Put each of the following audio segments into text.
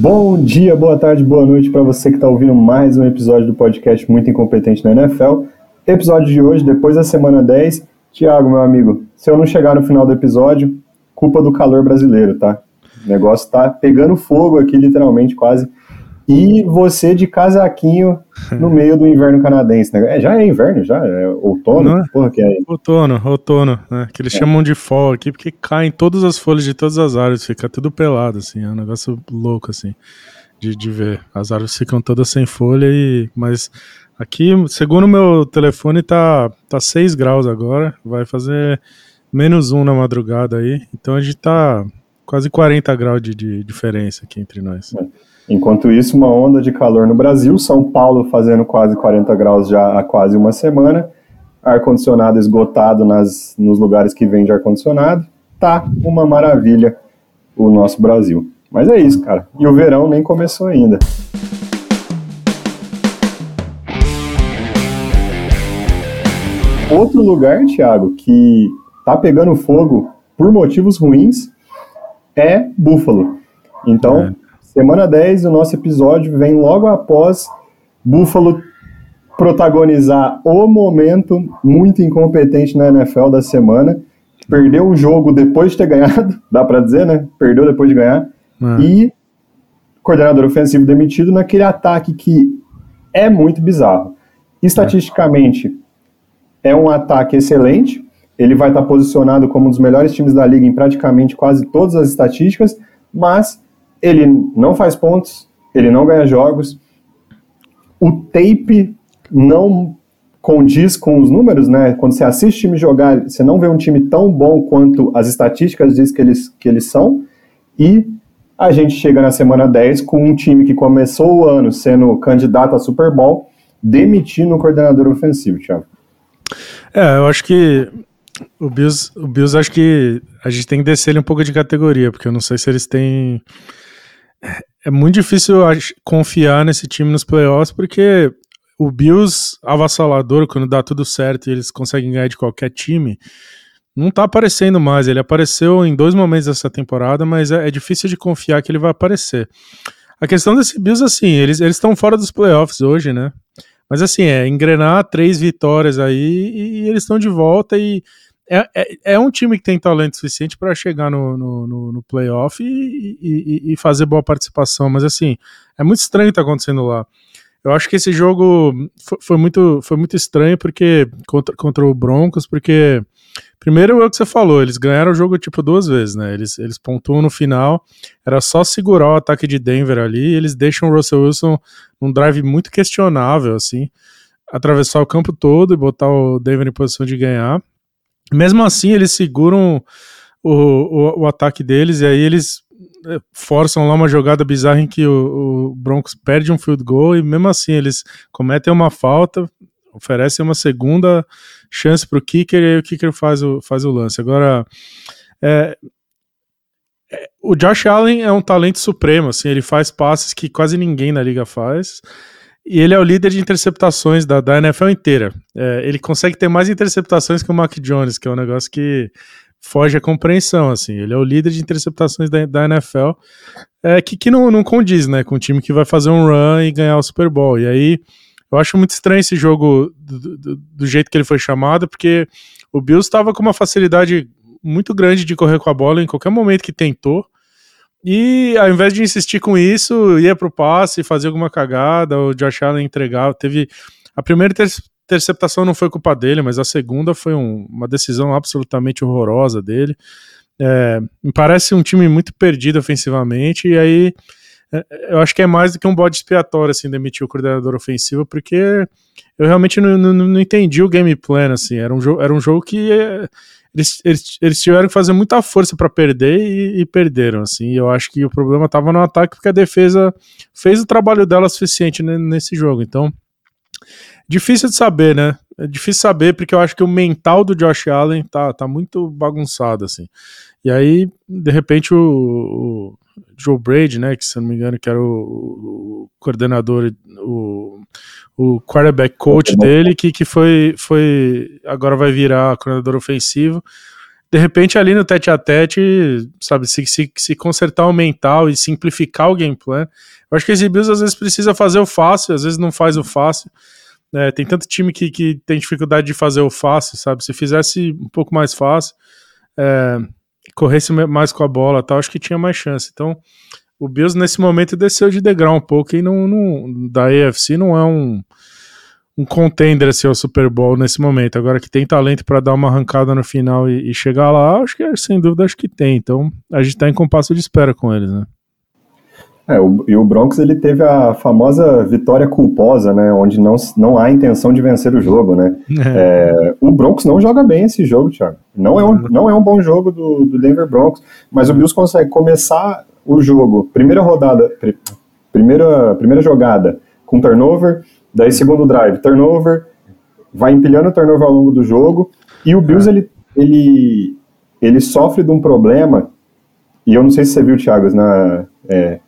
Bom dia, boa tarde, boa noite para você que está ouvindo mais um episódio do podcast Muito Incompetente na NFL. Episódio de hoje, depois da semana 10. Tiago, meu amigo, se eu não chegar no final do episódio, culpa do calor brasileiro, tá? O negócio tá pegando fogo aqui, literalmente, quase. E você de casaquinho no meio do inverno canadense, né? É, já é inverno, já? É outono? É? Porra, que é Outono, outono, né? Que eles é. chamam de fall aqui, porque caem todas as folhas de todas as árvores, fica tudo pelado, assim, é um negócio louco, assim, de, de ver. As árvores ficam todas sem folha e... Mas aqui, segundo o meu telefone, tá, tá 6 graus agora, vai fazer menos um na madrugada aí, então a gente tá quase 40 graus de, de diferença aqui entre nós. É. Enquanto isso, uma onda de calor no Brasil, São Paulo fazendo quase 40 graus já há quase uma semana, ar-condicionado esgotado nas, nos lugares que vende ar-condicionado, tá uma maravilha o nosso Brasil. Mas é isso, cara. E o verão nem começou ainda. Outro lugar, Thiago, que tá pegando fogo por motivos ruins é Buffalo. Então, é. Semana 10, o nosso episódio vem logo após Buffalo protagonizar o momento muito incompetente na NFL da semana. Perdeu o jogo depois de ter ganhado, dá para dizer, né? Perdeu depois de ganhar. É. E coordenador ofensivo demitido naquele ataque que é muito bizarro. Estatisticamente, é, é um ataque excelente. Ele vai estar posicionado como um dos melhores times da liga em praticamente quase todas as estatísticas, mas ele não faz pontos, ele não ganha jogos, o tape não condiz com os números, né? Quando você assiste time jogar, você não vê um time tão bom quanto as estatísticas dizem que eles, que eles são, e a gente chega na semana 10 com um time que começou o ano sendo candidato a Super Bowl, demitindo o coordenador ofensivo, Thiago. É, eu acho que o Bills, o Bills acho que a gente tem que descer ele um pouco de categoria, porque eu não sei se eles têm é muito difícil confiar nesse time nos playoffs, porque o Bills avassalador, quando dá tudo certo e eles conseguem ganhar de qualquer time, não tá aparecendo mais. Ele apareceu em dois momentos dessa temporada, mas é, é difícil de confiar que ele vai aparecer. A questão desse Bills, assim, eles estão fora dos playoffs hoje, né? Mas assim, é engrenar três vitórias aí e, e eles estão de volta e é, é, é, um time que tem talento suficiente para chegar no, no, no, no playoff e, e, e, fazer boa participação, mas assim, é muito estranho o que tá acontecendo lá. Eu acho que esse jogo foi, foi, muito, foi muito estranho porque contra, contra o Broncos, porque primeiro é o que você falou, eles ganharam o jogo tipo duas vezes, né? Eles, eles pontuam no final, era só segurar o ataque de Denver ali, e eles deixam o Russell Wilson num drive muito questionável, assim, atravessar o campo todo e botar o Denver em posição de ganhar. Mesmo assim, eles seguram o, o, o, ataque deles e aí eles é, forçam lá uma jogada bizarra em que o, o, Broncos perde um field goal e mesmo assim eles cometem uma falta, oferecem uma segunda chance para o kicker e aí o kicker faz o, faz o lance. Agora, é, é, o Josh Allen é um talento supremo, assim, ele faz passes que quase ninguém na liga faz. E ele é o líder de interceptações da, da NFL inteira. É, ele consegue ter mais interceptações que o Mac Jones, que é um negócio que foge à compreensão, assim. Ele é o líder de interceptações da, da NFL, é, que, que não, não condiz, né, com o time que vai fazer um run e ganhar o Super Bowl. E aí, eu acho muito estranho esse jogo do, do, do jeito que ele foi chamado, porque o Bills estava com uma facilidade muito grande de correr com a bola em qualquer momento que tentou. E ao invés de insistir com isso, ia pro passe, fazer alguma cagada, o Josh Allen entregava. Teve. A primeira interceptação não foi culpa dele, mas a segunda foi um, uma decisão absolutamente horrorosa dele. É, me parece um time muito perdido ofensivamente, e aí é, eu acho que é mais do que um bode expiatório, assim, demitir o coordenador ofensivo, porque eu realmente não, não, não entendi o game plan, assim, era um, jogo, era um jogo que é, eles, eles, eles tiveram que fazer muita força para perder e, e, perderam, assim. Eu acho que o problema estava no ataque porque a defesa fez o trabalho dela suficiente nesse jogo. Então, difícil de saber, né? É difícil saber porque eu acho que o mental do Josh Allen tá, tá muito bagunçado, assim. E aí, de repente, o, o Joe Brady, né, que se não me engano, que era o, o coordenador, o, o quarterback coach dele, que, que foi, foi agora vai virar coordenador ofensivo, de repente ali no tete a tete, sabe, se, se, se consertar o mental e simplificar o game plan. Eu acho que esse Bills às vezes precisa fazer o fácil, às vezes não faz o fácil. É, tem tanto time que, que tem dificuldade de fazer o fácil, sabe? Se fizesse um pouco mais fácil, é, corresse mais com a bola tal, acho que tinha mais chance. Então, o Bills nesse momento desceu de degrau um pouco e não, não da AFC não é um, um contender assim, ao Super Bowl nesse momento. Agora que tem talento para dar uma arrancada no final e, e, chegar lá, acho que sem dúvida acho que tem. Então, a gente está em compasso de espera com eles, né? É, o, e o Broncos ele teve a famosa vitória culposa, né, onde não, não há intenção de vencer o jogo, né. É. É, o Broncos não joga bem esse jogo, Thiago. Não é um, não é um bom jogo do, do Denver Broncos, mas o Bills consegue começar o jogo, primeira rodada, primeira, primeira jogada com turnover, daí segundo drive, turnover, vai empilhando turnover ao longo do jogo, e o Bills ele, ele, ele sofre de um problema, e eu não sei se você viu, Thiago, na... É,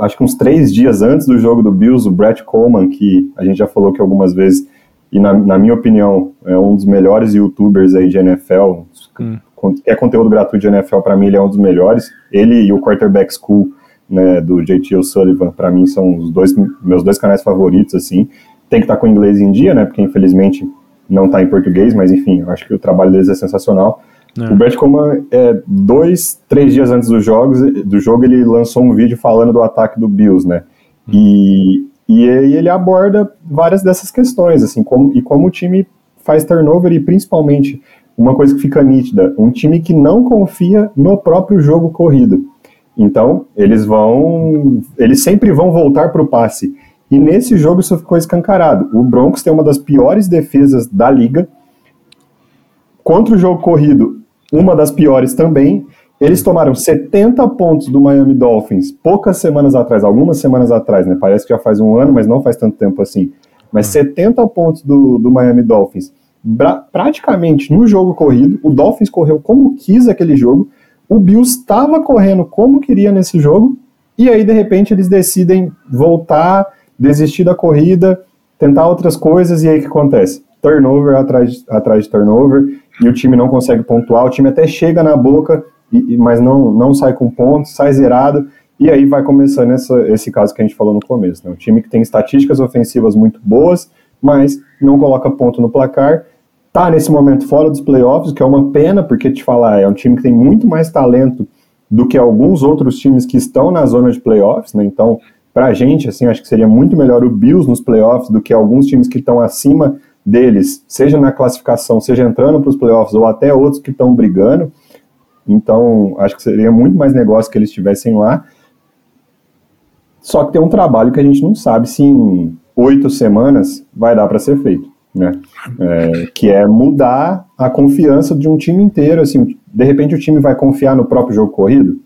acho que uns três dias antes do jogo do Bills, o Brett Coleman, que a gente já falou que algumas vezes, e na, na minha opinião, é um dos melhores youtubers aí de NFL, hum. É conteúdo gratuito de NFL, para mim ele é um dos melhores, ele e o Quarterback School, né, do JT O'Sullivan, para mim são os dois meus dois canais favoritos, assim, tem que estar tá com o inglês em dia, né, porque infelizmente não está em português, mas enfim, eu acho que o trabalho deles é sensacional, é. O Brett Coleman, é, dois, três dias antes do, jogos, do jogo, ele lançou um vídeo falando do ataque do Bills, né? Hum. E, e aí ele aborda várias dessas questões, assim, como, e como o time faz turnover e principalmente uma coisa que fica nítida, um time que não confia no próprio jogo corrido. Então, eles vão, eles sempre vão voltar para o passe. E nesse jogo isso ficou escancarado. O Broncos tem uma das piores defesas da liga. Contra o jogo corrido, uma das piores também. Eles tomaram 70 pontos do Miami Dolphins poucas semanas atrás, algumas semanas atrás, né? Parece que já faz um ano, mas não faz tanto tempo assim. Mas 70 hum. pontos do, do Miami Dolphins. Praticamente no jogo corrido, o Dolphins correu como quis aquele jogo, o Bills estava correndo como queria nesse jogo, e aí de repente eles decidem voltar, desistir da corrida, tentar outras coisas, e aí o que acontece? Turnover atrás, atrás de turnover, e o time não consegue pontuar, o time até chega na boca, e, mas não, não sai com pontos, sai zerado, e aí vai começando essa, esse caso que a gente falou no começo. Né? Um time que tem estatísticas ofensivas muito boas, mas não coloca ponto no placar, tá nesse momento fora dos playoffs, que é uma pena, porque te falar, é um time que tem muito mais talento do que alguns outros times que estão na zona de playoffs, né? Então, pra gente, assim, acho que seria muito melhor o Bills nos playoffs do que alguns times que estão acima deles, seja na classificação, seja entrando para os playoffs ou até outros que estão brigando. Então, acho que seria muito mais negócio que eles estivessem lá. Só que tem um trabalho que a gente não sabe se em oito semanas vai dar para ser feito, né? É, que é mudar a confiança de um time inteiro. Assim, de repente o time vai confiar no próprio jogo corrido?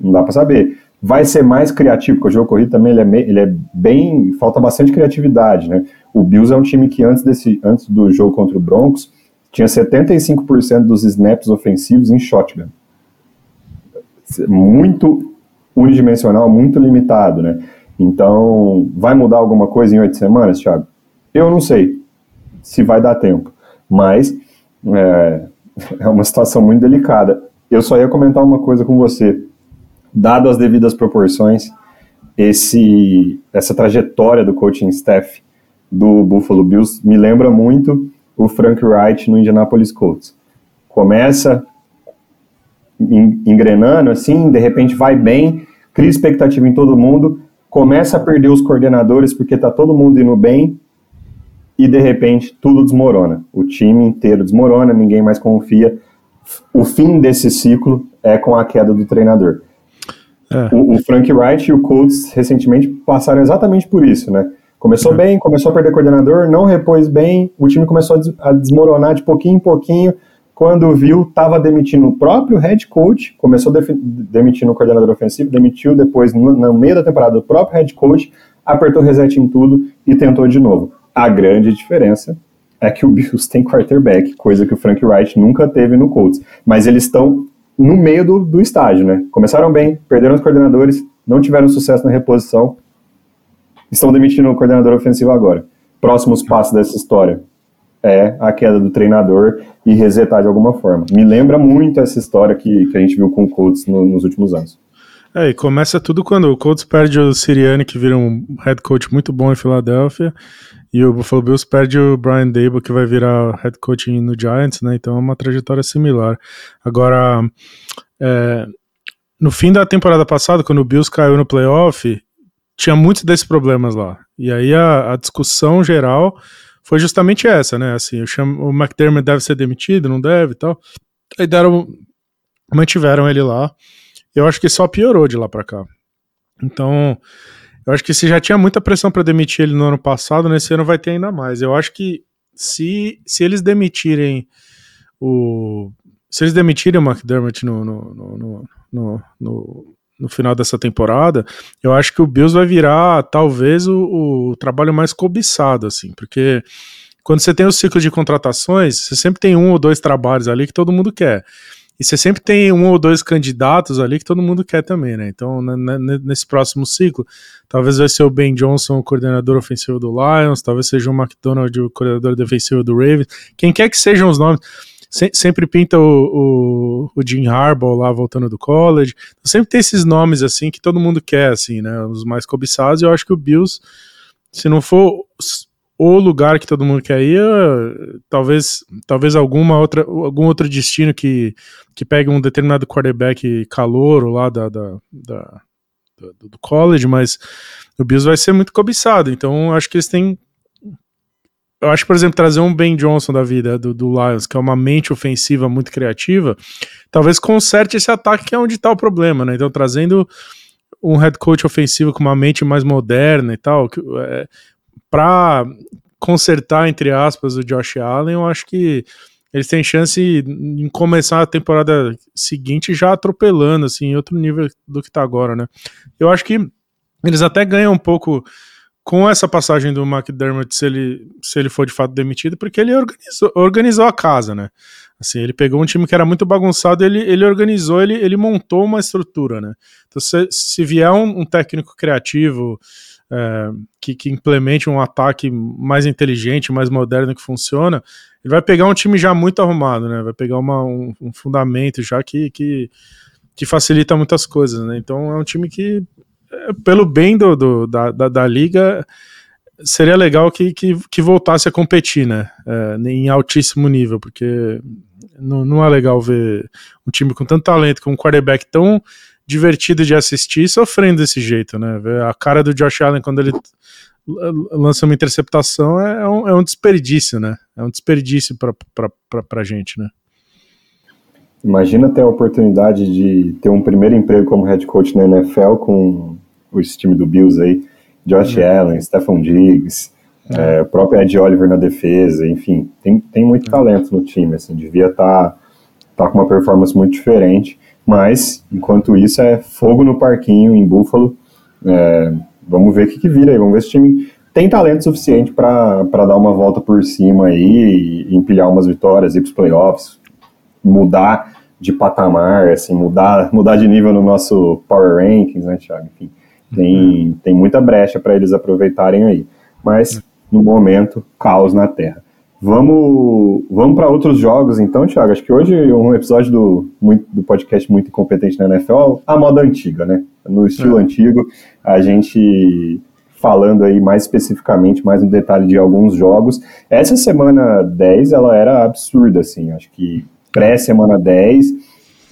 Não dá para saber vai ser mais criativo, porque o jogo corrido também ele é, ele é bem. falta bastante criatividade, né? O Bills é um time que antes, desse, antes do jogo contra o Broncos tinha 75% dos snaps ofensivos em shotgun. Muito unidimensional, muito limitado, né? Então, vai mudar alguma coisa em oito semanas, Thiago? Eu não sei se vai dar tempo, mas é, é uma situação muito delicada. Eu só ia comentar uma coisa com você dado as devidas proporções, esse, essa trajetória do coaching staff do Buffalo Bills me lembra muito o Frank Wright no Indianapolis Colts. Começa engrenando assim, de repente vai bem, cria expectativa em todo mundo, começa a perder os coordenadores porque tá todo mundo indo bem e de repente tudo desmorona. O time inteiro desmorona, ninguém mais confia. O fim desse ciclo é com a queda do treinador. É. O, o, Frank Wright e o Colts recentemente passaram exatamente por isso, né? Começou é. bem, começou a perder coordenador, não repôs bem, o time começou a desmoronar de pouquinho em pouquinho. Quando viu, estava demitindo o próprio head coach, começou demitindo o coordenador ofensivo, demitiu depois, no, no meio da temporada, o próprio head coach, apertou reset em tudo e tentou de novo. A grande diferença é que o Bills tem quarterback, coisa que o Frank Wright nunca teve no Colts. Mas eles estão no meio do, do estágio, né? Começaram bem, perderam os coordenadores, não tiveram sucesso na reposição, estão demitindo o coordenador ofensivo agora. Próximos passos dessa história. é a queda do treinador e resetar de alguma forma. Me lembra muito essa história que, que a gente viu com o Colts no, nos últimos anos. É, e começa tudo quando o Colts perde o Sirianni, que vira um head coach muito bom em Filadélfia, e o Buffalo Bills perde o Brian Dable, que vai virar head coach no Giants, né? Então é uma trajetória similar. Agora, é, no fim da temporada passada, quando o Bills caiu no playoff, tinha muitos desses problemas lá. E aí a, a discussão geral foi justamente essa, né? Assim, eu chamo, o McDermott deve ser demitido, não deve e tal. Aí deram, mantiveram ele lá. Eu acho que só piorou de lá para cá. Então, eu acho que se já tinha muita pressão para demitir ele no ano passado, nesse ano vai ter ainda mais. Eu acho que se, se eles demitirem o. Se eles demitirem o McDermott no, no, no, no, no, final dessa temporada, eu acho que o Bills vai virar talvez o, o trabalho mais cobiçado, assim, porque quando você tem o ciclo de contratações, você sempre tem um ou dois trabalhos ali que todo mundo quer. E você sempre tem um ou dois candidatos ali que todo mundo quer também, né? Então, nesse próximo ciclo, talvez vai ser o Ben Johnson, o coordenador ofensivo do Lions, talvez seja o McDonald, o coordenador defensivo do Ravens. Quem quer que sejam os nomes, sempre pinta o, o, o Jim Harbaugh lá voltando do college. Então, sempre tem esses nomes assim que todo mundo quer, assim, né? Os mais cobiçados. E eu acho que o Bills, se não for o lugar que todo mundo quer ir, talvez, talvez alguma outra, algum outro destino que, que pegue um determinado quarterback calouro lá da, da, da do, do college, mas o Bills vai ser muito cobiçado, então acho que eles têm eu acho, por exemplo, trazer um Ben Johnson da vida do, do, Lions, que é uma mente ofensiva muito criativa, talvez conserte esse ataque que é onde está o problema, né? Então, trazendo um head coach ofensivo com uma mente mais moderna e tal, que, é, para consertar, entre aspas, o Josh Allen, eu acho que eles têm chance em começar a temporada seguinte já atropelando, assim, em outro nível do que tá agora, né? Eu acho que eles até ganham um pouco com essa passagem do McDermott, se ele, se ele for de fato demitido, porque ele organizou, organizou a casa, né? Assim, ele pegou um time que era muito bagunçado, ele, ele organizou, ele, ele montou uma estrutura, né? Então, se, se vier um, um técnico criativo, é, que, que, implemente um ataque mais inteligente, mais moderno que funciona, ele vai pegar um time já muito arrumado, né? Vai pegar uma, um, um, fundamento já que, que, que, facilita muitas coisas, né? Então é um time que, é, pelo bem do, do da, da, da, liga, seria legal que, que, que, voltasse a competir, né? É, em altíssimo nível, porque não, não é legal ver um time com tanto talento, com um quarterback tão divertido de assistir sofrendo desse jeito, né? A cara do Josh Allen quando ele lança uma interceptação é, é um, é um desperdício, né? É um desperdício para pra gente, né? Imagina ter a oportunidade de ter um primeiro emprego como head coach na NFL com esse time do Bills aí, Josh é. Allen, Stephon Diggs, é. É, o próprio Ed Oliver na defesa, enfim, tem, tem muito é. talento no time, assim, devia estar tá, tá com uma performance muito diferente. Mas, enquanto isso, é fogo no parquinho em Buffalo. É, vamos ver o que, que vira aí. Vamos ver se o time tem talento suficiente para dar uma volta por cima aí e empilhar umas vitórias, ir para os playoffs, mudar de patamar, assim, mudar, mudar de nível no nosso Power Rankings, né, Thiago? Enfim, tem, uhum. tem muita brecha para eles aproveitarem aí. Mas, no momento, caos na Terra. Vamos, vamos para outros jogos então, Thiago. Acho que hoje é um episódio do, muito, do podcast Muito Incompetente na NFL, a moda antiga, né? No estilo é. antigo, a gente falando aí mais especificamente, mais no detalhe de alguns jogos. Essa semana 10, ela era absurda, assim. Acho que pré-semana 10,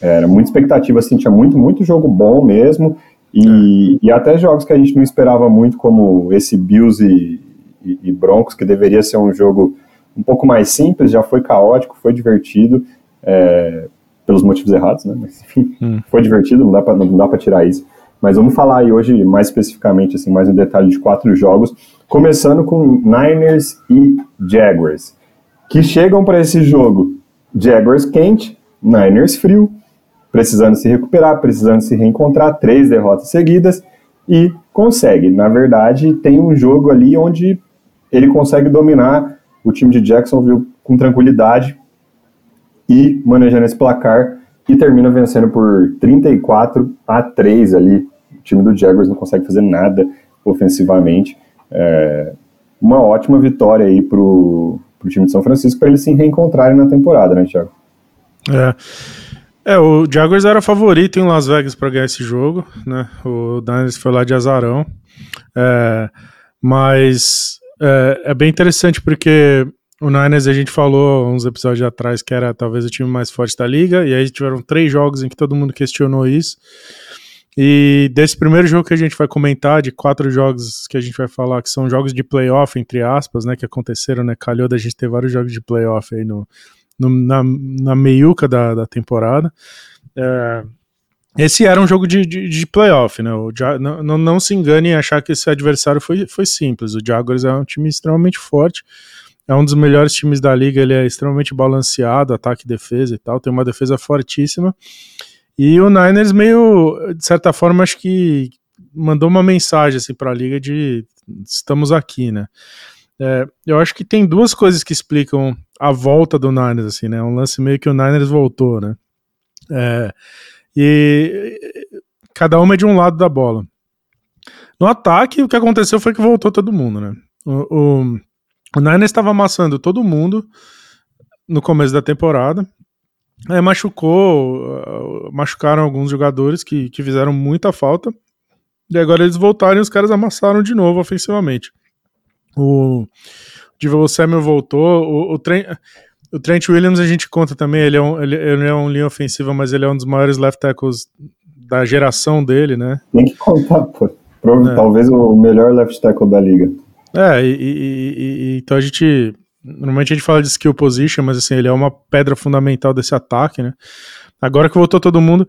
era muita expectativa, assim, tinha muito, muito jogo bom mesmo. E, é. e até jogos que a gente não esperava muito, como esse Bills e, e, e Broncos, que deveria ser um jogo um pouco mais simples, já foi caótico, foi divertido, é, pelos motivos errados, né? Mas enfim, hum. foi divertido, não dá para tirar isso. Mas vamos falar aí hoje mais especificamente, assim, mais um detalhe de quatro jogos, começando com Niners e Jaguars, que chegam para esse jogo Jaguars quente, Niners frio, precisando se recuperar, precisando se reencontrar, três derrotas seguidas e consegue. Na verdade, tem um jogo ali onde ele consegue dominar o time de Jacksonville com tranquilidade e manejando esse placar e termina vencendo por 34 a 3 ali. O time do Jaguars não consegue fazer nada ofensivamente. É uma ótima vitória aí para pro time de São Francisco para eles se reencontrarem na temporada, né, Thiago? É. É, o Jaguars era favorito em Las Vegas para ganhar esse jogo, né? O Niners foi lá de azarão. É, mas é, é, bem interessante porque o Niners a gente falou uns episódios atrás que era talvez o time mais forte da liga, e aí tiveram três jogos em que todo mundo questionou isso. E desse primeiro jogo que a gente vai comentar, de quatro jogos que a gente vai falar, que são jogos de playoff, entre aspas, né, que aconteceram, né, calhou da gente ter vários jogos de playoff aí no, no na, na meiuca da, da temporada. É, esse era um jogo de, de, de playoff, né? O, não, não, não, se engane em achar que esse adversário foi, foi simples. O Jaguars é um time extremamente forte, é um dos melhores times da liga, ele é extremamente balanceado, ataque defesa e tal, tem uma defesa fortíssima. E o Niners meio, de certa forma, acho que mandou uma mensagem assim para a liga de estamos aqui, né? É, eu acho que tem duas coisas que explicam a volta do Niners, assim, né? Um lance meio que o Niners voltou, né? É, e cada uma é de um lado da bola. No ataque, o que aconteceu foi que voltou todo mundo, né? O, o, o Niners estava amassando todo mundo no começo da temporada. Aí machucou, uh, machucaram alguns jogadores que, que fizeram muita falta. E agora eles voltaram e os caras amassaram de novo ofensivamente. O Divo Samuel voltou, o, o, Trent, o Trent Williams a gente conta também, ele é, um, ele, ele é um linha ofensiva, mas ele é um dos maiores left tackles da geração dele, né? Tem que contar, pô. É. Talvez o melhor left tackle da liga. É, e, e, e, então a gente. Normalmente a gente fala de skill position, mas assim, ele é uma pedra fundamental desse ataque, né? Agora que voltou todo mundo.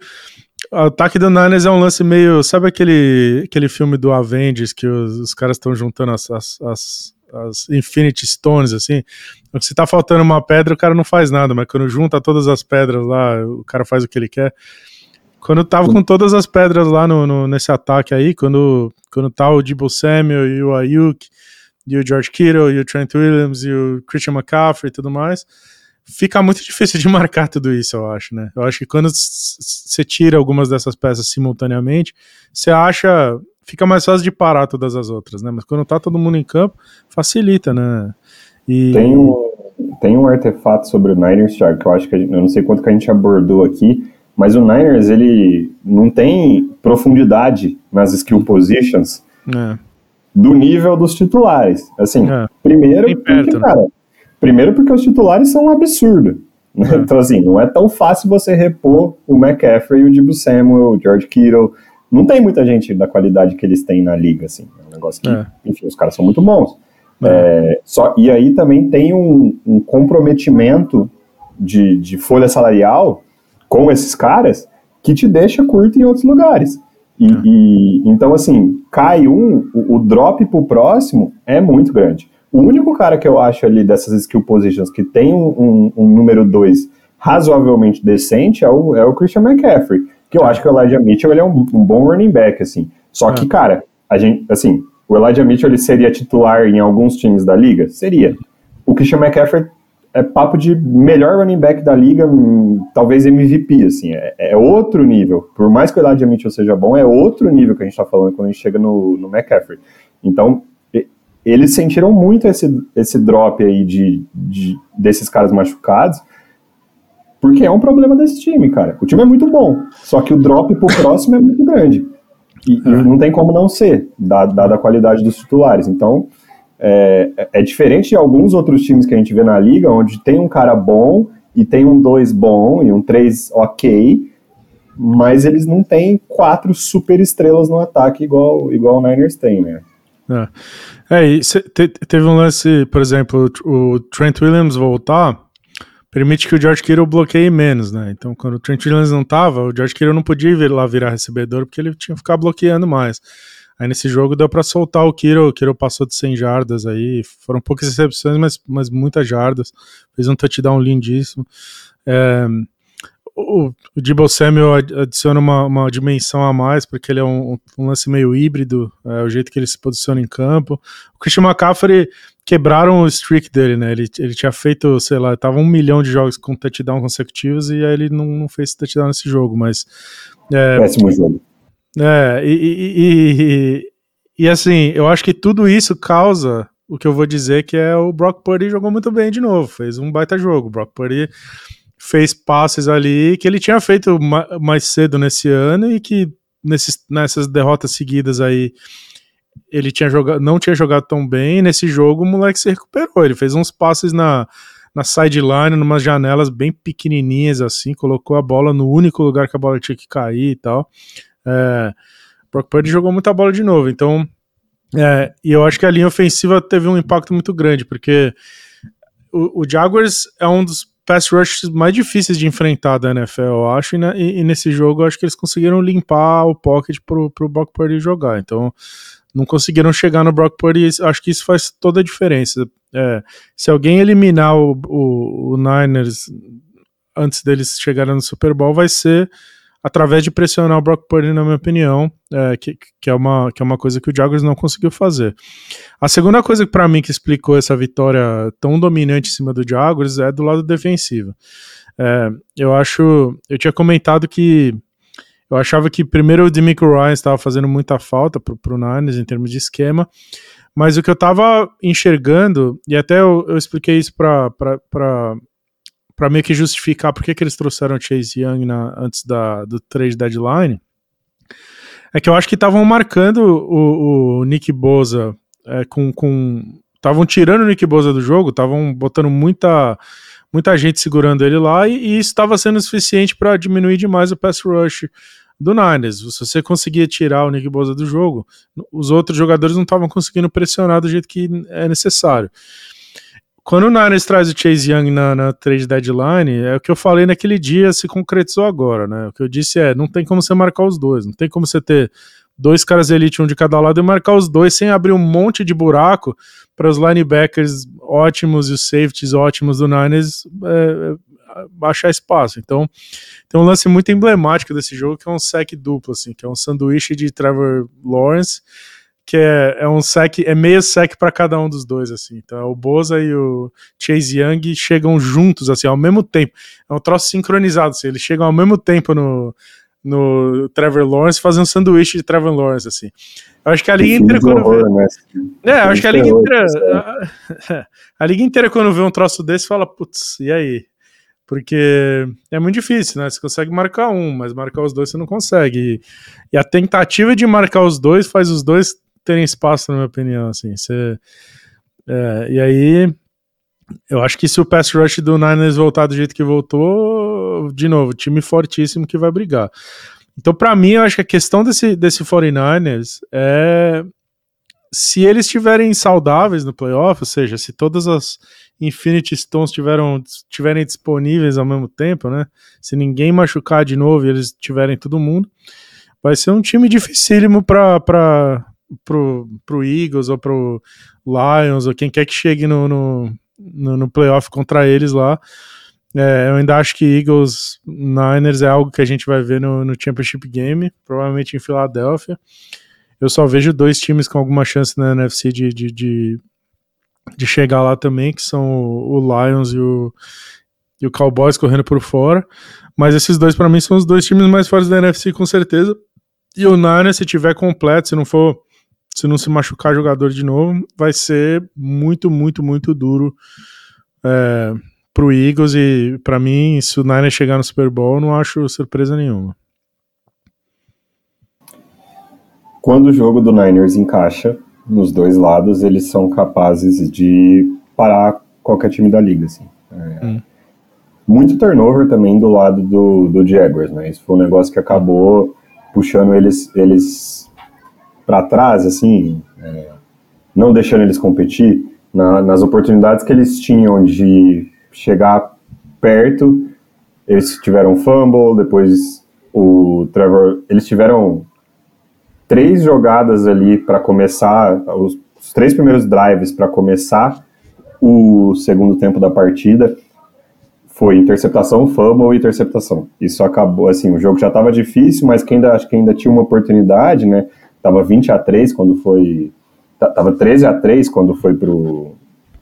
O ataque do Niners é um lance meio. Sabe aquele, aquele filme do Avengers que os, os caras estão juntando as, as, as, as, Infinity Stones, assim? Se tá faltando uma pedra, o cara não faz nada, mas quando junta todas as pedras lá, o cara faz o que ele quer. Quando tava com todas as pedras lá no, no, nesse ataque aí, quando, quando tá o Debo Samuel e o Ayuk, e o George Kittle, e o Trent Williams, e o Christian McCaffrey e tudo mais, fica muito difícil de marcar tudo isso, eu acho, né? Eu acho que quando você tira algumas dessas peças simultaneamente, você acha. Fica mais fácil de parar todas as outras, né? Mas quando tá todo mundo em campo, facilita, né? E... Tem, um, tem um artefato sobre o Niners, Thiago, que eu acho que gente, eu não sei quanto que a gente abordou aqui, mas o Niners, ele não tem profundidade nas skill positions é. do nível dos titulares. Assim, é. primeiro, porque, perto, né? cara, né? primeiro porque os titulares são um absurdo. Né? É. Então, assim, não é tão fácil você repor o McCaffrey, o Debo Samuel, o George Kittle. Não tem muita gente da qualidade que eles têm na liga, assim. É um negócio que, é. enfim, os caras são muito bons. É. é só, e aí também tem um, um comprometimento de, de folha salarial com esses caras que te deixa curto em outros lugares. E, é. e então, assim, cai um, o, o, drop pro próximo é muito grande. O único cara que eu acho ali dessas skill positions que tem um, um, um número 2 razoavelmente decente é o, é o Christian McCaffrey, que eu acho que o Elijah Mitchell ele é um, um bom running back, assim. Só que, é. cara, a gente, assim, o Elijah Mitchell ele seria titular em alguns times da liga? Seria. O Christian McCaffrey é papo de melhor running back da liga, hum, talvez MVP, assim, é, é, outro nível. Por mais que o Elijah Mitchell seja bom, é outro nível que a gente está falando quando a gente chega no, no McCaffrey. Então, eles sentiram muito esse, esse drop aí de, de, desses caras machucados, porque é um problema desse time, cara. O time é muito bom, só que o drop pro próximo é muito grande. E, e não tem como não ser, dada a qualidade dos titulares. Então, é, é, diferente de alguns outros times que a gente vê na liga, onde tem um cara bom e tem um 2 bom e um 3 ok, mas eles não têm quatro super estrelas no ataque igual, igual o Niners tem, né? É, é e te, teve um lance, por exemplo, o Trent Williams voltar, permite que o George Kittle bloqueie menos, né? Então, quando o Trent Williams não tava, o George Kittle não podia vir lá virar recebedor, porque ele tinha que ficar bloqueando mais. Aí nesse jogo deu para soltar o Kiro, o Kiro passou de 100 jardas aí, foram poucas recepções, mas, mas muitas jardas, fez um touchdown lindíssimo. É, o, o Debo Samuel adiciona uma, uma, dimensão a mais, porque ele é um, um lance meio híbrido, é, o jeito que ele se posiciona em campo. O Christian McCaffrey quebraram o streak dele, né? Ele, ele tinha feito, sei lá, tava um milhão de jogos com touchdown consecutivos e aí ele não, não fez touchdown nesse jogo, mas. É, Péssimo jogo. É, e, e, e, e, assim, eu acho que tudo isso causa o que eu vou dizer que é o Brock Purdy jogou muito bem de novo, fez um baita jogo. O Brock Purdy fez passes ali que ele tinha feito mais cedo nesse ano e que nesses, nessas derrotas seguidas aí ele tinha jogado, não tinha jogado tão bem. nesse jogo o moleque se recuperou. Ele fez uns passes na, na sideline, numas janelas bem pequenininhas assim, colocou a bola no único lugar que a bola tinha que cair e tal. É, Brock Purdy jogou muita bola de novo, então é, e eu acho que a linha ofensiva teve um impacto muito grande, porque o, o Jaguars é um dos pass rushes mais difíceis de enfrentar da NFL, eu acho, e, e, e, nesse jogo eu acho que eles conseguiram limpar o pocket pro, pro Brock Purdy jogar, então não conseguiram chegar no Brock Purdy, acho que isso faz toda a diferença. É, se alguém eliminar o, o, o Niners antes deles chegarem no Super Bowl, vai ser através de pressionar o Brock Purdy, na minha opinião, é, que, que, é uma, que é uma coisa que o Jaguars não conseguiu fazer. A segunda coisa para mim que explicou essa vitória tão dominante em cima do Jaguars é do lado defensivo. É, eu acho, eu tinha comentado que eu achava que primeiro o Demico Ryan estava fazendo muita falta para o Niners em termos de esquema, mas o que eu estava enxergando, e até eu, eu expliquei isso para meio que justificar por que eles trouxeram o Chase Young na, antes da, do trade deadline, é que eu acho que estavam marcando o, o Nick Boza é, com. Estavam tirando o Nick Boza do jogo, estavam botando muita, muita gente segurando ele lá, e, e isso estava sendo suficiente para diminuir demais o pass rush do Niners. Se você conseguia tirar o Nick Boza do jogo, os outros jogadores não estavam conseguindo pressionar do jeito que é necessário quando o Niners traz o Chase Young na, na trade deadline, é o que eu falei naquele dia, se concretizou agora, né? O que eu disse é, não tem como você marcar os dois, não tem como você ter dois caras elite, um de cada lado, e marcar os dois sem abrir um monte de buraco para os linebackers ótimos e os safeties ótimos do Niners é, é, baixar espaço. Então, tem um lance muito emblemático desse jogo, que é um sec duplo, assim, que é um sanduíche de Trevor Lawrence, que é, é um sec, é meio sec para cada um dos dois, assim. Então é o Boza e o Chase Young chegam juntos, assim, ao mesmo tempo. É um troço sincronizado, assim, eles chegam ao mesmo tempo no, no Trevor Lawrence fazendo um sanduíche de Trevor Lawrence, assim. Eu acho que a liga inteira quando vê... né? É, eu acho que a liga inteira... A, a liga inteira quando vê um troço desse fala, putz, e aí? Porque é muito difícil, né? Você consegue marcar um, mas marcar os dois você não consegue. E a tentativa de marcar os dois faz os dois terem espaço, na minha opinião, assim. Você, é, e aí, eu acho que se o pass rush do Niners voltar do jeito que voltou, de novo, time fortíssimo que vai brigar. Então, para mim, eu acho que a questão desse, desse 49ers é se eles estiverem saudáveis no playoff, ou seja, se todas as Infinity Stones tiveram, estiverem disponíveis ao mesmo tempo, né? Se ninguém machucar de novo e eles tiverem todo mundo, vai ser um time dificílimo para pro, pro Eagles ou pro Lions ou quem quer que chegue no, no, no, no playoff contra eles lá. É, eu ainda acho que Eagles Niners é algo que a gente vai ver no, no Championship Game, provavelmente em Filadélfia. Eu só vejo dois times com alguma chance na NFC de, de, de, de chegar lá também, que são o, o Lions e o, e o Cowboys correndo por fora. Mas esses dois, para mim, são os dois times mais fortes da NFC, com certeza. E o Niners, se tiver completo, se não for se não se machucar jogador de novo, vai ser muito, muito, muito duro é, pro Eagles e para mim, se o Niners chegar no Super Bowl, não acho surpresa nenhuma. Quando o jogo do Niners encaixa nos dois lados, eles são capazes de parar qualquer time da liga, assim. É, hum. Muito turnover também do lado do, do Jaguars, né? Isso foi um negócio que acabou puxando eles, eles para trás, assim, é, não deixando eles competir, na, nas oportunidades que eles tinham de chegar perto, eles tiveram fumble, depois o Trevor, eles tiveram três jogadas ali para começar, os, os, três primeiros drives para começar o segundo tempo da partida, foi interceptação, fumble e interceptação. Isso acabou, assim, o jogo já estava difícil, mas que ainda, acho que ainda tinha uma oportunidade, né, Tava 20 a 3 quando foi. Tava 13 a 3 quando foi pro,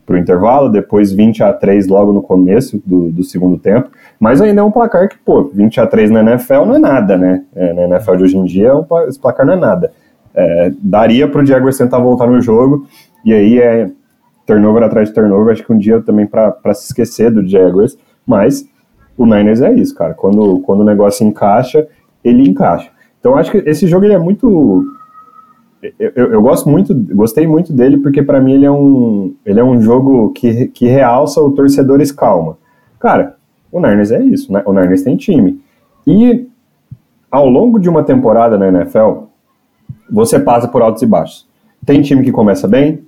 pro intervalo, depois 20 a 3 logo no começo do, do segundo tempo. Mas ainda é um placar que, pô, 20 a 3 na NFL não é nada, né? É, na NFL de hoje em dia, um, esse placar não é nada. É, daria pro Jaguars tentar voltar no jogo, e aí é, turnover atrás de turnover, acho que um dia também para se esquecer do Jaguars, mas o Niners é isso, cara. Quando, quando o negócio encaixa, ele encaixa. Então acho que esse jogo ele é muito. Eu, eu, eu gosto muito, gostei muito dele porque para mim ele é um, ele é um jogo que, que realça o torcedores calma. Cara, o Niners é isso, né? O Niners tem time. E ao longo de uma temporada na NFL, você passa por altos e baixos. Tem time que começa bem,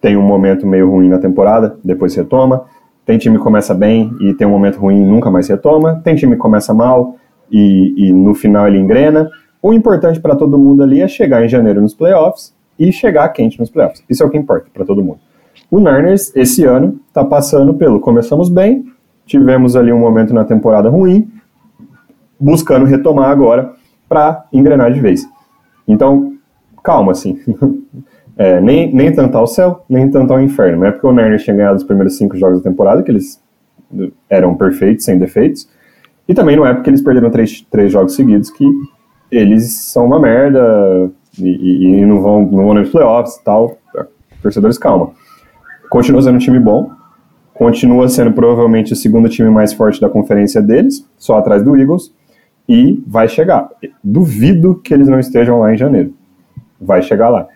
tem um momento meio ruim na temporada, depois retoma. Tem time que começa bem e tem um momento ruim e nunca mais retoma. Tem time que começa mal e, e no final ele engrena. O importante para todo mundo ali é chegar em janeiro nos playoffs e chegar quente nos playoffs. Isso é o que importa para todo mundo. O Niners, esse ano, está passando pelo começamos bem, tivemos ali um momento na temporada ruim, buscando retomar agora para engrenar de vez. Então, calma, assim. É, nem, nem tanto ao céu, nem tanto ao inferno. Não é porque o Niners tinha ganhado os primeiros cinco jogos da temporada que eles eram perfeitos, sem defeitos. E também não é porque eles perderam três, três jogos seguidos que eles são uma merda e, e não, vão, não vão nos playoffs e tal. Torcedores, calma. Continua sendo um time bom, continua sendo provavelmente o segundo time mais forte da conferência deles, só atrás do Eagles, e vai chegar. Duvido que eles não estejam lá em janeiro. Vai chegar lá.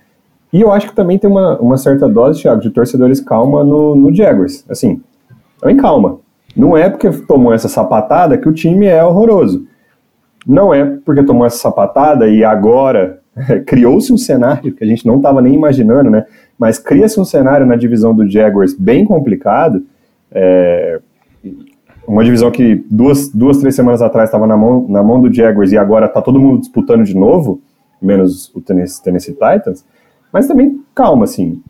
E eu acho que também tem uma, uma certa dose, Thiago, de torcedores calma no, no Jaguars. Assim, em calma. Não é porque tomou essa sapatada que o time é horroroso. Não é porque tomou essa sapatada e agora criou-se um cenário que a gente não estava nem imaginando, né? Mas cria-se um cenário na divisão do Jaguars bem complicado. É, uma divisão que duas, duas três semanas atrás estava na mão, na mão do Jaguars e agora está todo mundo disputando de novo, menos o Tennessee, Tennessee Titans. Mas também, calma, assim.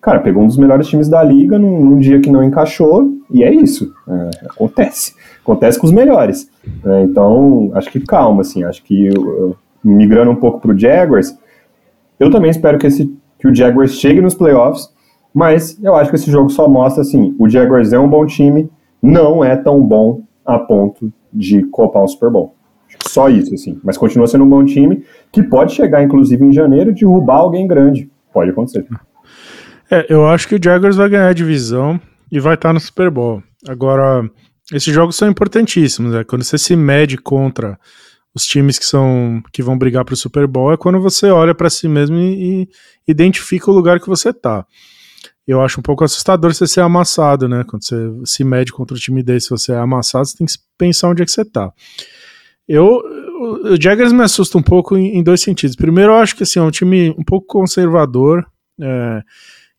Cara, pegou um dos melhores times da liga num, num dia que não encaixou, e é isso. É, acontece. Acontece com os melhores. É, então, acho que calma, assim. Acho que uh, migrando um pouco pro Jaguars, eu também espero que, esse, que o Jaguars chegue nos playoffs, mas eu acho que esse jogo só mostra, assim, o Jaguars é um bom time, não é tão bom a ponto de copar um Super Bowl. Só isso, assim. Mas continua sendo um bom time que pode chegar, inclusive, em janeiro, de derrubar alguém grande. Pode acontecer. É, eu acho que o Jaguars vai ganhar a divisão e vai estar no Super Bowl. Agora, esses jogos são importantíssimos, né? Quando você se mede contra os times que são que vão brigar para o Super Bowl, é quando você olha para si mesmo e, e, identifica o lugar que você tá. Eu acho um pouco assustador você ser amassado, né? Quando você se mede contra o time desse, você é amassado, você tem que pensar onde é que você tá. Eu, o Jaguars me assusta um pouco em, em, dois sentidos. Primeiro, eu acho que assim, é um time um pouco conservador, é,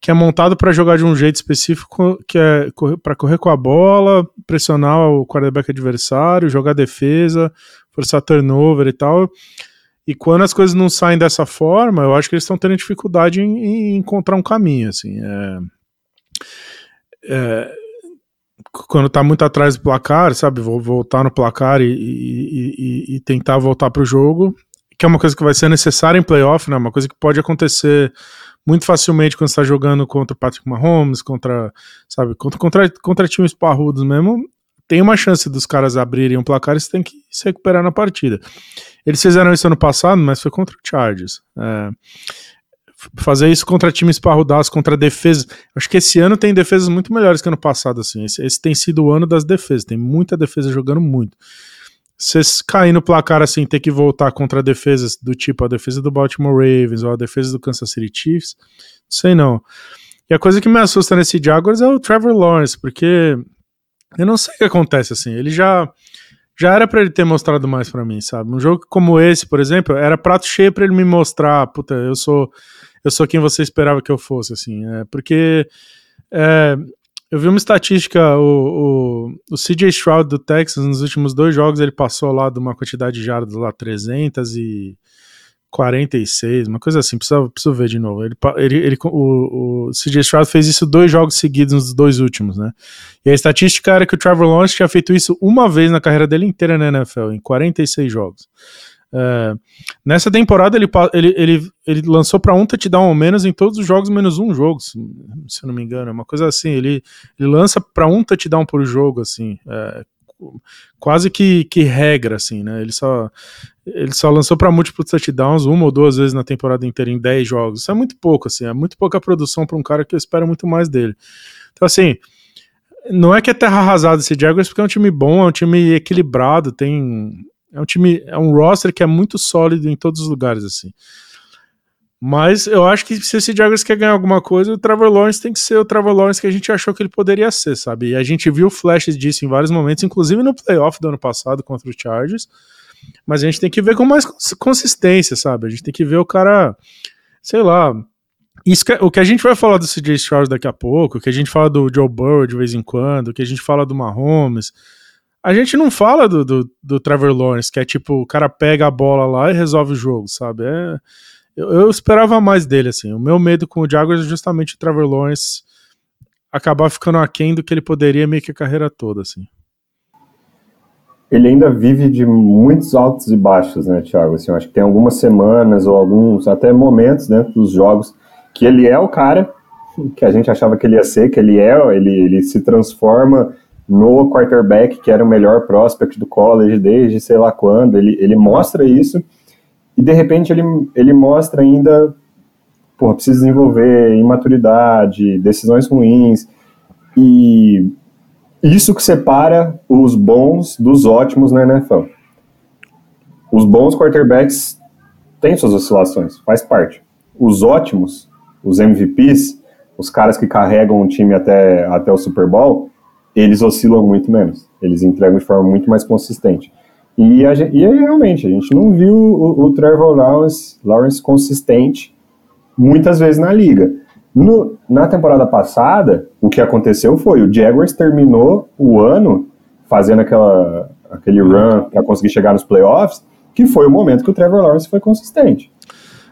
que é montado para jogar de um jeito específico, que é para correr com a bola, pressionar o quarterback adversário, jogar defesa, forçar turnover e tal. E quando as coisas não saem dessa forma, eu acho que eles estão tendo dificuldade em, em, encontrar um caminho. Assim, é, é, quando tá muito atrás do placar, sabe? Vou voltar no placar e, e, e, e tentar voltar pro jogo, que é uma coisa que vai ser necessária em playoff, né? Uma coisa que pode acontecer muito facilmente quando você tá jogando contra o Patrick Mahomes, contra, sabe, contra, contra, contra times parrudos mesmo. Tem uma chance dos caras abrirem um placar e você tem que se recuperar na partida. Eles fizeram isso ano passado, mas foi contra o Chargers. É, fazer isso contra times parrudados, contra defesas. Acho que esse ano tem defesas muito melhores que ano passado, assim. Esse, esse tem sido o ano das defesas. Tem muita defesa jogando muito. Se cair no placar assim, ter que voltar contra defesas do tipo a defesa do Baltimore Ravens ou a defesa do Kansas City Chiefs, não sei não. E a coisa que me assusta nesse Jaguars é o Trevor Lawrence, porque eu não sei o que acontece assim. Ele já já era para ele ter mostrado mais para mim, sabe? Um jogo como esse, por exemplo, era prato cheio para ele me mostrar, puta, eu sou eu sou quem você esperava que eu fosse, assim. É, porque é, eu vi uma estatística, o, o, o CJ Stroud do Texas, nos últimos dois jogos, ele passou lá de uma quantidade de jardas lá 346, uma coisa assim, preciso, preciso ver de novo. Ele, ele, ele, o, o CJ Stroud fez isso dois jogos seguidos nos dois últimos, né? E a estatística era que o Trevor Lawrence tinha feito isso uma vez na carreira dele inteira na NFL, em 46 jogos. É, nessa temporada ele, ele, ele, ele lançou para um touchdown ou menos em todos os jogos, menos um jogo, se, se eu não me engano. É uma coisa assim, ele, ele lança para um touchdown por jogo, assim, é, quase que, que regra, assim, né? Ele só, ele só lançou para múltiplos touchdowns uma ou duas vezes na temporada inteira em 10 jogos. Isso é muito pouco, assim, é muito pouca produção para um cara que eu espero muito mais dele. Então, assim, não é que é terra arrasada esse Jaguars, porque é um time bom, é um time equilibrado, tem. É um time. É um roster que é muito sólido em todos os lugares, assim. Mas eu acho que se esse Jaguars quer ganhar alguma coisa, o Trevor Lawrence tem que ser o Trevor Lawrence que a gente achou que ele poderia ser, sabe? E a gente viu flashes disso em vários momentos, inclusive no playoff do ano passado contra os Chargers. Mas a gente tem que ver com mais consistência, sabe? A gente tem que ver o cara, sei lá. Que, o que a gente vai falar do CJ Stroud daqui a pouco, o que a gente fala do Joe Burrow de vez em quando, o que a gente fala do Mahomes. A gente não fala do, do, do Trevor Lawrence, que é tipo, o cara pega a bola lá e resolve o jogo, sabe? É eu, eu, esperava mais dele, assim. O meu medo com o Jaguars é justamente o Trevor Lawrence acabar ficando aquém do que ele poderia meio que a carreira toda, assim. Ele ainda vive de muitos altos e baixos, né, Thiago? Assim, eu acho que tem algumas semanas ou alguns, até momentos dentro dos jogos, que ele é o cara que a gente achava que ele ia ser, que ele é, ele, ele se transforma no quarterback que era o melhor prospect do college desde sei lá quando, ele, ele mostra isso, e de repente ele, ele mostra ainda, porra, precisa desenvolver imaturidade, decisões ruins, e isso que separa os bons dos ótimos na NFL. Os bons quarterbacks têm suas oscilações, faz parte. Os ótimos, os MVPs, os caras que carregam o time até, até o Super Bowl, eles oscilam muito menos. Eles entregam de forma muito mais consistente. E, a, e realmente, a gente não viu o, o Trevor Lawrence, Lawrence consistente muitas vezes na liga. No, na temporada passada, o que aconteceu foi o Jaguars terminou o ano fazendo aquela, aquele run para conseguir chegar nos playoffs, que foi o momento que o Trevor Lawrence foi consistente.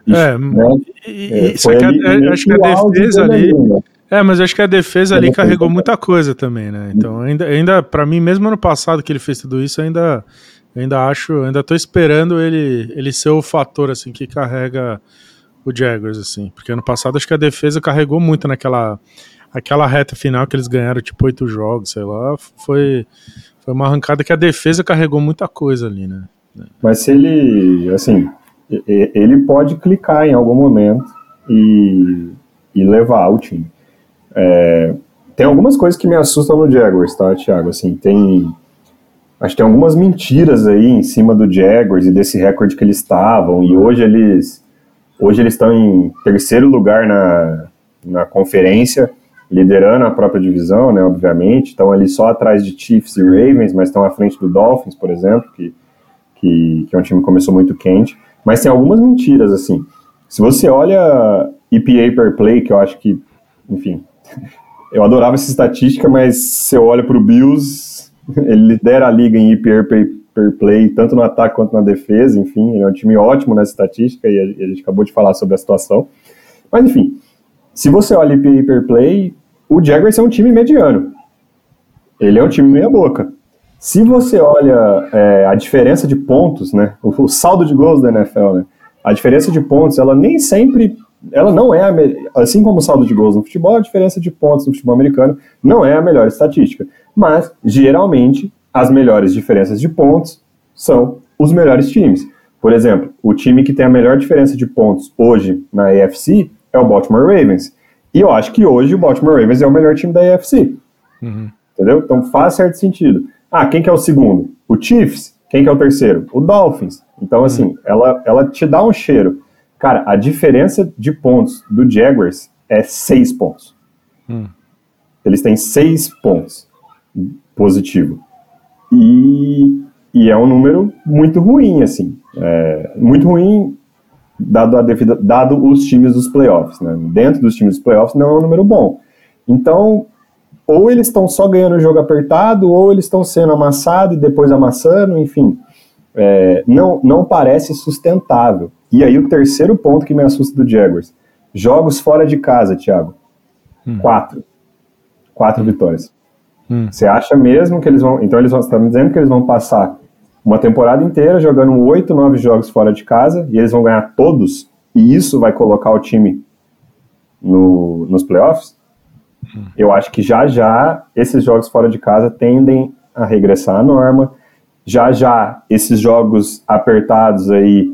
é, né? e, é, que a, acho que a defesa ali. Né? É, mas acho que a defesa ali carregou muita coisa também, né? Então, ainda, ainda para mim, mesmo ano passado que ele fez tudo isso, ainda eu ainda acho, ainda tô esperando ele, ele ser o fator assim que carrega o Jaguars assim, porque ano passado acho que a defesa carregou muito naquela aquela reta final que eles ganharam tipo oito jogos, sei lá, foi foi uma arrancada que a defesa carregou muita coisa ali, né? Mas se ele, assim, ele pode clicar em algum momento e, e levar o time. É, tem algumas coisas que me assustam no Jaguars, tá, Thiago? Assim, tem Acho que tem algumas mentiras aí em cima do Jaguars e desse recorde que eles estavam. E hoje eles hoje eles estão em terceiro lugar na, na conferência, liderando a própria divisão, né, obviamente. Estão ali só atrás de Chiefs e Ravens, mas estão à frente do Dolphins, por exemplo, que, que, que é um time que começou muito quente. Mas tem algumas mentiras, assim. Se você olha EPA per play, que eu acho que, enfim, eu adorava essa estatística, mas você olha para o Bills, ele lidera a liga em EPR per, play, tanto no ataque quanto na defesa, enfim, ele é um time ótimo nessa estatística e a, gente acabou de falar sobre a situação. Mas enfim, se você olha EPR per play, o Jaguars é um time mediano. Ele é um time meia boca. Se você olha é, a diferença de pontos, né, o, o, saldo de gols da NFL, né, a diferença de pontos, ela nem sempre, ela não é, a, assim como o saldo de gols no futebol, a diferença de pontos no futebol americano não é a melhor estatística mas geralmente as melhores diferenças de pontos são os melhores times. Por exemplo, o time que tem a melhor diferença de pontos hoje na AFC é o Baltimore Ravens. E eu acho que hoje o Baltimore Ravens é o melhor time da AFC. Uhum. Entendeu? Então faz certo sentido. Ah, quem que é o segundo? O Chiefs. Quem que é o terceiro? O Dolphins. Então, assim, uhum. ela, ela te dá um cheiro. Cara, a diferença de pontos do Jaguars é seis pontos. Uhum. Eles têm seis pontos positivo. E, e é um número muito ruim, assim. É, muito ruim dado, a devida, dado os times dos playoffs. Né? Dentro dos times dos playoffs não é um número bom. Então, ou eles estão só ganhando o jogo apertado, ou eles estão sendo amassados e depois amassando, enfim. É, não, não parece sustentável. E aí o terceiro ponto que me assusta do Jaguars. Jogos fora de casa, Thiago. Hum. Quatro. Quatro vitórias. Hum. Você acha mesmo que eles vão. Então eles estão tá dizendo que eles vão passar uma temporada inteira jogando oito, nove jogos fora de casa e eles vão ganhar todos, e isso vai colocar o time no, nos playoffs? Hum. Eu acho que já já esses jogos fora de casa tendem a regressar à norma. Já já esses jogos apertados aí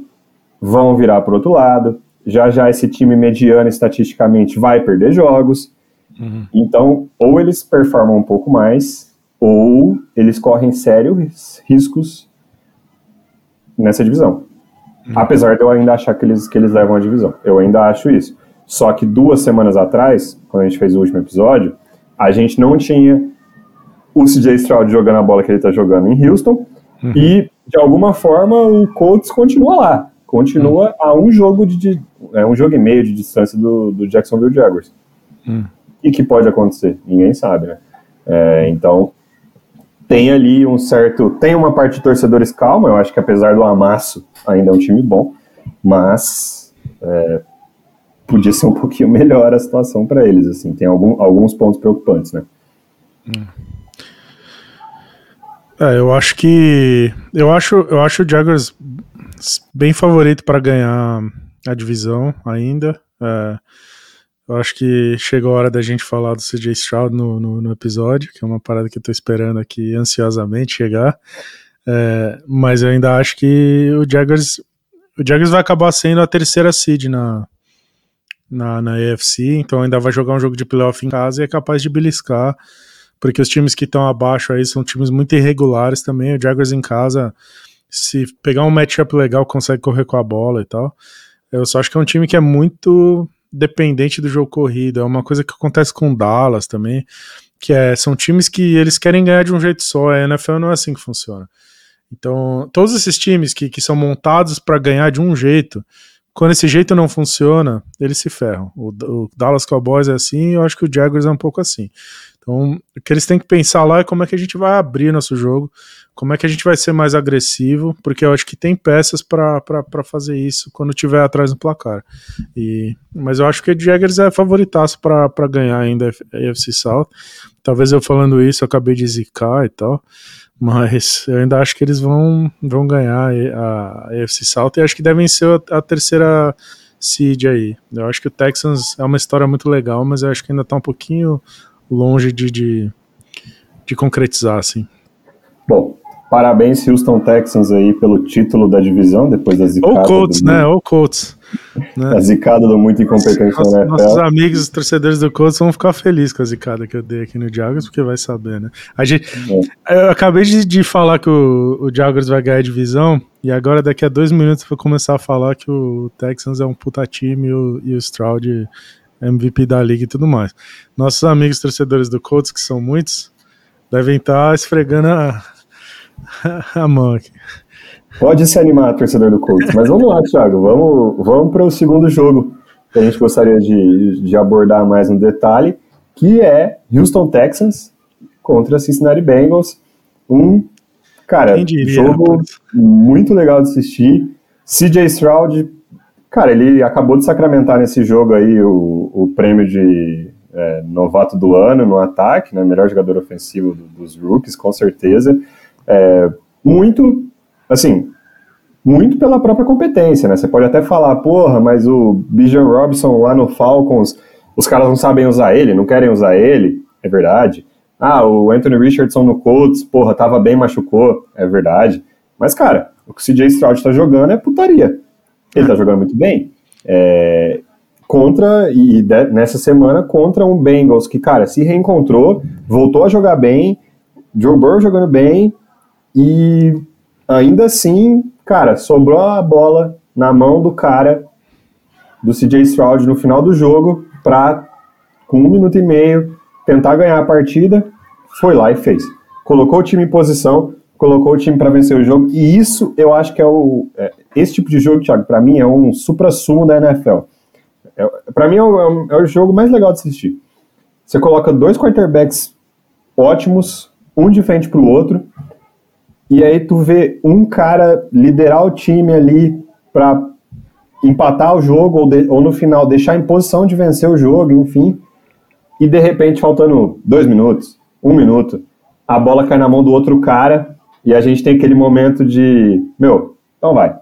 vão virar para o outro lado. Já já esse time mediano estatisticamente vai perder jogos. Uhum. Então, ou eles performam um pouco mais, ou eles correm sérios riscos nessa divisão. Uhum. Apesar de eu ainda achar que eles, que eles levam a divisão. Eu ainda acho isso. Só que duas semanas atrás, quando a gente fez o último episódio, a gente não tinha o CJ Stroud jogando a bola que ele está jogando em Houston. Uhum. E, de alguma forma, o Colts continua lá. Continua uhum. a um jogo de, é, um jogo e meio de distância do, do Jacksonville Jaguars. Uhum. E que pode acontecer? Ninguém sabe, né? É, então, tem ali um certo. Tem uma parte de torcedores calma, eu acho que apesar do amasso, ainda é um time bom, mas é, podia ser um pouquinho melhor a situação para eles, assim, tem algum, alguns pontos preocupantes, né? É, eu acho que eu acho eu acho o Jaguars bem favorito para ganhar a divisão ainda. É, eu acho que chegou a hora da gente falar do CJ Stroud no, no, no, episódio, que é uma parada que eu tô esperando aqui ansiosamente chegar. É, mas eu ainda acho que o Jaguars, o Jaguars vai acabar sendo a terceira seed na, na, na AFC, então ainda vai jogar um jogo de playoff em casa e é capaz de beliscar, porque os times que estão abaixo aí são times muito irregulares também. O Jaguars em casa, se pegar um matchup legal, consegue correr com a bola e tal. Eu só acho que é um time que é muito dependente do jogo corrido. É uma coisa que acontece com Dallas também, que é, são times que eles querem ganhar de um jeito só. A NFL não é assim que funciona. Então, todos esses times que, que são montados para ganhar de um jeito, quando esse jeito não funciona, eles se ferram. O, o, Dallas Cowboys é assim, eu acho que o Jaguars é um pouco assim. Então, o que eles têm que pensar lá é como é que a gente vai abrir nosso jogo, como é que a gente vai ser mais agressivo, porque eu acho que tem peças para fazer isso quando tiver atrás no placar. E, mas eu acho que o Jaguars é favoritaço para ganhar ainda a AFC South. Talvez eu falando isso, eu acabei de zicar e tal. Mas eu ainda acho que eles vão, vão ganhar a, a AFC South e acho que devem ser a, a terceira seed aí. Eu acho que o Texans é uma história muito legal, mas eu acho que ainda está um pouquinho longe de, de, de concretizar, assim. Bom, Parabéns, Houston Texans, aí, pelo título da divisão, depois da zicada. Ou Colts, né? Ou Colts. Né? A zicada do muito incompetente Nossa, na NFL. Nossos amigos, os torcedores do Colts, vão ficar felizes com a zicada que eu dei aqui no Jaguars, porque vai saber, né? A gente, é. Eu acabei de, de falar que o, o Jaguars vai ganhar a divisão, e agora daqui a dois minutos eu vou começar a falar que o Texans é um puta time e o, e o Stroud MVP da liga e tudo mais. Nossos amigos torcedores do Colts, que são muitos, devem estar esfregando a a mão aqui. Pode se animar, torcedor do Colts. Mas vamos lá, Thiago. Vamos, vamos para o segundo jogo que a gente gostaria de, de abordar mais no detalhe, que é Houston Texans contra Cincinnati Bengals. Um, cara, jogo muito legal de assistir. CJ Stroud, cara, ele acabou de sacramentar nesse jogo aí o, o prêmio de é, novato do ano no ataque, né? Melhor jogador ofensivo dos rookies, com certeza. É, muito, assim, muito pela própria competência, né? Você pode até falar, porra, mas o Bijan Robson lá no Falcons, os caras não sabem usar ele, não querem usar ele, é verdade. Ah, o Anthony Richardson no Colts, porra, tava bem, machucou, é verdade. Mas, cara, o que o CJ Stroud tá jogando é putaria. Ele tá jogando muito bem. É, contra, e de, nessa semana, contra um Bengals que, cara, se reencontrou, voltou a jogar bem, Joe Burrow jogando bem, e ainda assim, cara, sobrou a bola na mão do cara do CJ Stroud no final do jogo para, com um minuto e meio, tentar ganhar a partida. Foi lá e fez. Colocou o time em posição, colocou o time para vencer o jogo. E isso eu acho que é o. É, esse tipo de jogo, Thiago, para mim é um supra-sumo da NFL. É, para mim é o, é o jogo mais legal de assistir. Você coloca dois quarterbacks ótimos, um de frente para o outro, e aí tu vê um cara liderar o time ali para empatar o jogo ou, de, ou no final deixar em posição de vencer o jogo, enfim. E de repente, faltando dois minutos, um minuto, a bola cai na mão do outro cara e a gente tem aquele momento de, meu, então vai,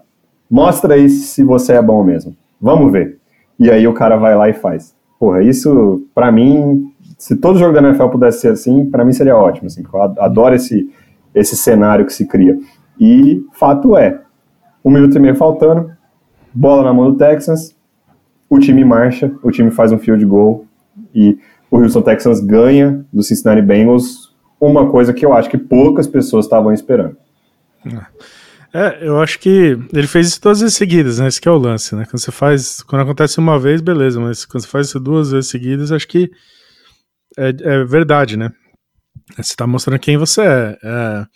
mostra aí se você é bom mesmo, vamos ver. E aí o cara vai lá e faz. Porra, isso, para mim, se todo jogo da NFL pudesse ser assim, para mim seria ótimo, assim, eu adoro esse, esse cenário que se cria. E fato é, um minuto e meio faltando, bola na mão do Texans, o time marcha, o time faz um field goal e o Houston Texans ganha do Cincinnati Bengals, uma coisa que eu acho que poucas pessoas estavam esperando. É, eu acho que ele fez isso todas as seguidas, né? Esse é o lance, né? Quando você faz, quando acontece uma vez, beleza, mas quando você faz isso duas vezes seguidas, acho que é, é verdade, né? Você tá mostrando quem você é. é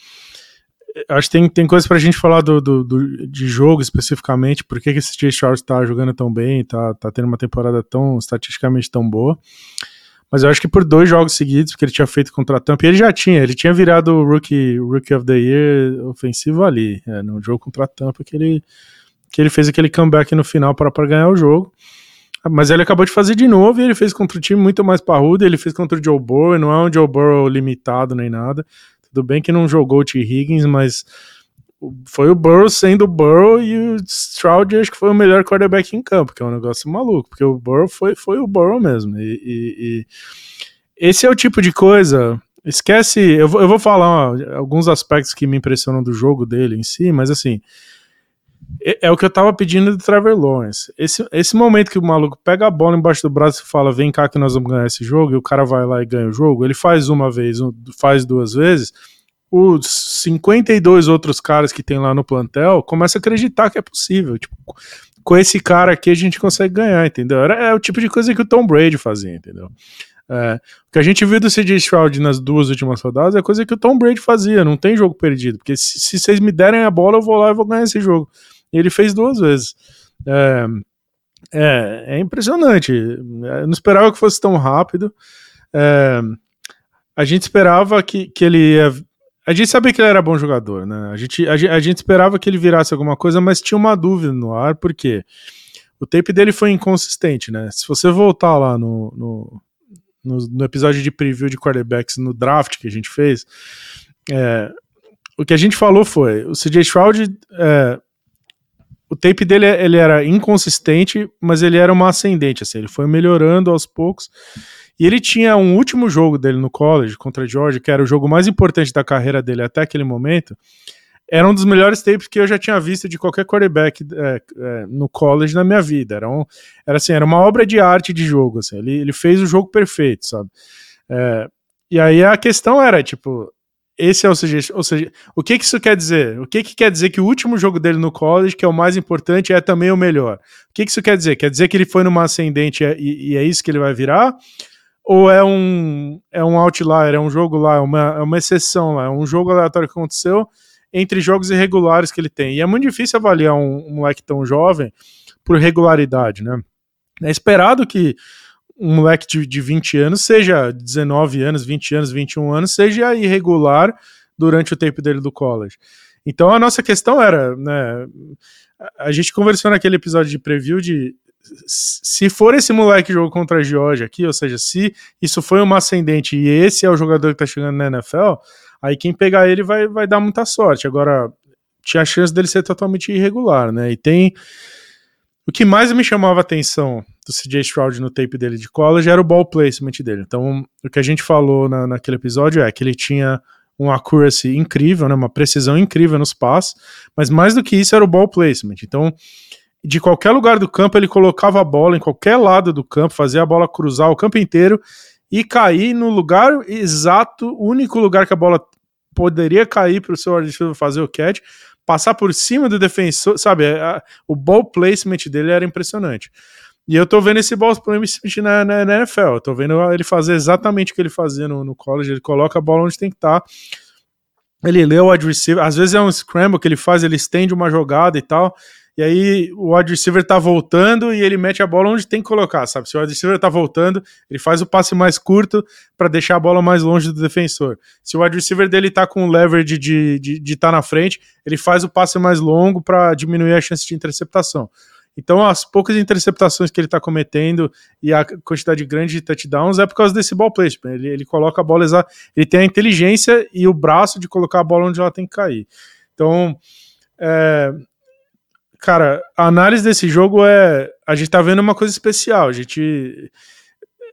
acho que tem, tem coisa pra gente falar do, do, do de jogo especificamente, por que, esse Jay Charles tá jogando tão bem, tá, tá tendo uma temporada tão estatisticamente tão boa. Mas eu acho que por dois jogos seguidos, que ele tinha feito contra a Tampa, e ele já tinha, ele tinha virado o rookie, rookie of the Year ofensivo ali, é, no jogo contra a Tampa, que ele, que ele fez aquele comeback no final para ganhar o jogo. Mas ele acabou de fazer de novo e ele fez contra um time muito mais parrudo, ele fez contra o Joe Burrow, não é um Joe Burrow limitado nem nada. Tudo bem que não jogou o T. Higgins, mas foi o Burrow sendo o Burrow e o Stroud acho que foi o melhor quarterback em campo, que é um negócio maluco, porque o Burrow foi, foi o Burrow mesmo. E, e, e esse é o tipo de coisa. Esquece, eu vou, eu vou falar ó, alguns aspectos que me impressionam do jogo dele em si, mas assim, é, é, o que eu tava pedindo do Trevor Lawrence. Esse, esse momento que o maluco pega a bola embaixo do braço e fala: vem cá que nós vamos ganhar esse jogo, e o cara vai lá e ganha o jogo, ele faz uma vez, faz duas vezes os 52 outros caras que tem lá no plantel começam a acreditar que é possível. Tipo, com esse cara aqui a gente consegue ganhar, entendeu? Era, é o tipo de coisa que o Tom Brady fazia, entendeu? É, o que a gente viu do CJ Stroud nas duas últimas rodadas é coisa que o Tom Brady fazia, não tem jogo perdido, porque se, se vocês me derem a bola, eu vou lá e vou ganhar esse jogo. E ele fez duas vezes. É, é, é impressionante. Eu não esperava que fosse tão rápido. É, a gente esperava que, que ele ia a gente sabia que ele era bom jogador, né? A gente, a, a, gente esperava que ele virasse alguma coisa, mas tinha uma dúvida no ar, porque o tape dele foi inconsistente, né? Se você voltar lá no, no, no, no episódio de preview de quarterbacks no draft que a gente fez, é, o que a gente falou foi: o CJ Stroud, é, o tape dele ele era inconsistente, mas ele era uma ascendente, assim, ele foi melhorando aos poucos. E ele tinha um último jogo dele no college contra a Georgia, que era o jogo mais importante da carreira dele até aquele momento. Era um dos melhores tapes que eu já tinha visto de qualquer quarterback é, é, no college na minha vida. Era, um, era assim, era uma obra de arte de jogo. Assim. Ele, ele fez o jogo perfeito, sabe? É, e aí a questão era, tipo, esse é o sujeito. Ou seja, o que, que isso quer dizer? O que, que quer dizer que o último jogo dele no college, que é o mais importante, é também o melhor? O que, que isso quer dizer? Quer dizer que ele foi numa ascendente e, e é isso que ele vai virar? Ou é um, é um outlier, é um jogo lá, é uma, é uma exceção lá, é um jogo aleatório que aconteceu entre jogos irregulares que ele tem. E é muito difícil avaliar um, um moleque tão jovem por regularidade, né? É esperado que um moleque de, de 20 anos, seja 19 anos, 20 anos, 21 anos, seja irregular durante o tempo dele do college. Então a nossa questão era, né, a gente conversou naquele episódio de preview de se for esse moleque que jogou contra a Georgia aqui, ou seja, se isso foi uma ascendente e esse é o jogador que tá chegando na NFL, aí quem pegar ele vai, vai dar muita sorte. Agora, tinha a chance dele ser totalmente irregular, né? E tem. O que mais me chamava a atenção do CJ Stroud no tape dele de college era o ball placement dele. Então, o que a gente falou na, naquele episódio é que ele tinha um accuracy incrível, né, uma precisão incrível nos passos, mas mais do que isso era o ball placement. Então, de qualquer lugar do campo, ele colocava a bola em qualquer lado do campo, fazia a bola cruzar o campo inteiro e cair no lugar exato, único lugar que a bola poderia cair para o seu adversário fazer o catch, passar por cima do defensor, sabe? A, o ball placement dele era impressionante. E eu tô vendo esse ball placement na, na, na, NFL, eu tô vendo ele fazer exatamente o que ele fazia no, no college, ele coloca a bola onde tem que estar. Tá. Ele lê o wide receiver, às vezes é um scramble que ele faz, ele estende uma jogada e tal e aí o wide receiver tá voltando e ele mete a bola onde tem que colocar, sabe? Se o wide receiver tá voltando, ele faz o passe mais curto para deixar a bola mais longe do defensor. Se o wide receiver dele tá com leverage de estar de, de tá na frente, ele faz o passe mais longo para diminuir a chance de interceptação. Então, as poucas interceptações que ele está cometendo e a quantidade grande de touchdowns é por causa desse ball placement. Ele, ele coloca a bola ele tem a inteligência e o braço de colocar a bola onde ela tem que cair. Então, é, cara, a análise desse jogo é. A gente tá vendo uma coisa especial. A gente.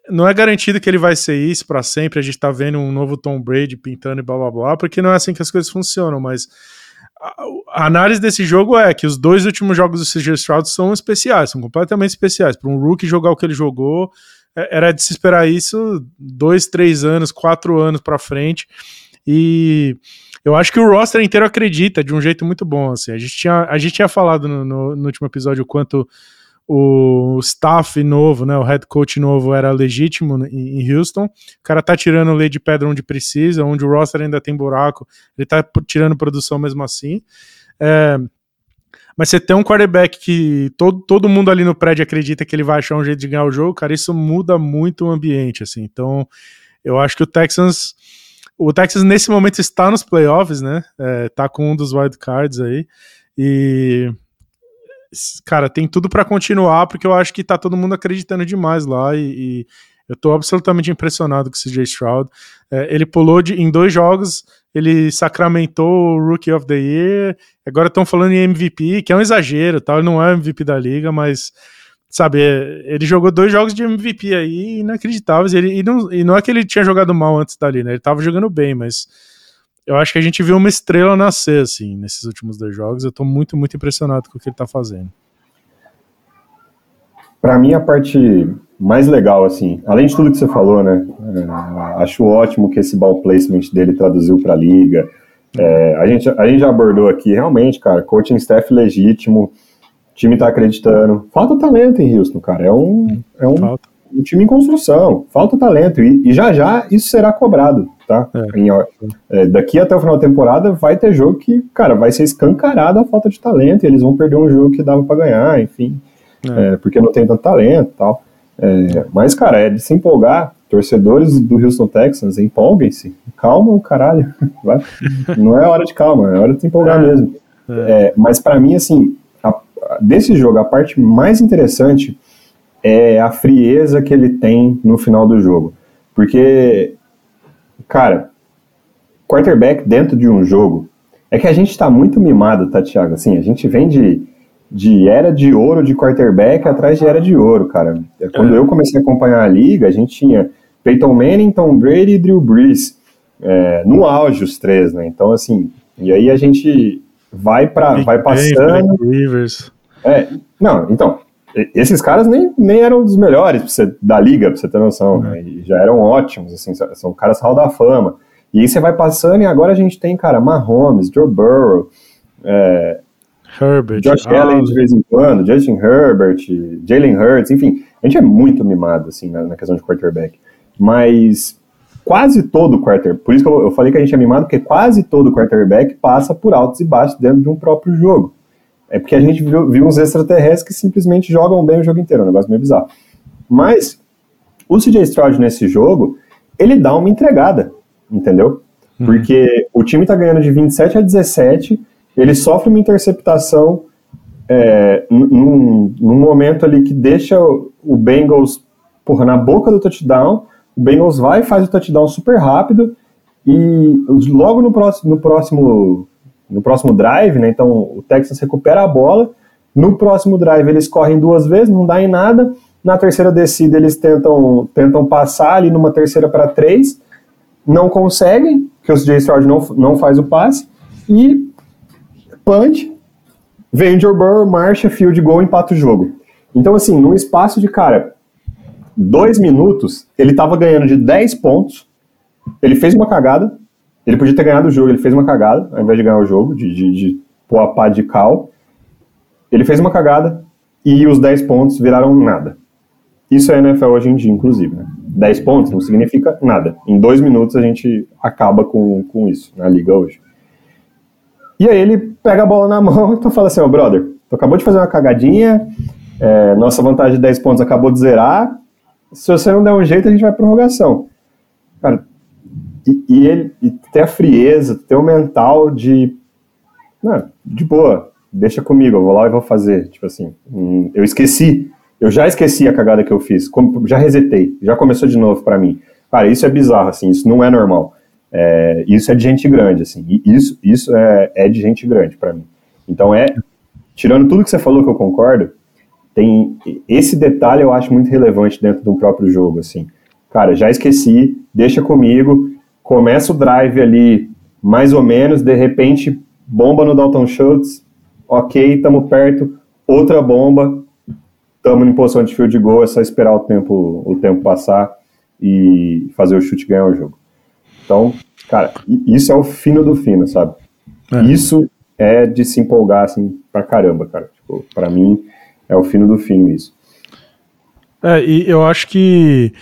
não é garantido que ele vai ser isso para sempre. A gente tá vendo um novo Tom Brady pintando e blá blá blá, porque não é assim que as coisas funcionam, mas a, análise desse jogo é que os dois últimos jogos do CJ Stroud são especiais, são completamente especiais. Para um rookie jogar o que ele jogou, é, era de se esperar isso dois, três anos, quatro anos para frente. E eu acho que o roster inteiro acredita de um jeito muito bom. Assim. A, gente tinha, a gente tinha falado no, no, no último episódio o quanto o staff novo, né, o head coach novo era legítimo em Houston. O cara tá tirando lei de pedra onde precisa, onde o roster ainda tem buraco, ele tá tirando produção mesmo assim. É, mas você tem um quarterback que todo, todo mundo ali no prédio acredita que ele vai achar um jeito de ganhar o jogo, cara, isso muda muito o ambiente, assim. Então, eu acho que o Texans o Texas nesse momento está nos playoffs, né? É, tá com um dos wild cards aí. E cara, tem tudo para continuar, porque eu acho que tá todo mundo acreditando demais lá e, e eu tô absolutamente impressionado com o CJ Stroud. É, ele pulou de, em dois jogos, ele sacramentou o Rookie of the Year, agora estão falando em MVP, que é um exagero, tá? ele não é MVP da liga, mas sabe, é, ele jogou dois jogos de MVP aí inacreditáveis, ele, e, não, e não é que ele tinha jogado mal antes dali, né? Ele tava jogando bem, mas eu acho que a gente viu uma estrela nascer, assim, nesses últimos dois jogos. Eu tô muito, muito impressionado com o que ele tá fazendo. Para mim, a parte mais legal, assim, além de tudo que você falou, né? É, acho ótimo que esse ball placement dele traduziu para liga. É, a, gente, a gente já abordou aqui, realmente, cara, coaching staff legítimo, time tá acreditando. Falta talento em Houston, cara. É um, é um, um time em construção, falta talento. E, e já já isso será cobrado tá? É. Em, é, daqui até o final da temporada vai ter jogo que, cara, vai ser escancarado a falta de talento, e eles vão perder um jogo que dava para ganhar, enfim, é. é. porque não tem tanto talento tal. É, mas, cara, é de se empolgar. Torcedores do Houston Texans, empolguem-se. Calma o caralho. Vai. Não é hora de calma, é hora de se empolgar é. mesmo. mas para mim, assim, desse jogo, a parte mais interessante é a frieza que ele tem no final do jogo. Porque Cara, quarterback dentro de um jogo. É que a gente tá muito mimado, tá, Thiago? Assim, a gente vem de, de era de ouro de quarterback atrás de era de ouro, cara. É, quando é. eu comecei a acompanhar a liga, a gente tinha Peyton Manning, Tom Brady e Drew Brees. É, no auge os três, né? Então, assim, e aí a gente vai para vai passando. Rivers. É, não, então, esses caras nem, nem eram dos melhores você, da liga, pra você ter noção. Né? já eram ótimos, assim, são caras hall da fama. E aí você vai passando e agora a gente tem, cara, Mahomes, Joe Burrow, é, Herbert, Josh Allen de vez em quando, Justin Herbert, Jalen Hurts, enfim, a gente é muito mimado, assim, na, na questão de quarterback. Mas quase todo quarterback, por isso que eu, eu falei que a gente é mimado, porque quase todo quarterback passa por altos e baixos dentro de um próprio jogo. É porque a gente viu, viu uns extraterrestres que simplesmente jogam bem o jogo inteiro, é um negócio meio bizarro. Mas o CJ Stroud nesse jogo, ele dá uma entregada, entendeu? Uhum. Porque o time tá ganhando de 27 a 17, ele sofre uma interceptação é, num, num, momento ali que deixa o Bengals porra, na boca do touchdown, o Bengals vai e faz o touchdown super rápido, e logo no próximo, no próximo no próximo drive, né? Então o Texas recupera a bola. No próximo drive eles correm duas vezes, não dá em nada. Na terceira descida eles tentam, tentam passar ali numa terceira para três, não conseguem, porque o CJ Stroud não, não faz o passe. E punch, vem Burrow, marcha, field goal, empata o jogo. Então assim, num espaço de, cara, dois minutos, ele estava ganhando de 10 pontos, ele fez uma cagada, ele podia ter ganhado o jogo, ele fez uma cagada, ao invés de ganhar o jogo, de, de, de pôr a pá de cal. Ele fez uma cagada e os 10 pontos viraram nada. Isso é NFL hoje em dia, inclusive. Né? 10 pontos não significa nada. Em dois minutos a gente acaba com, com isso na liga hoje. E aí ele pega a bola na mão e fala assim, ó, oh, brother, tu acabou de fazer uma cagadinha, é, nossa vantagem de 10 pontos acabou de zerar, se você não der um jeito, a gente vai prorrogação. Cara, e, e ele e ter a frieza, ter o mental de. Não, de boa, deixa comigo, eu vou lá e vou fazer. Tipo assim, hum, eu esqueci, eu já esqueci a cagada que eu fiz, já resetei, já começou de novo para mim. Cara, isso é bizarro, assim, isso não é normal. É, isso é de gente grande, assim, isso, isso é, é de gente grande para mim. Então é, tirando tudo que você falou que eu concordo, tem esse detalhe eu acho muito relevante dentro de um próprio jogo, assim. cara, já esqueci, deixa comigo, começa o drive ali mais ou menos, de repente bomba no Dalton Schultz, ok, estamos perto, outra bomba, estamos em posição de field goal, é só esperar o tempo, o tempo passar e fazer o chute ganhar o jogo. Então, cara, isso é o fino do fino, sabe? É. Isso é de se empolgar, assim, pra caramba, cara. Tipo, pra mim, é o fino do fino isso. É, e eu acho que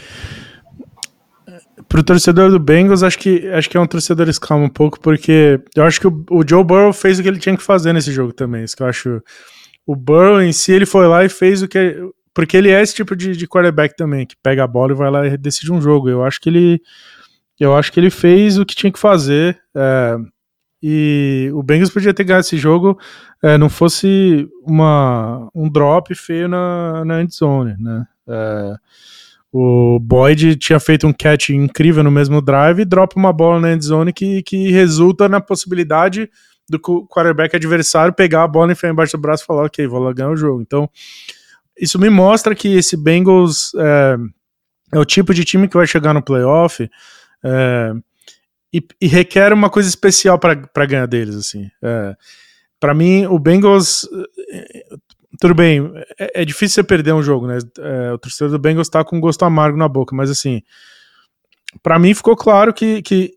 pro torcedor do Bengals, acho que, acho que é um torcedor escalma um pouco, porque eu acho que o, o, Joe Burrow fez o que ele tinha que fazer nesse jogo também. Isso que eu acho. O Burrow em si, ele foi lá e fez o que. Porque ele é esse tipo de, de quarterback também, que pega a bola e vai lá e decide um jogo. Eu acho que ele. Eu acho que ele fez o que tinha que fazer. É, e o Bengals podia ter ganhado esse jogo é, não fosse uma, um drop feio na, na endzone, né? É, o Boyd tinha feito um catch incrível no mesmo drive e dropa uma bola na endzone que, que resulta na possibilidade do quarterback adversário pegar a bola e enfiar embaixo do braço e falar, ok, vou lá ganhar o jogo. Então, isso me mostra que esse Bengals é, é o tipo de time que vai chegar no playoff é, e, e, requer uma coisa especial para ganhar deles, assim. É, para mim, o Bengals tudo bem, é, é, difícil você perder um jogo, né? É, o torcedor do Bengals tá com gosto amargo na boca, mas assim, para mim ficou claro que, que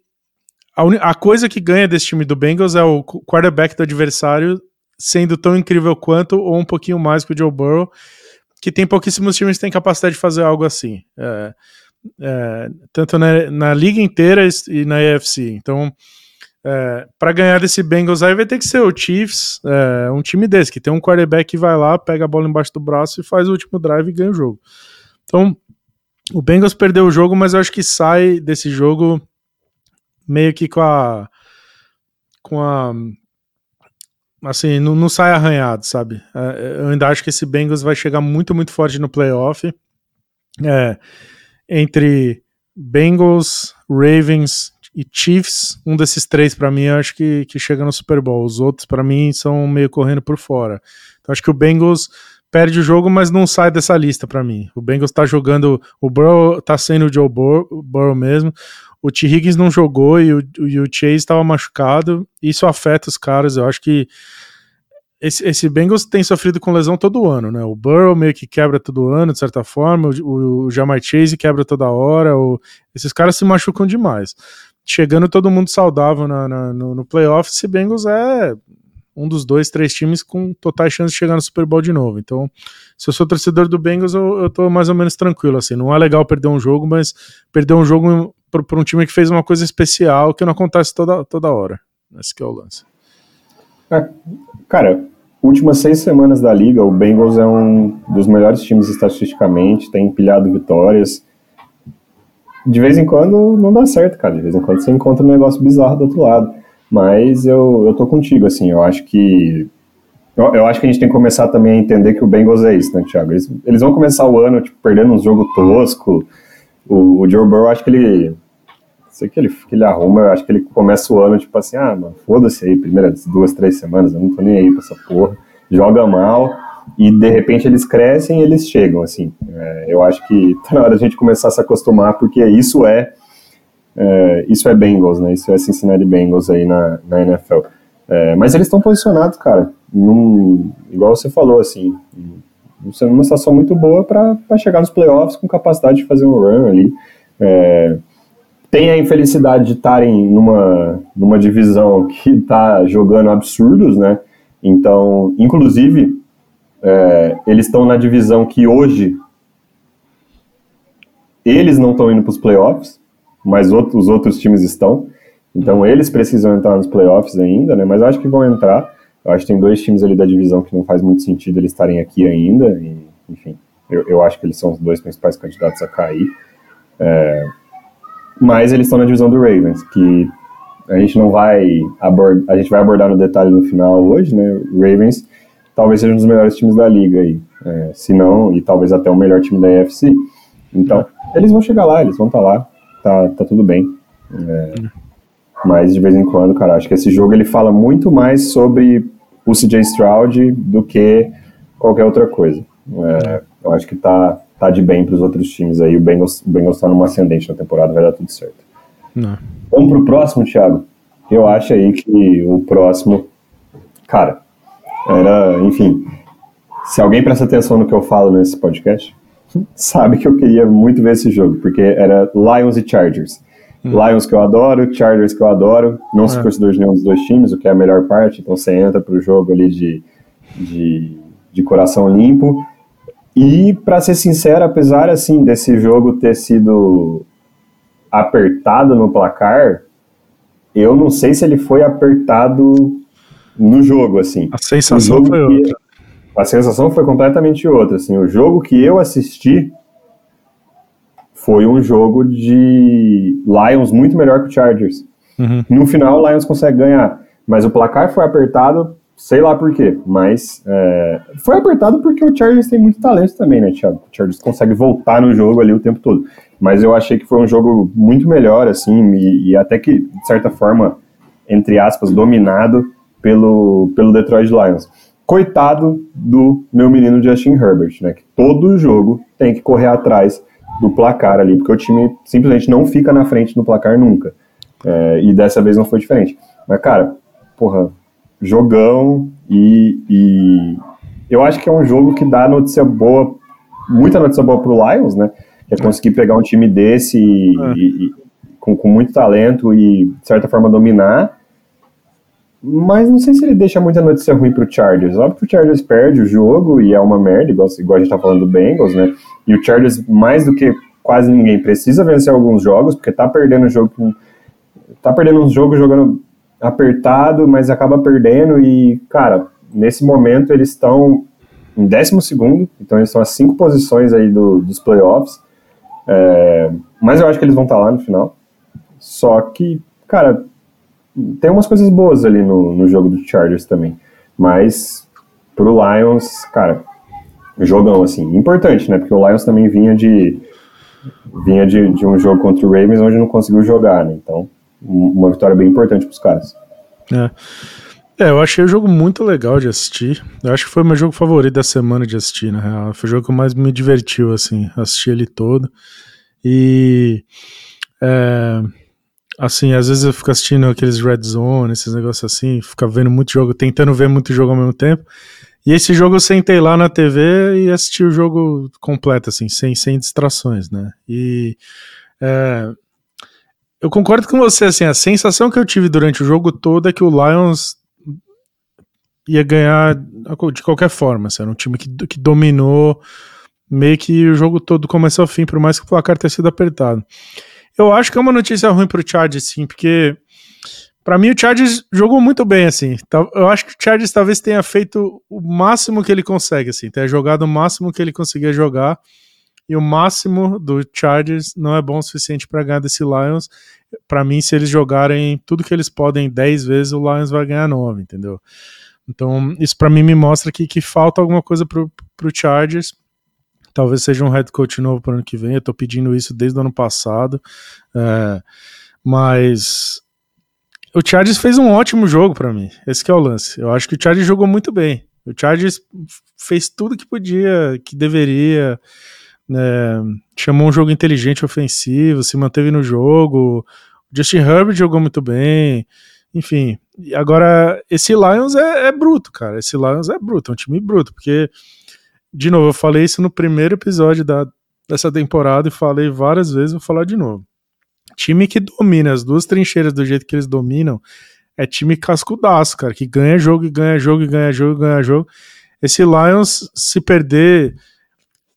a, a, coisa que ganha desse time do Bengals é o quarterback do adversário sendo tão incrível quanto ou um pouquinho mais que o Joe Burrow, que tem pouquíssimos times que têm capacidade de fazer algo assim. É, é, tanto na, na liga inteira e na AFC. Então, é, para ganhar desse Bengals aí vai ter que ser o Chiefs, é, um time desse, que tem um quarterback que vai lá, pega a bola embaixo do braço e faz o último drive e ganha o jogo. Então, o Bengals perdeu o jogo, mas eu acho que sai desse jogo meio que com a. com a. assim, não, não sai arranhado, sabe? É, eu ainda acho que esse Bengals vai chegar muito, muito forte no playoff. É, entre Bengals, Ravens, e Chiefs, um desses três para mim, eu acho que, que chega no Super Bowl. Os outros para mim são meio correndo por fora. Então acho que o Bengals perde o jogo, mas não sai dessa lista para mim. O Bengals tá jogando, o Burrow tá sendo o Joe Burrow, Burrow mesmo. O T. Higgins não jogou e o, e o Chase estava machucado. Isso afeta os caras. Eu acho que esse, esse Bengals tem sofrido com lesão todo ano, né? O Burrow meio que quebra todo ano, de certa forma. O, o Jamar Chase quebra toda hora. O, esses caras se machucam demais chegando todo mundo saudável na, na, no, no playoff, esse Bengals é um dos dois, três times com totais chances de chegar no Super Bowl de novo. Então, se eu sou torcedor do Bengals, eu, eu tô mais ou menos tranquilo, assim, não é legal perder um jogo, mas perder um jogo para um time que fez uma coisa especial que não acontece toda, toda hora. Esse que é o lance. É, cara, últimas seis semanas da liga, o Bengals é um dos melhores times estatisticamente, tem empilhado vitórias, de vez em quando não dá certo, cara. De vez em quando você encontra um negócio bizarro do outro lado. Mas eu, eu tô contigo, assim, eu acho que. Eu, eu acho que a gente tem que começar também a entender que o Bengals é isso, né, Thiago? Eles, eles vão começar o ano, tipo, perdendo um jogo tosco. O, o Joe Burrow, acho que ele. Sei que ele, que ele arruma, eu acho que ele começa o ano, tipo assim, ah, mano, foda-se aí, primeiras duas, três semanas, eu não tô nem aí pra essa porra. Joga mal e de repente eles crescem e eles chegam, assim. É, eu acho que tá na hora a gente começar a se acostumar, porque isso é, é isso é Bengals, né? Isso é Cincinnati Bengals aí na, na NFL. É, mas eles estão posicionados, cara, num, igual você falou, assim, numa situação muito boa para chegar nos playoffs com capacidade de fazer um run ali. É, tem a infelicidade de estarem numa, numa divisão que está jogando absurdos, né? Então, inclusive, é, eles estão na divisão que hoje eles não estão indo para os playoffs, mas outros, os outros times estão. Então eles precisam entrar nos playoffs ainda, né? Mas eu acho que vão entrar. Eu acho que tem dois times ali da divisão que não faz muito sentido eles estarem aqui ainda. E, enfim, eu, eu, acho que eles são os dois principais candidatos a cair. É, mas eles estão na divisão do Ravens, que a gente não vai abordar, a gente vai abordar no detalhe no final hoje, né? Ravens talvez seja um dos melhores times da liga aí, é, se não, e talvez até o melhor time da AFC. Então, eles vão chegar lá, eles vão estar tá lá, tá, tá tudo bem. É, mas de vez em quando, cara, acho que esse jogo ele fala muito mais sobre o CJ Stroud do que qualquer outra coisa. É, eu acho que tá, tá de bem para os outros times aí. O Bengals, o Bengals tá numa ascendente na temporada, vai dar tudo certo. Não. Vamos pro próximo, Thiago? Eu acho aí que o próximo, cara, era, enfim, se alguém presta atenção no que eu falo nesse podcast, sabe que eu queria muito ver esse jogo, porque era Lions e Chargers. Hum. Lions que eu adoro, Chargers que eu adoro, não sou é. torcedor de nenhum dos dois times, o que é a melhor parte, então você entra pro jogo ali de, de, de coração limpo. E, para ser sincero, apesar assim desse jogo ter sido apertado no placar, eu não sei se ele foi apertado no jogo, assim. A sensação foi que, outra. A sensação foi completamente outra, assim. O jogo que eu assisti foi um jogo de Lions muito melhor que o Chargers. Uhum. No final, o Lions consegue ganhar, mas o placar foi apertado, sei lá por quê, mas é, foi apertado porque o Chargers tem muito talento também, né, Thiago? O Chargers consegue voltar no jogo ali o tempo todo. Mas eu achei que foi um jogo muito melhor, assim, e, e até que, de certa forma, entre aspas, dominado pelo, pelo Detroit Lions. Coitado do meu menino Justin Herbert, né? Que todo jogo tem que correr atrás do placar ali, porque o time simplesmente não fica na frente no placar nunca. É, e dessa vez não foi diferente. Mas, cara, porra, jogão e, e, eu acho que é um jogo que dá notícia boa, muita notícia boa pro Lions, né? Que é conseguir pegar um time desse e, é. e, com, com muito talento e, de certa forma, dominar mas não sei se ele deixa muita notícia ruim pro Chargers. Óbvio que o Chargers perde o jogo e é uma merda, igual, igual a gente tá falando do Bengals, né? E o Chargers, mais do que quase ninguém, precisa vencer alguns jogos, porque tá perdendo o jogo com, Tá perdendo uns jogos jogando apertado, mas acaba perdendo e, cara, nesse momento eles estão em 12 segundo, então eles estão a cinco posições aí do, dos playoffs. É, mas eu acho que eles vão estar tá lá no final. Só que, cara, tem umas coisas boas ali no, no jogo do Chargers também. Mas pro Lions, cara, jogão assim, importante, né? Porque o Lions também vinha de vinha de, de um jogo contra o Ravens onde não conseguiu jogar, né? Então, uma vitória bem importante para os caras. É. É, eu achei o jogo muito legal de assistir. Eu acho que foi meu jogo favorito da semana de assistir, na real. Foi o jogo que mais me divertiu, assim, assistir ele todo. E. É, Assim, às vezes eu fico assistindo aqueles Red Zone, esses negócios assim, fica vendo muito jogo, tentando ver muito jogo ao mesmo tempo. E esse jogo eu sentei lá na TV e assisti o jogo completo, assim, sem, sem distrações, né? E é, eu concordo com você, assim, a sensação que eu tive durante o jogo todo é que o Lions ia ganhar de qualquer forma, assim, era um time que, que dominou meio que o jogo todo começou ao fim, por mais que o placar tenha sido apertado. Eu acho que é uma notícia ruim pro Chargers, sim, porque para mim o Chargers jogou muito bem, assim. Eu acho que o Chargers talvez tenha feito o máximo que ele consegue, assim, tenha jogado o máximo que ele conseguia jogar. E o máximo do Chargers não é bom o suficiente para ganhar desse Lions. Para mim, se eles jogarem tudo que eles podem 10 vezes, o Lions vai ganhar 9, entendeu? Então, isso para mim me mostra que, que falta alguma coisa pro, pro Chargers. Talvez seja um head coach novo para o ano que vem. Eu estou pedindo isso desde o ano passado. É, mas o Chargers fez um ótimo jogo para mim. Esse é o lance. Eu acho que o Chargers jogou muito bem. O Chargers fez tudo que podia, que deveria. Né, chamou um jogo inteligente ofensivo, se manteve no jogo. O Justin Herbert jogou muito bem. Enfim, agora esse Lions é, é bruto, cara. Esse Lions é bruto, é um time bruto, porque de novo, eu falei isso no primeiro episódio da, dessa temporada e falei várias vezes, vou falar de novo. Time que domina as duas trincheiras do jeito que eles dominam é time cascudaço, cara, que ganha jogo e ganha jogo e ganha jogo e ganha jogo. Esse Lions, se perder.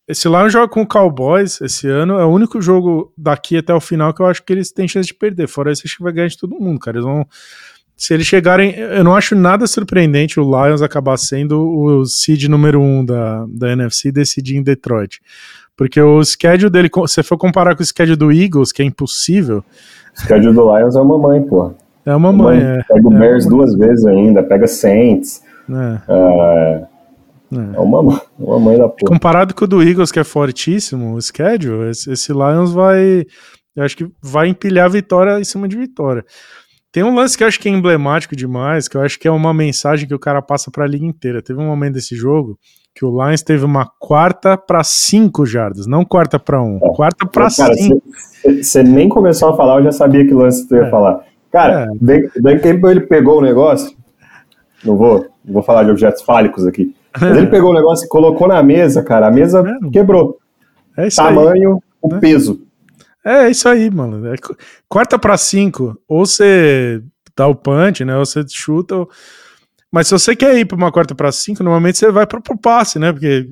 Esse Lions joga com o Cowboys esse ano, é o único jogo daqui até o final que eu acho que eles têm chance de perder. Fora isso, acho que vai ganhar de todo mundo, cara. Eles vão se eles chegarem, eu não acho nada surpreendente o Lions acabar sendo o seed número um da, da NFC e decidir em Detroit. Porque o schedule dele, se for comparar com o schedule do Eagles, que é impossível. O schedule do Lions é uma mãe, pô. É uma mãe, é. Pega o é Bears duas vezes ainda, pega Saints. É. É, é uma, uma mãe da porra. Comparado com o do Eagles, que é fortíssimo, o schedule, esse, esse Lions vai. Eu acho que vai empilhar vitória em cima de vitória. Tem um lance que eu acho que é emblemático demais, que eu acho que é uma mensagem que o cara passa para a liga inteira. Teve um momento desse jogo que o Lions teve uma quarta para cinco jardas, não quarta para um, é. quarta para cinco. Você nem começou a falar, eu já sabia que lance tu ia é. falar. Cara, é. Dan Campbell ele pegou o negócio, não vou, não vou falar de objetos fálicos aqui, mas ele pegou o negócio e colocou na mesa, cara, a mesa é. quebrou. É isso Tamanho, aí. o é. peso. É, isso aí, mano. É, quarta para cinco, ou você dá o punch, né, ou você chuta, ou mas se você quer ir para uma quarta para cinco, normalmente você vai para o passe, né? Porque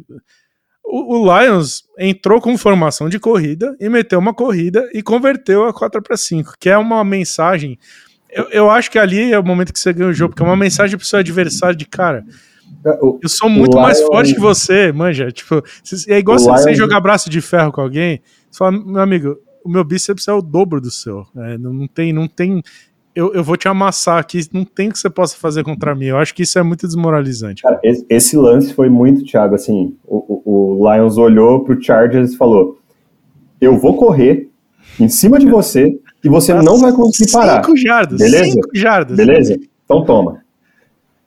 o, o, Lions entrou com formação de corrida e meteu uma corrida e converteu a 4 para 5, que é uma mensagem. Eu, eu acho que ali é o momento que você ganha o jogo, porque é uma mensagem para o seu adversário de cara. É, eu sou muito mais Lions... forte que você, manja. Tipo, é igual você, Lions... jogar braço de ferro com alguém. Você fala, meu amigo, o meu bíceps é o dobro do seu. É, não, tem, não tem eu, eu vou te amassar aqui, não tem que você possa fazer contra mim. Eu acho que isso é muito desmoralizante. Cara, esse, esse, lance foi muito, Thiago, assim, o, o, o Lions olhou pro Chargers e falou, eu vou correr em cima de você e você não vai conseguir parar. Cinco jardas. Beleza? Cinco jardas. Beleza? Então toma.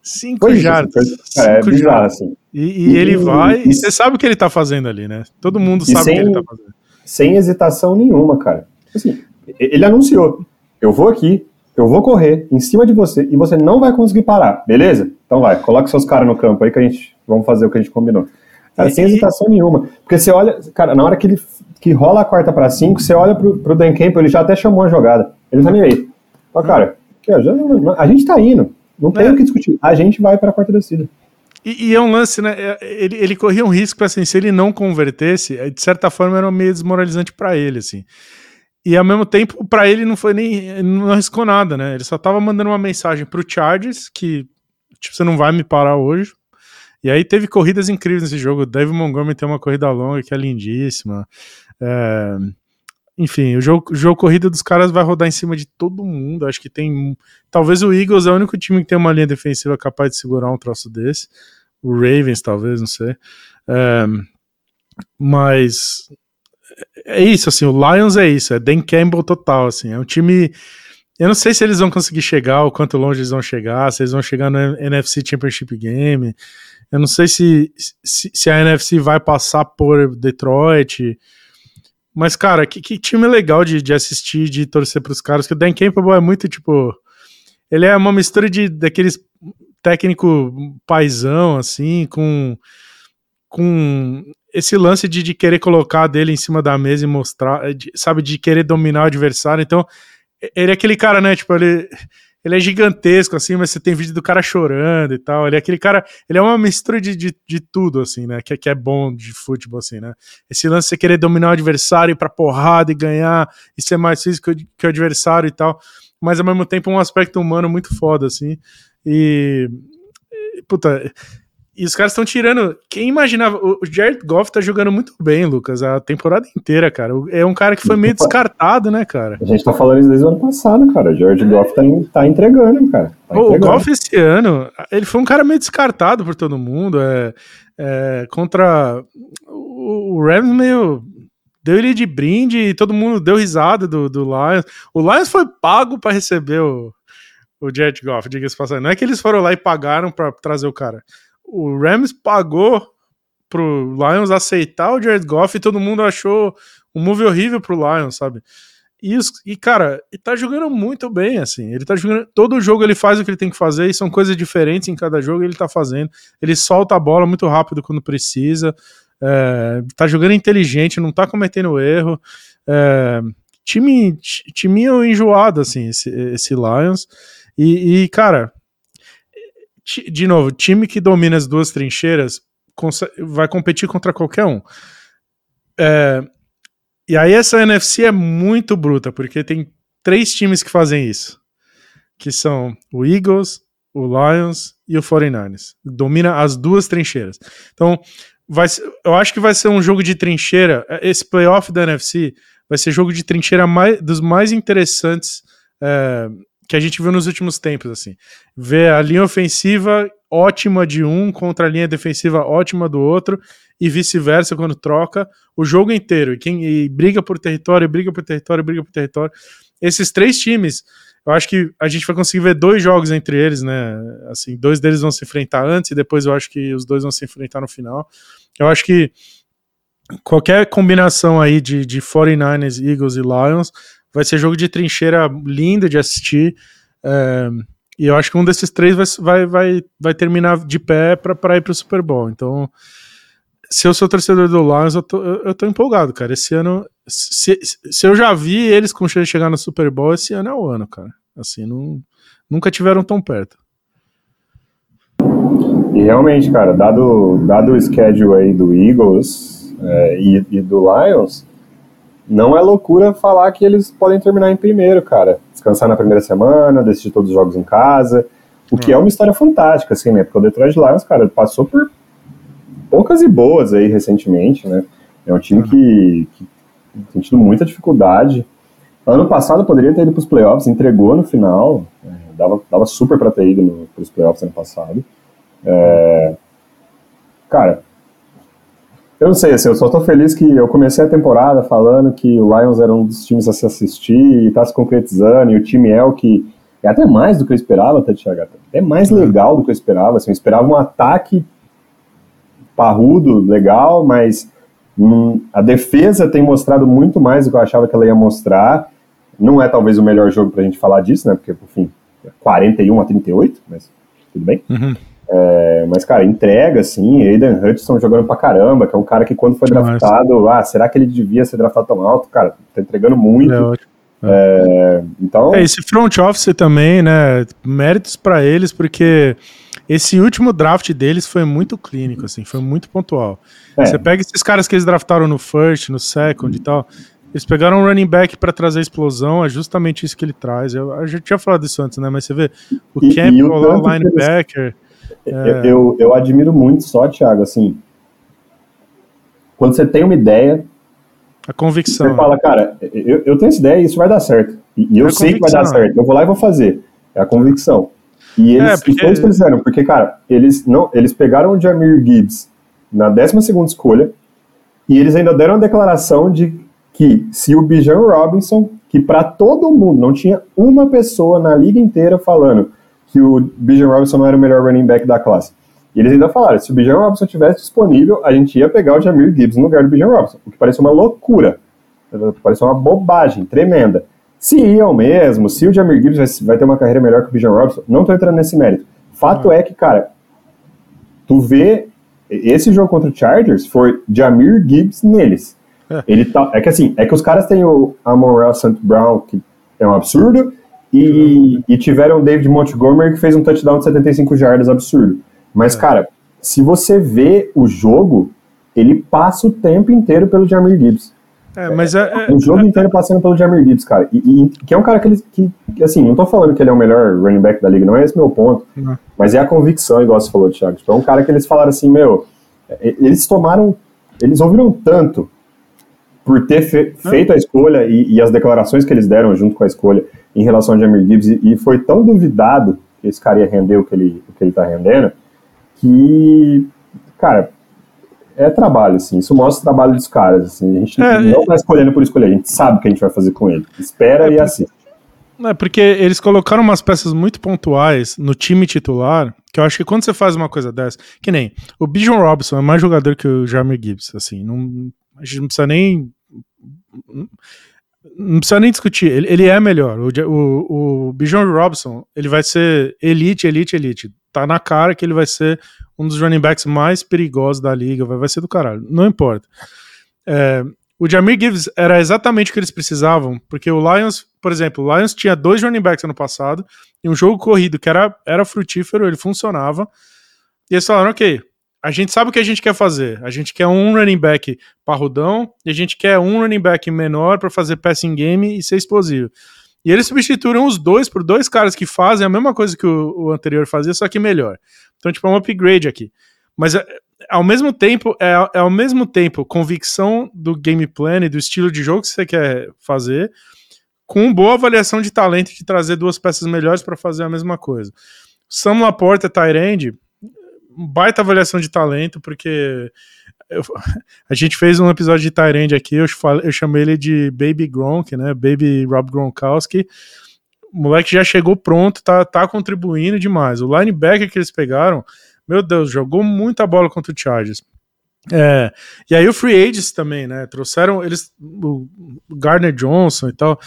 Cinco jardas. Isso, foi, é, bizarro, assim. E, e, e ele vai, e, e, você sabe o que ele tá fazendo ali, né? Todo mundo sabe sem, o que ele tá fazendo. Sem hesitação nenhuma, cara. Assim, ele anunciou, eu vou aqui, eu vou correr em cima de você e você não vai conseguir parar, beleza? Então vai, coloque seus caras no campo aí que a gente vamos fazer o que a gente combinou. Cara, sem hesitação nenhuma. Porque você olha, cara, na hora que ele que rola a quarta para cinco, você olha pro, pro Dan Campbell, ele já até chamou a jogada. Ele tá nem aí. Ó, cara, a gente tá indo. Não tem é. o que discutir. A gente vai para a quarta descida. E, e, é um lance, né? É, ele, ele corria um risco, assim, se ele não convertesse, de certa forma era meio desmoralizante para ele, assim. E ao mesmo tempo, para ele não foi nem. não arriscou nada, né? Ele só tava mandando uma mensagem pro Chargers que, tipo, você não vai me parar hoje. E aí teve corridas incríveis nesse jogo. O Dave Montgomery tem uma corrida longa que é lindíssima. É... Enfim, o jogo, o jogo corrida dos caras vai rodar em cima de todo mundo. Acho que tem. Talvez o Eagles é o único time que tem uma linha defensiva capaz de segurar um troço desse. O Ravens, talvez, não sei. É... Mas é isso, assim, o Lions é isso, é Dan Campbell total, assim, é um time. Eu não sei se eles vão conseguir chegar, ou quanto longe eles vão chegar, se eles vão chegar no NFC Championship Game. Eu não sei se, se, se a NFC vai passar por Detroit. Mas, cara, que, que time legal de, de assistir, de torcer pros caras, que o Dan Campbell é muito, tipo. Ele é uma mistura de daqueles técnico paisão, assim, com. com esse lance de, de querer colocar dele em cima da mesa e mostrar, de, sabe, de querer dominar o adversário. Então, ele é aquele cara, né? Tipo, ele, ele é gigantesco, assim, mas você tem vídeo do cara chorando e tal. Ele é aquele cara, ele é uma mistura de, de, de tudo, assim, né? Que, que é bom de futebol, assim, né? Esse lance de você querer dominar o adversário, ir pra porrada e ganhar, e ser mais físico que o adversário e tal. Mas ao mesmo tempo um aspecto humano muito foda, assim. E. Puta e os caras estão tirando. Quem imaginava? O Jared Goff tá jogando muito bem, Lucas, a temporada inteira, cara. É um cara que foi meio descartado, né, cara? A gente tá falando isso desde o ano passado, cara. O Jared é. Goff tá, tá entregando, cara. Tá o, entregando. Goff esse ano, ele foi um cara meio descartado por todo mundo. É, é contra. O, o Rams meio. Deu ele de brinde e todo mundo deu risada do, do Lions. O Lions foi pago para receber o, o Jared Goff, diga-se passando. Não é que eles foram lá e pagaram para trazer o cara o Rams pagou pro Lions aceitar o Jared Goff e todo mundo achou um move horrível pro Lions, sabe? E, e, cara, ele tá jogando muito bem, assim. Ele tá jogando. Todo jogo ele faz o que ele tem que fazer, e são coisas diferentes em cada jogo ele tá fazendo. Ele solta a bola muito rápido quando precisa. É, tá jogando inteligente, não tá cometendo erro. É, time, time enjoado, assim, esse, esse Lions. E, e, cara, de novo, time que domina as duas trincheiras vai competir contra qualquer um. É, e aí essa NFC é muito bruta, porque tem três times que fazem isso, que são o Eagles, o Lions e o 49ers. Domina as duas trincheiras. Então, vai eu acho que vai ser um jogo de trincheira. Esse playoff da NFC vai ser jogo de trincheira mais, dos mais interessantes é, que a gente viu nos últimos tempos, assim. Ver a linha ofensiva ótima de um contra a linha defensiva ótima do outro e vice-versa quando troca o jogo inteiro. E quem e briga por território, briga por território, briga por território. esses três times, eu acho que a gente vai conseguir ver dois jogos entre eles, né? Assim, dois deles vão se enfrentar antes e depois eu acho que os dois vão se enfrentar no final. Eu acho que qualquer combinação aí de, de 49ers, Eagles e Lions vai ser jogo de trincheira lindo de assistir. É, e eu acho que um desses três vai, vai, vai, vai terminar de pé para ir para o Super Bowl. Então, se eu sou torcedor do Lions, eu tô, eu tô empolgado, cara. Esse ano, se, se eu já vi eles com chance de chegar no Super Bowl, esse ano é o ano, cara. Assim, não, nunca tiveram tão perto. E realmente, cara, dado, dado o schedule aí do Eagles é, e, e, do Lions, não é loucura falar que eles podem terminar em primeiro, cara. Descansar na primeira semana, decidir todos os jogos em casa, o que hum. é uma história fantástica, assim, né? Porque o Detroit Lions, cara, passou por poucas e boas aí recentemente, né? É um time que, que tem tido muita dificuldade. Ano passado poderia ter ido para os playoffs, entregou no final, é, dava, dava super para ter ido para os playoffs ano passado. É, cara, eu não sei, assim, eu só tô feliz que eu comecei a temporada falando que o Lions era um dos times a se assistir e tá se concretizando, e o time é o que é até mais do que eu esperava, até, Thiago, é mais legal do que eu esperava, assim, eu esperava um ataque parrudo, legal, mas hum, a defesa tem mostrado muito mais do que eu achava que ela ia mostrar, não é talvez o melhor jogo pra gente falar disso, né, porque, enfim, 41 a 38, mas tudo bem. Uhum. É, mas, cara, entrega, assim, Aiden Hudson jogando pra caramba, que é um cara que quando foi draftado, ah, será que ele devia ser draftado tão alto? Cara, tá entregando muito. É ótimo. É, então... É, esse front office também, né, méritos para eles, porque esse último draft deles foi muito clínico, assim, foi muito pontual. É. Você pega esses caras que eles draftaram no first, no second e tal, eles pegaram um running back para trazer explosão, é justamente isso que ele traz. Eu, a gente tinha falado isso antes, né, mas você vê, o Campbell lá, linebacker... É. Eu, eu admiro muito só, Thiago, assim, quando você tem uma ideia. A convicção. Você fala, cara, eu, eu tenho essa ideia e isso vai dar certo. E, eu é sei que vai dar certo. Eu vou lá e vou fazer. É a convicção. E eles, é, porque... eles fizeram, porque, cara, eles, não, eles pegaram o Jamir Gibbs na 12 escolha e eles ainda deram a declaração de que se o Bijan Robinson, que para todo mundo, não tinha uma pessoa na liga inteira falando que o Bijan Robinson não era o melhor running back da classe. E eles ainda falaram, se o Bijan Robinson tivesse disponível, a gente ia pegar o Jamir Gibbs no lugar do Bijan Robinson, o que parece uma loucura, parece uma bobagem tremenda. Se iam mesmo, se o Jamir Gibbs vai, ter uma carreira melhor que o Bijan Robinson, não estou entrando nesse mérito. Fato é que, cara, tu vê esse jogo contra o Chargers foi Jamir Gibbs neles. É. Ele tá, é que assim, é que os caras têm o Amon St. Brown, que é um absurdo, e, e tiveram o David Montgomery que fez um touchdown de 75 jardas absurdo. Mas, é. cara, se você vê o jogo, ele passa o tempo inteiro pelo Jamir Gibbs. É, mas é, é, o jogo é, inteiro passando pelo Jamir Gibbs, cara. E, e, que é um cara que ele. Que, assim, não tô falando que ele é o melhor running back da liga, não é esse meu ponto. Não. Mas é a convicção, igual você falou, Thiago. Tipo, é um cara que eles falaram assim, meu. Eles tomaram. Eles ouviram tanto por ter fe, feito a escolha e, e, as declarações que eles deram junto com a escolha em relação ao Jamir Gibbs, e, e foi tão duvidado que esse cara ia render o que ele, o que ele tá rendendo, que, cara, é trabalho, assim, isso mostra o trabalho dos caras, assim, a gente é, não está escolhendo por escolher, a gente sabe o que a gente vai fazer com ele, espera é e assiste. É porque eles colocaram umas peças muito pontuais no time titular, que eu acho que quando você faz uma coisa dessa, que nem o Bijan Robson é mais jogador que o Jamir Gibbs, assim, não, a gente não precisa nem não precisa nem discutir, ele, ele é melhor. O, o, o Bijan Robson, ele vai ser elite, elite, elite. Tá na cara que ele vai ser um dos running backs mais perigosos da liga, vai, vai ser do caralho, não importa. É, o Jamir Gibbs era exatamente o que eles precisavam, porque o Lions, por exemplo, o Lions tinha dois running backs ano passado e um jogo corrido que era, era frutífero, ele funcionava. E eles falaram, ok, a gente sabe o que a gente quer fazer. A gente quer um running back parrudão e a gente quer um running back menor para fazer passing game e ser explosivo. E eles substituíram os dois por dois caras que fazem a mesma coisa que o, o anterior fazia, só que melhor. Então, tipo, é um upgrade aqui. Mas é, ao mesmo tempo, é, é ao mesmo tempo convicção do game plan e do estilo de jogo que você quer fazer, com boa avaliação de talento de trazer duas peças melhores para fazer a mesma coisa. Sam Laporta, Tyrande, baita avaliação de talento, porque eu, a gente fez um episódio de Tyrande aqui, eu, eu chamei ele de Baby Gronk, né? Baby Rob Gronkowski. O moleque já chegou pronto, tá, tá contribuindo demais. O linebacker que eles pegaram, meu Deus, jogou muita bola contra o Chargers. É, e aí o Free Agents também, né? Trouxeram eles, o Gardner Johnson e tal.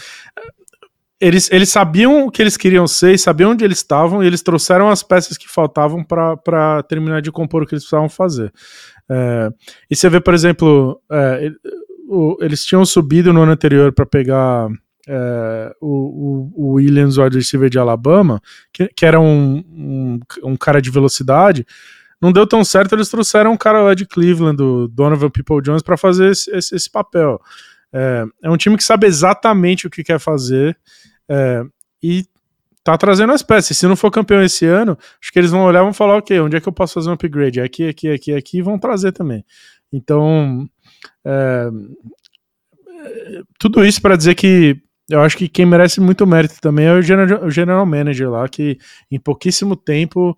Eles, eles sabiam o que eles queriam ser, sabiam onde eles estavam, e eles trouxeram as peças que faltavam para terminar de compor o que eles precisavam fazer. É, e você vê, por exemplo, é, o, eles tinham subido no ano anterior para pegar é, o, o, Williams, o wide receiver de Alabama, que, que era um, um, um, cara de velocidade. Não deu tão certo, eles trouxeram um cara lá de Cleveland, o Donovan People Jones, para fazer esse, esse, esse papel. É, é, um time que sabe exatamente o que quer fazer é, e tá trazendo as peças. Se não for campeão esse ano, acho que eles vão olhar e vão falar, ok, onde é que eu posso fazer um upgrade? Aqui, aqui, aqui, aqui, e vão trazer também. Então, é, tudo isso para dizer que eu acho que quem merece muito mérito também é o general, o general manager lá, que em pouquíssimo tempo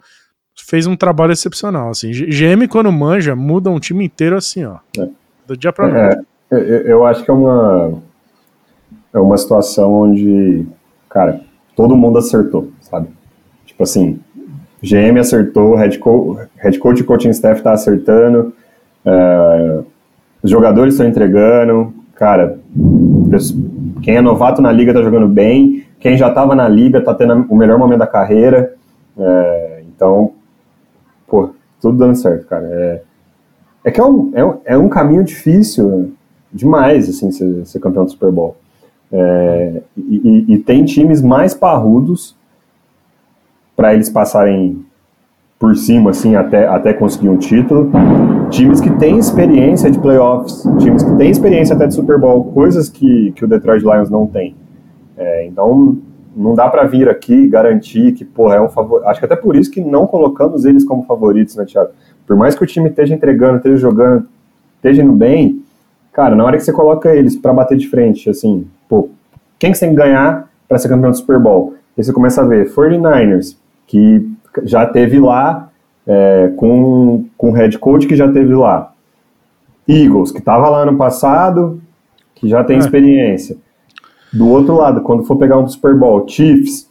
fez um trabalho excepcional. Assim, GM quando manja muda um time inteiro assim, ó, é. do dia para noite. É, eu acho que é uma é uma situação onde, cara, todo mundo acertou, sabe? Tipo assim, GM acertou, head, co head coach e coaching staff tá acertando, uh, os jogadores estão entregando, cara, quem é novato na liga tá jogando bem, quem já tava na liga tá tendo o melhor momento da carreira, uh, então, pô, tudo dando certo, cara. É, é que é um, é, um, é um caminho difícil demais, assim, ser, ser campeão do Super Bowl. É, e, e, tem times mais parrudos para eles passarem por cima, assim, até, até conseguir um título. Times que têm experiência de playoffs, times que têm experiência até de Super Bowl, coisas que, que o Detroit Lions não tem. É, então, não dá para vir aqui garantir que, pô, é um favor. Acho que até por isso que não colocamos eles como favoritos, né, Thiago? Por mais que o time esteja entregando, esteja jogando, esteja indo bem, cara, na hora que você coloca eles para bater de frente, assim, pô, quem que você tem que ganhar para ser campeão do Super Bowl? Aí você começa a ver 49ers, que já teve lá, é, com, com o head coach que já teve lá. Eagles, que estava lá no passado, que já tem é. experiência. Do outro lado, quando for pegar um Super Bowl, Chiefs,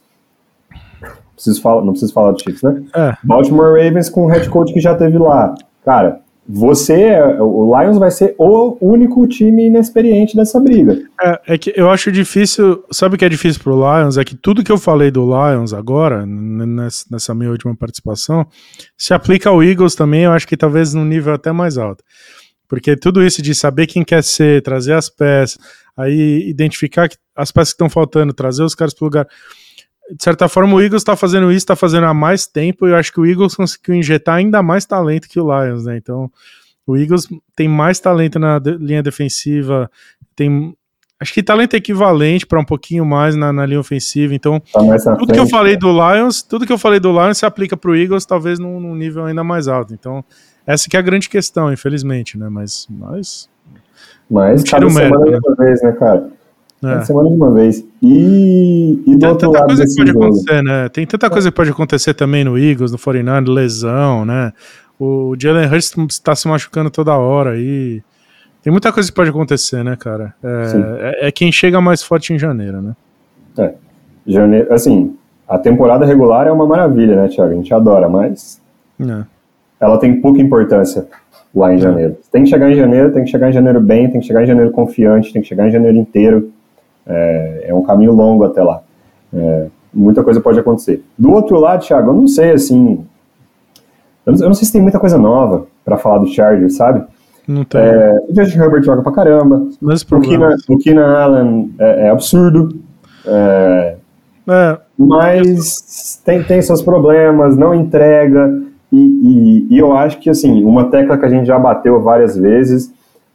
preciso falar, não preciso falar do Chiefs, né? É. Baltimore Ravens com o head coach que já teve lá. Cara, você, o Lions vai ser o único time inexperiente dessa briga. É, é, que eu acho difícil, sabe o que é difícil pro Lions? É que tudo que eu falei do Lions agora, nessa, nessa minha última participação, se aplica ao Eagles também, eu acho que talvez num nível até mais alto. Porque tudo isso de saber quem quer ser, trazer as peças, aí identificar as peças que estão faltando, trazer os caras pro lugar de certa forma, o Eagles está fazendo isso, está fazendo há mais tempo, e eu acho que o Eagles conseguiu injetar ainda mais talento que o Lions, né? Então, o Eagles tem mais talento na de, linha defensiva, tem acho que talento equivalente para um pouquinho mais na, na linha ofensiva. Então, tá tudo frente, que eu falei né? do Lions, tudo que eu falei do Lions se aplica para o Eagles, talvez num, num, nível ainda mais alto. Então, essa que é a grande questão, infelizmente, né? Mas, mas, mas cada semana mérito, né? vez, né, cara? É. semana de uma vez. E, e do Tem tanta coisa que pode jogo. acontecer, né? Tem tanta coisa que pode acontecer também no Eagles, no 49 lesão, né? O Jalen Hurts está se machucando toda hora aí. Tem muita coisa que pode acontecer, né, cara? É, é, é, quem chega mais forte em janeiro, né? É. Janeiro, assim, a temporada regular é uma maravilha, né, Thiago? A gente adora, mas é. ela tem pouca importância lá em é. janeiro. Tem que chegar em janeiro, tem que chegar em janeiro bem, tem que chegar em janeiro confiante, tem que chegar em janeiro inteiro. É, é um caminho longo até lá. É, muita coisa pode acontecer. Do outro lado, Thiago, eu não sei, assim. Eu não, eu não sei se tem muita coisa nova para falar do Chargers, sabe? Não tem. É, o Justin Herbert joga pra caramba. Mas o Keenan, o Keenan Allen é, é absurdo. É, é. Mas tem, tem seus problemas, não entrega. E, e, e, eu acho que, assim, uma tecla que a gente já bateu várias vezes,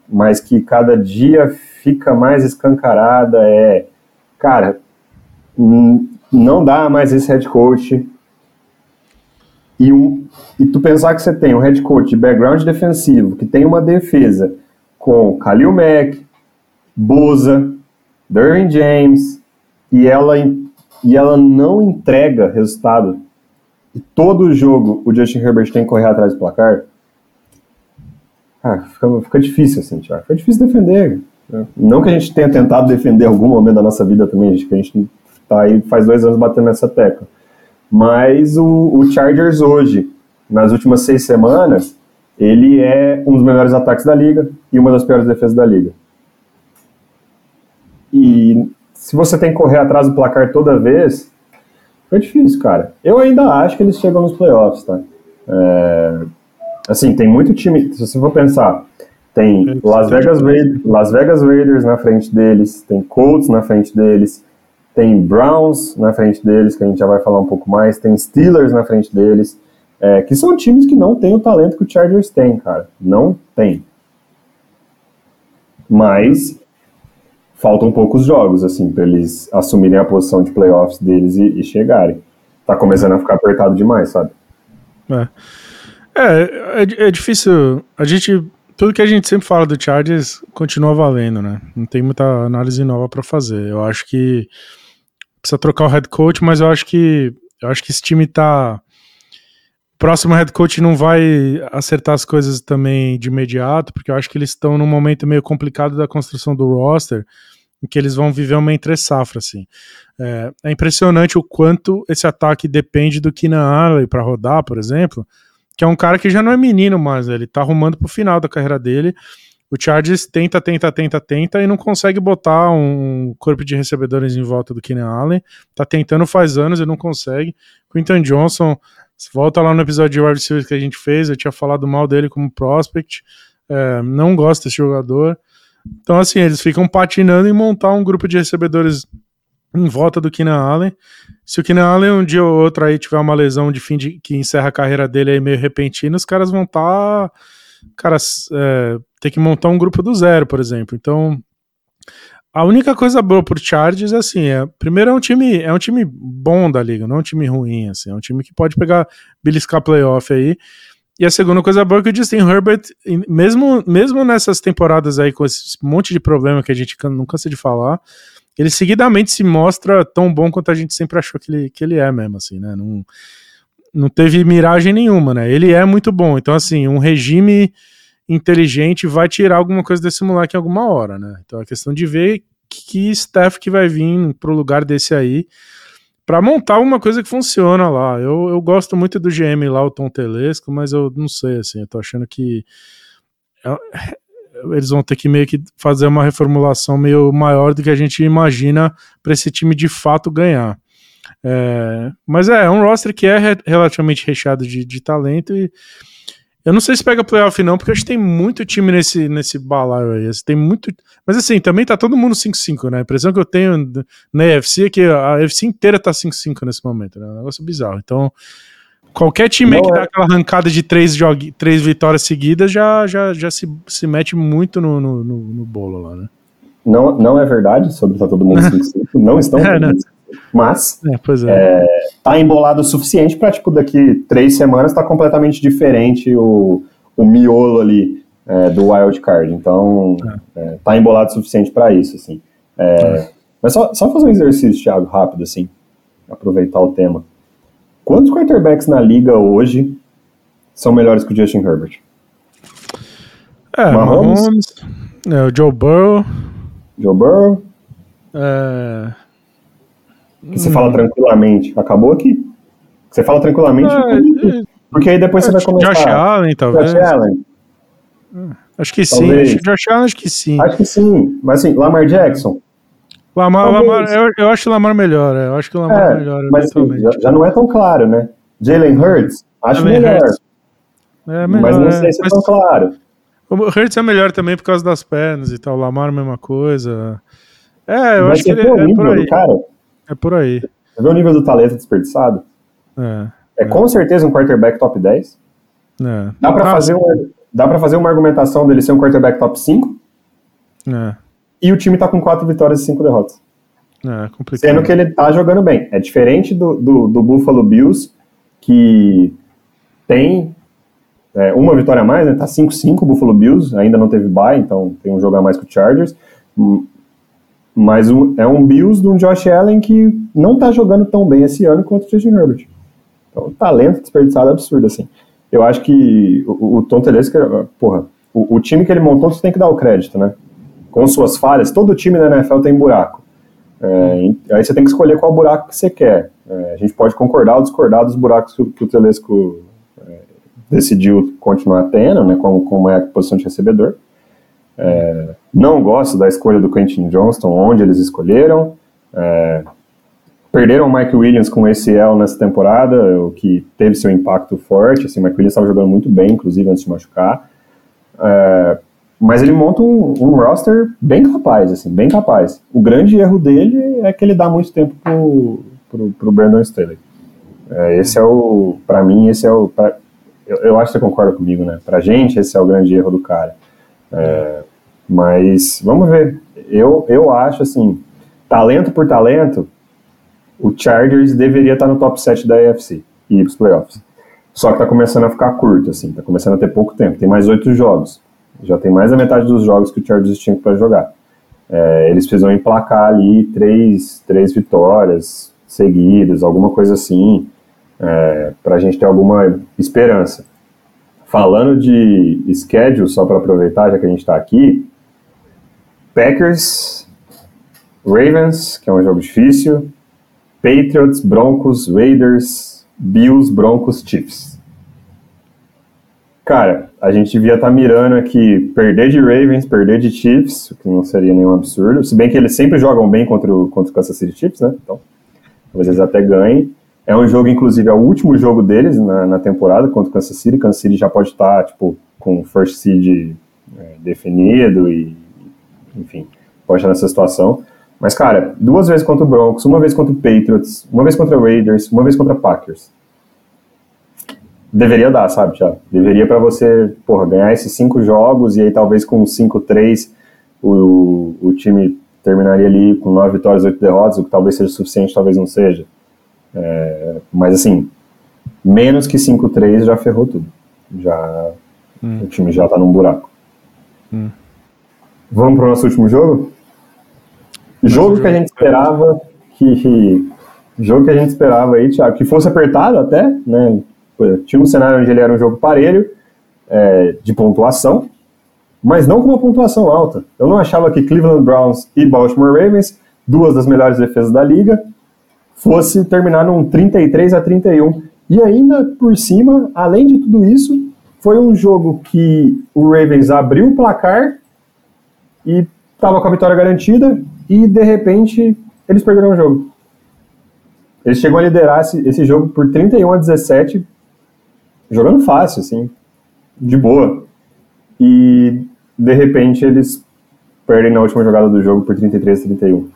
mas que cada dia fica mais escancarada é, cara, não dá mais esse head coach. E, um, e tu pensar que você tem um head coach de background defensivo, que tem uma defesa com Khalil Mack, Boza, Derwin James, e ela, e ela não entrega resultado. E todo jogo o Justin Herbert tem que correr atrás do placar. ah, fica, fica difícil, assim, Thiago. Fica difícil defender. Não que a gente tenha tentado defender algum momento da nossa vida também, a gente tá aí faz dois anos batendo nessa tecla. Mas o, o Chargers hoje, nas últimas seis semanas, ele é um dos melhores ataques da liga e uma das piores defesas da liga. E se você tem que correr atrás do placar toda vez, é difícil, cara. Eu ainda acho que eles chegam nos playoffs, tá? É, assim, tem muito time. Se você for pensar, tem Las Vegas, Raiders, Las Vegas Raiders na frente deles, tem Colts na frente deles, tem Browns na frente deles, que a gente já vai falar um pouco mais, tem Steelers na frente deles, é, que são times que não têm o talento que o Chargers tem, cara. Não tem. Mas faltam poucos jogos, assim, para eles assumirem a posição de playoffs deles e, e, chegarem. Tá começando a ficar apertado demais, sabe? É. É, é, é difícil. A gente. Tudo que a gente sempre fala do Chargers continua valendo, né? Não tem muita análise nova para fazer. Eu acho que precisa trocar o head coach, mas eu acho que eu acho que esse time tá o próximo head coach não vai acertar as coisas também de imediato, porque eu acho que eles estão num momento meio complicado da construção do roster em que eles vão viver uma entre-safra, assim. É, é, impressionante o quanto esse ataque depende do Keenan Allen para rodar, por exemplo, que é um cara que já não é menino mais, ele tá arrumando pro final da carreira dele. O Chargers tenta, tenta, tenta, tenta e não consegue botar um corpo de recebedores em volta do Keenan Allen. Tá tentando faz anos e não consegue. Quinton Johnson, volta lá no episódio de wide receivers que a gente fez, eu tinha falado mal dele como prospect. É, não gosto desse jogador. Então, assim, eles ficam patinando em montar um grupo de recebedores em volta do Keenan Allen. Se o Keenan Allen um dia ou outro aí tiver uma lesão de fim de que encerra a carreira dele aí meio repentina, os caras vão estar. Tá, caras, é, ter que montar um grupo do zero, por exemplo. Então, a única coisa boa pro Chargers é assim, é, primeiro é um time, é um time bom da liga, não é um time ruim, assim, é um time que pode pegar beliscar playoff aí. E a segunda coisa boa é que o Justin Herbert, mesmo, mesmo nessas temporadas aí com esse monte de problema que a gente não cansa de falar, ele seguidamente se mostra tão bom quanto a gente sempre achou que ele, que ele é mesmo, assim, né? Não, não teve miragem nenhuma, né? Ele é muito bom. Então, assim, um regime inteligente vai tirar alguma coisa desse moleque em alguma hora, né? Então é questão de ver que staff que vai vir pro lugar desse aí para montar uma coisa que funciona lá. Eu, eu gosto muito do GM lá, o Tom Telesco, mas eu não sei, assim, eu tô achando que é, eles vão ter que meio que fazer uma reformulação meio maior do que a gente imagina para esse time de fato ganhar. É, mas é, é um roster que é relativamente recheado de, de talento e eu não sei se pega playoff não, porque acho que tem muito time nesse, nesse balaio aí. Tem muito. Mas assim, também tá todo mundo 5-5, né? A impressão que eu tenho na EFC é que a EFC inteira tá 5-5 nesse momento, né? É um negócio bizarro. Então, qualquer time que é... dá aquela arrancada de três, jog... três vitórias seguidas já, já, já se, se mete muito no, no, no, no bolo lá, né? Não, não é verdade sobre tá todo mundo 5-5. não estão é, né? Mas é, é. É, tá embolado o suficiente para, tipo, daqui três semanas tá completamente diferente o, o miolo ali é, do wild card. Então, é. é tá embolado o suficiente para isso, assim. É. Mas só, só fazer um exercício, Thiago, rápido, assim, aproveitar o tema. Quantos quarterbacks na liga hoje são melhores que o Justin Herbert? É, Mahomes, Mahomes é, o Joe Burrow. Joe Burrow. É, que você hum. fala tranquilamente. Acabou aqui. Você fala tranquilamente. É, porque aí depois você vai começar. Josh Allen, talvez. Josh Allen. Hum, acho que talvez. sim. Josh Allen, acho que sim. Acho que sim. Mas assim, Lamar Jackson. Lamar, Lamar eu, eu, acho Lamar melhor. É, eu acho que o Lamar é, melhor. Mas assim, já, já, não é tão claro, né? Jalen Hurts, acho Jalen melhor. Hurts. É melhor. Mas não sei se é tão claro. O Hurts é melhor também por causa das pernas e tal. Lamar, mesma coisa. É, eu mas acho que ele é por aí. Cara, é por aí. Você vê o nível do talento desperdiçado? É. É, é. com certeza um quarterback top 10. É. Dá para fazer, um, dá pra fazer uma argumentação dele ser um quarterback top 5. É. E o time tá com 4 vitórias e 5 derrotas. É, complicado. Sendo que ele tá jogando bem. É diferente do, do, do Buffalo Bills, que tem é, uma vitória a mais, né? Tá 5-5 o Buffalo Bills, ainda não teve bye, então tem um jogo a mais com o Chargers. Mas um, é um Bills de um Josh Allen que não tá jogando tão bem esse ano quanto o Justin Herbert. Então, talento desperdiçado absurdo, assim. Eu acho que o, o Tom Telesco, porra, o, o, time que ele montou, você tem que dar o crédito, né? Com suas falhas, todo time da NFL tem buraco. É, aí você tem que escolher qual buraco que você quer. É, a gente pode concordar ou discordar dos buracos que, o Telesco é, decidiu continuar tendo, né, como, como é a posição de recebedor. É, não gosto da escolha do Quentin Johnston, onde eles escolheram. É, perderam o Mike Williams com esse L nessa temporada, o que teve seu impacto forte. Assim, o Mike Williams estava jogando muito bem, inclusive, antes de machucar. É, mas ele monta um, um, roster bem capaz, assim, bem capaz. O grande erro dele é que ele dá muito tempo pro, pro, pro Brandon Staley. É, esse é o, para mim, esse é o, pra, eu, eu, acho que você concorda comigo, né? Pra gente, esse é o grande erro do cara. É, mas, vamos ver. Eu, eu acho, assim, talento por talento, o Chargers deveria estar no top 7 da AFC e ir pros playoffs. Só que tá começando a ficar curto, assim, tá começando a ter pouco tempo. Tem mais oito jogos. Já tem mais da metade dos jogos que o Chargers tinha para jogar. É, eles precisam emplacar ali três, três vitórias seguidas, alguma coisa assim, é, para a gente ter alguma esperança. Falando de schedule, só para aproveitar, já que a gente está aqui, Packers, Ravens, que é um jogo difícil, Patriots, Broncos, Raiders, Bills, Broncos, Chiefs. Cara, a gente devia estar tá mirando aqui perder de Ravens, perder de Chiefs, o que não seria nenhum absurdo. Se bem que eles sempre jogam bem contra o, contra o Kansas City Chiefs, né? Então, talvez eles até ganhem. É um jogo, inclusive, é o último jogo deles na, na temporada contra o Kansas City. Kansas City já pode estar, tá, tipo, com o first seed é, definido e, enfim, pode estar nessa situação. Mas, cara, duas vezes contra o Broncos, uma vez contra o Patriots, uma vez contra o Raiders, uma vez contra o Packers deveria dar, sabe, já Deveria para você, porra, ganhar esses cinco jogos e aí talvez com 5-3 o, o time terminaria ali com nove vitórias, oito derrotas, o que talvez seja suficiente, talvez não seja. É, mas assim, menos que 5-3 já ferrou tudo. Já hum. o time já tá num buraco. Hum. Vamos pro nosso último jogo? Jogo que a gente esperava que jogo que a gente esperava aí, Thiago, que fosse apertado até, né? tinha um cenário onde ele era um jogo parelho, é, de pontuação, mas não com uma pontuação alta. Eu não achava que Cleveland Browns e Baltimore Ravens, duas das melhores defesas da liga, fosse terminar num 33 a 31. E ainda por cima, além de tudo isso, foi um jogo que o Ravens abriu o placar e estava com a vitória garantida e de repente eles perderam o jogo. Eles chegam a liderar esse, esse jogo por 31 a 17 jogando fácil, assim, de boa. E de repente eles perdem na última jogada do jogo por 33 a 31.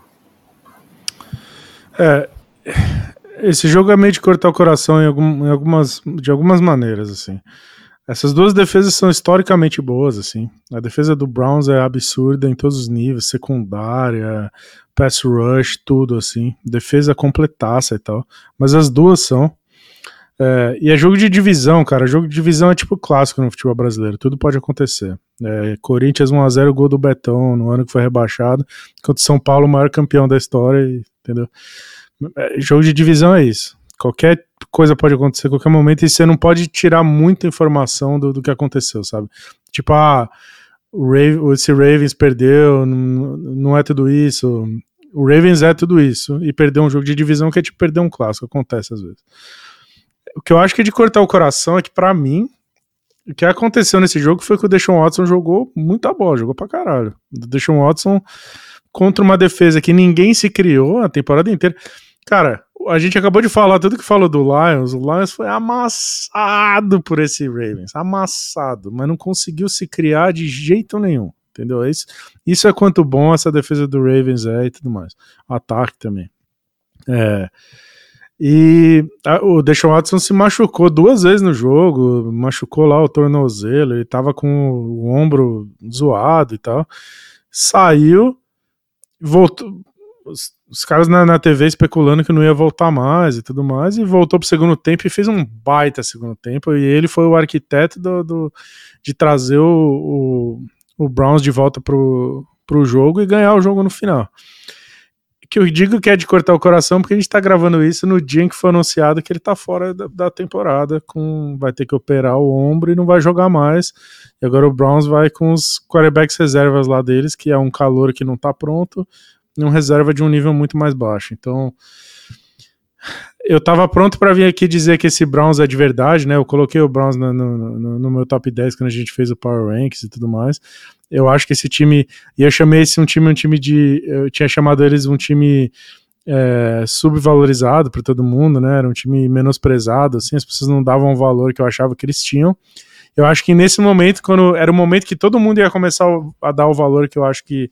É, esse jogo é meio de cortar o coração em, algum, em algumas, de algumas maneiras, assim. Essas duas defesas são historicamente boas, assim. A defesa do Browns é absurda em todos os níveis, secundária, pass rush, tudo, assim. Defesa completaça e tal. Mas as duas são. É, e é jogo de divisão, cara. Jogo de divisão é tipo clássico no futebol brasileiro. Tudo pode acontecer. É, Corinthians 1x0, gol do Betão no ano que foi rebaixado. Enquanto São Paulo, o maior campeão da história, entendeu? É, jogo de divisão é isso. Qualquer coisa pode acontecer a qualquer momento e você não pode tirar muita informação do, do que aconteceu, sabe? Tipo, ah, o Raven, esse Ravens perdeu, não, não é tudo isso. O Ravens é tudo isso. E perdeu um jogo de divisão que é tipo perder um clássico. Acontece às vezes. O que eu acho que é de cortar o coração é que, para mim, o que aconteceu nesse jogo foi que o Deshaun Watson jogou muita bola, jogou pra caralho. O Deshaun Watson contra uma defesa que ninguém se criou a temporada inteira. Cara, a gente acabou de falar tudo que falou do Lions. O Lions foi amassado por esse Ravens, amassado, mas não conseguiu se criar de jeito nenhum. Entendeu? Isso, isso é quanto bom essa defesa do Ravens é e tudo mais. Ataque também. É. E a, o Deshaun Watson se machucou duas vezes no jogo, machucou lá o tornozelo, ele tava com o ombro zoado e tal. Saiu, voltou. Os, os caras na, na, TV especulando que não ia voltar mais e tudo mais, e voltou pro segundo tempo e fez um baita segundo tempo. E ele foi o arquiteto do, do de trazer o, o, o Browns de volta pro, pro jogo e ganhar o jogo no final. que eu digo que é de cortar o coração, porque a gente tá gravando isso no dia em que foi anunciado que ele tá fora da, da, temporada, com vai ter que operar o ombro e não vai jogar mais. E agora o Browns vai com os quarterbacks reservas lá deles, que é um calor que não tá pronto, e um reserva de um nível muito mais baixo. Então, eu tava pronto para vir aqui dizer que esse Browns é de verdade, né? Eu coloquei o Browns no, no, no, meu top 10 quando a gente fez o Power Ranks e tudo mais. Eu acho que esse time. E eu chamei esse um time um time de. Eu tinha chamado eles um time é, subvalorizado para todo mundo, né? Era um time menosprezado, assim, as pessoas não davam o valor que eu achava que eles tinham. Eu acho que nesse momento, quando era o momento que todo mundo ia começar a dar o valor que eu acho que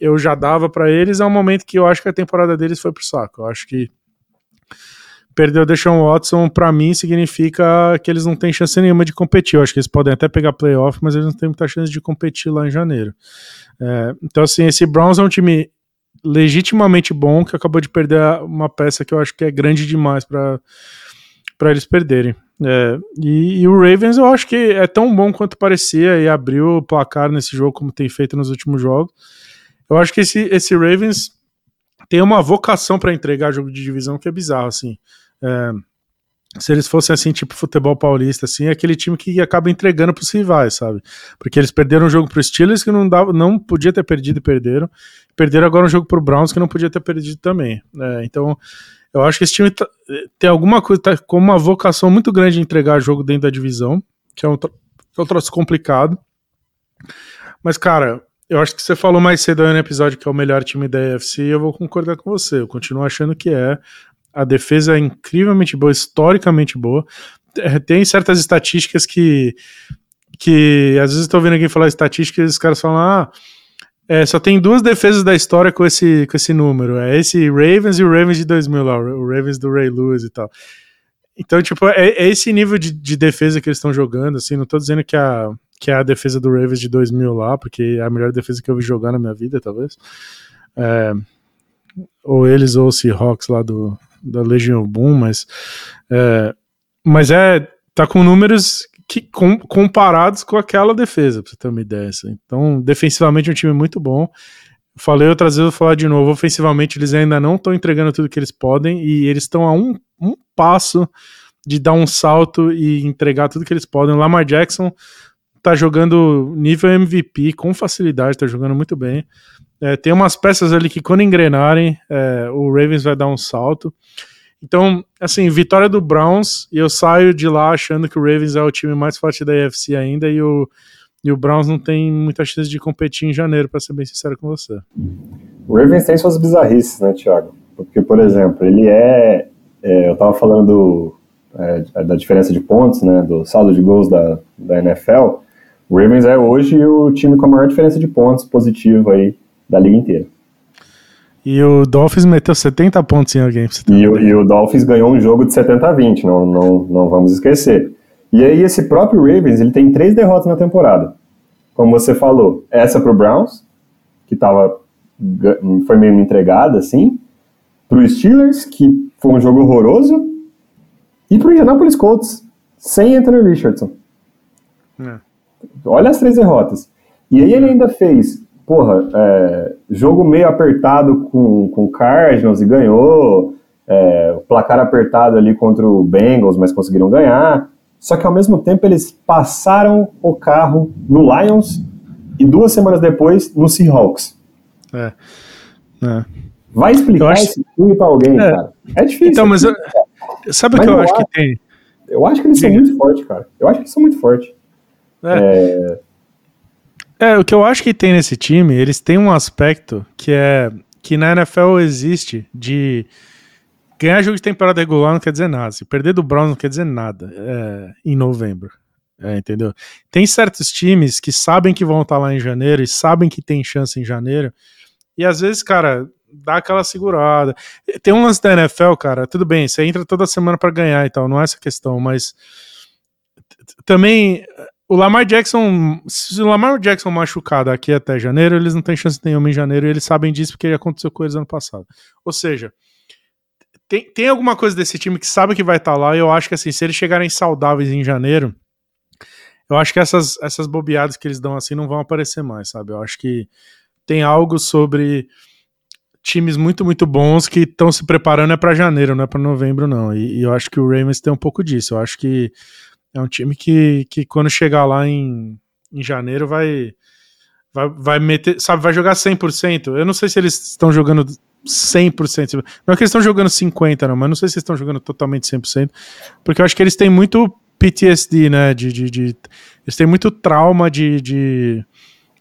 eu já dava para eles, é um momento que eu acho que a temporada deles foi pro saco. Eu acho que perder o Deshaun Watson, para mim, significa que eles não têm chance nenhuma de competir. Eu acho que eles podem até pegar playoff, mas eles não têm muita chance de competir lá em janeiro. É, então, assim, esse Browns é um time legitimamente bom que acabou de perder uma peça que eu acho que é grande demais para eles perderem. É, e, e, o Ravens eu acho que é tão bom quanto parecia e abriu o placar nesse jogo como tem feito nos últimos jogos. Eu acho que esse, esse Ravens tem uma vocação para entregar jogo de divisão que é bizarro, assim. É, se eles fossem assim, tipo futebol paulista, assim, é aquele time que acaba entregando pros rivais, sabe? Porque eles perderam um jogo pro Steelers que não, dava, não podia ter perdido e perderam. Perderam agora um jogo pro Browns que não podia ter perdido também. É, então, eu acho que esse time tá, tem alguma coisa, tá com uma vocação muito grande de entregar jogo dentro da divisão, que é um, é um troço complicado. Mas, cara, eu acho que você falou mais cedo aí no episódio que é o melhor time da AFC e eu vou concordar com você. Eu continuo achando que é. A defesa é incrivelmente boa, historicamente boa. É, tem certas estatísticas que. que às vezes eu tô ouvindo alguém falar estatísticas e os caras falam, ah. É, só tem duas defesas da história com esse, com esse número. É esse Ravens e o Ravens de 2000 lá, o Ravens do Ray Lewis e tal. Então, tipo, é, é esse nível de, de defesa que eles estão jogando, assim, não tô dizendo que a, que é a defesa do Ravens de 2000 lá, porque é a melhor defesa que eu vi jogar na minha vida, talvez. É, ou eles ou o Seahawks lá do, da Legion Boom, mas é, mas é tá com números que com, comparados com aquela defesa, pra você ter uma ideia. Assim. Então, defensivamente é um time muito bom. Falei outras vezes, vou falar de novo. Ofensivamente, eles ainda não estão entregando tudo que eles podem e eles estão a um, um passo de dar um salto e entregar tudo que eles podem. O Lamar Jackson tá jogando nível MVP com facilidade, tá jogando muito bem. É, tem umas peças ali que quando engrenarem, é, o Ravens vai dar um salto. Então, assim, vitória do Browns, e eu saio de lá achando que o Ravens é o time mais forte da AFC ainda, e o, e o Browns não tem muita chance de competir em janeiro, para ser bem sincero com você. O Ravens tem suas bizarrices, né, Thiago? Porque, por exemplo, ele é. é eu tava falando é, da diferença de pontos, né, do saldo de gols da, da NFL. O Ravens é hoje o time com a maior diferença de pontos positivo aí da liga inteira. E o Dolphins meteu 70 pontos em alguém. E o, e o, Dolphins ganhou um jogo de 70 a 20, não, não, não vamos esquecer. E aí esse próprio Ravens, ele tem três derrotas na temporada. Como você falou, essa pro Browns, que tava, foi meio entregada, assim. Pro Steelers, que foi um jogo horroroso. E pro Indianapolis Colts, sem Anthony Richardson. É. Olha as três derrotas. E aí ele ainda fez, porra, é, jogo meio apertado com, com o Cardinals e ganhou. É, placar apertado ali contra o Bengals, mas conseguiram ganhar. Só que ao mesmo tempo eles passaram o carro no Lions e duas semanas depois no Seahawks. É. é. Vai explicar acho... esse time pra alguém, é. cara. É difícil. Então, mas eu... sabe o que eu, eu acho que tem? Eu acho que eles Diga. são muito fortes, cara. Eu acho que eles são muito fortes. É. é. é, o que eu acho que tem nesse time, eles têm um aspecto que é que na NFL existe de ganhar jogo de temporada regular não quer dizer nada. Se perder do Browns não quer dizer nada é, em novembro. É, entendeu? Tem certos times que sabem que vão estar lá em janeiro e sabem que tem chance em janeiro. E às vezes, cara, dá aquela segurada. Tem um lance da NFL, cara. Tudo bem, você entra toda semana para ganhar e tal, não é essa questão, mas também o Lamar Jackson, se o Lamar Jackson machucar daqui até janeiro, eles não têm chance nenhuma em janeiro e eles sabem disso porque aconteceu com eles ano passado. Ou seja, tem, tem alguma coisa desse time que sabe que vai estar tá lá e eu acho que assim, se eles chegarem saudáveis em janeiro, eu acho que essas, essas bobeadas que eles dão assim não vão aparecer mais, sabe? Eu acho que tem algo sobre times muito, muito bons que estão se preparando é para janeiro, não é para novembro, não. E, e, eu acho que o Ravens tem um pouco disso. Eu acho que é um time que, que quando chegar lá em, em janeiro vai, vai, vai meter, sabe, vai jogar 100%. Eu não sei se eles estão jogando 100%. Não é que eles estão jogando 50%, não, mas não sei se eles estão jogando totalmente 100%, porque eu acho que eles têm muito PTSD, né? De, de, de eles têm muito trauma de, de,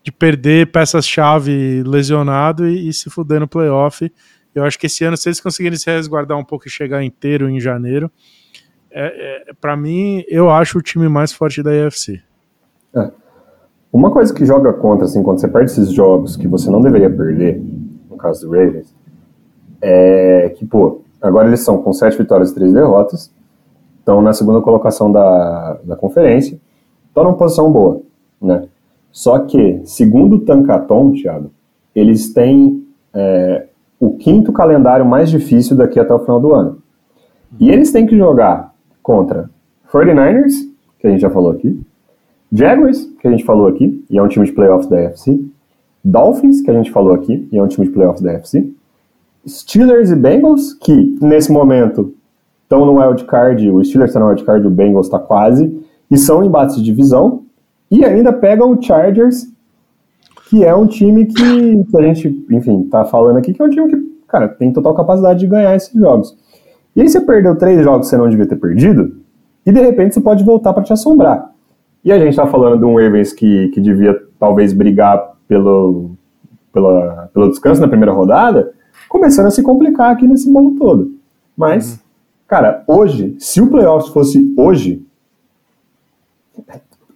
de perder peças-chave lesionado e, e, se fuder no playoff. Eu acho que esse ano, se eles conseguirem se resguardar um pouco e chegar inteiro em janeiro, é, é para mim, eu acho o time mais forte da EFC. É. Uma coisa que joga contra, assim, quando você perde esses jogos que você não deveria perder, no caso do Ravens, é que, pô, agora eles são com sete vitórias e três derrotas, estão na segunda colocação da, da conferência, estão numa posição boa, né? Só que, segundo o Tankaton, Thiago, eles têm é, o quinto calendário mais difícil daqui até o final do ano. E eles têm que jogar contra 49ers, que a gente já falou aqui, Jaguars, que a gente falou aqui, e é um time de playoffs da AFC, Dolphins, que a gente falou aqui, e é um time de playoffs da AFC, Steelers e Bengals, que nesse momento estão no wild card, o Steelers está no wild card, o Bengals está quase, e são embates de divisão, e ainda pegam o Chargers, que é um time que, que a gente, enfim, tá falando aqui, que é um time que, cara, tem total capacidade de ganhar esses jogos. E aí você perdeu três jogos que você não devia ter perdido, e de repente você pode voltar para te assombrar. E a gente tá falando de um Ravens que, que devia talvez brigar pelo, pela, pelo descanso na primeira rodada, começando a se complicar aqui nesse bolo todo. Mas, uhum. cara, hoje, se o playoffs fosse hoje,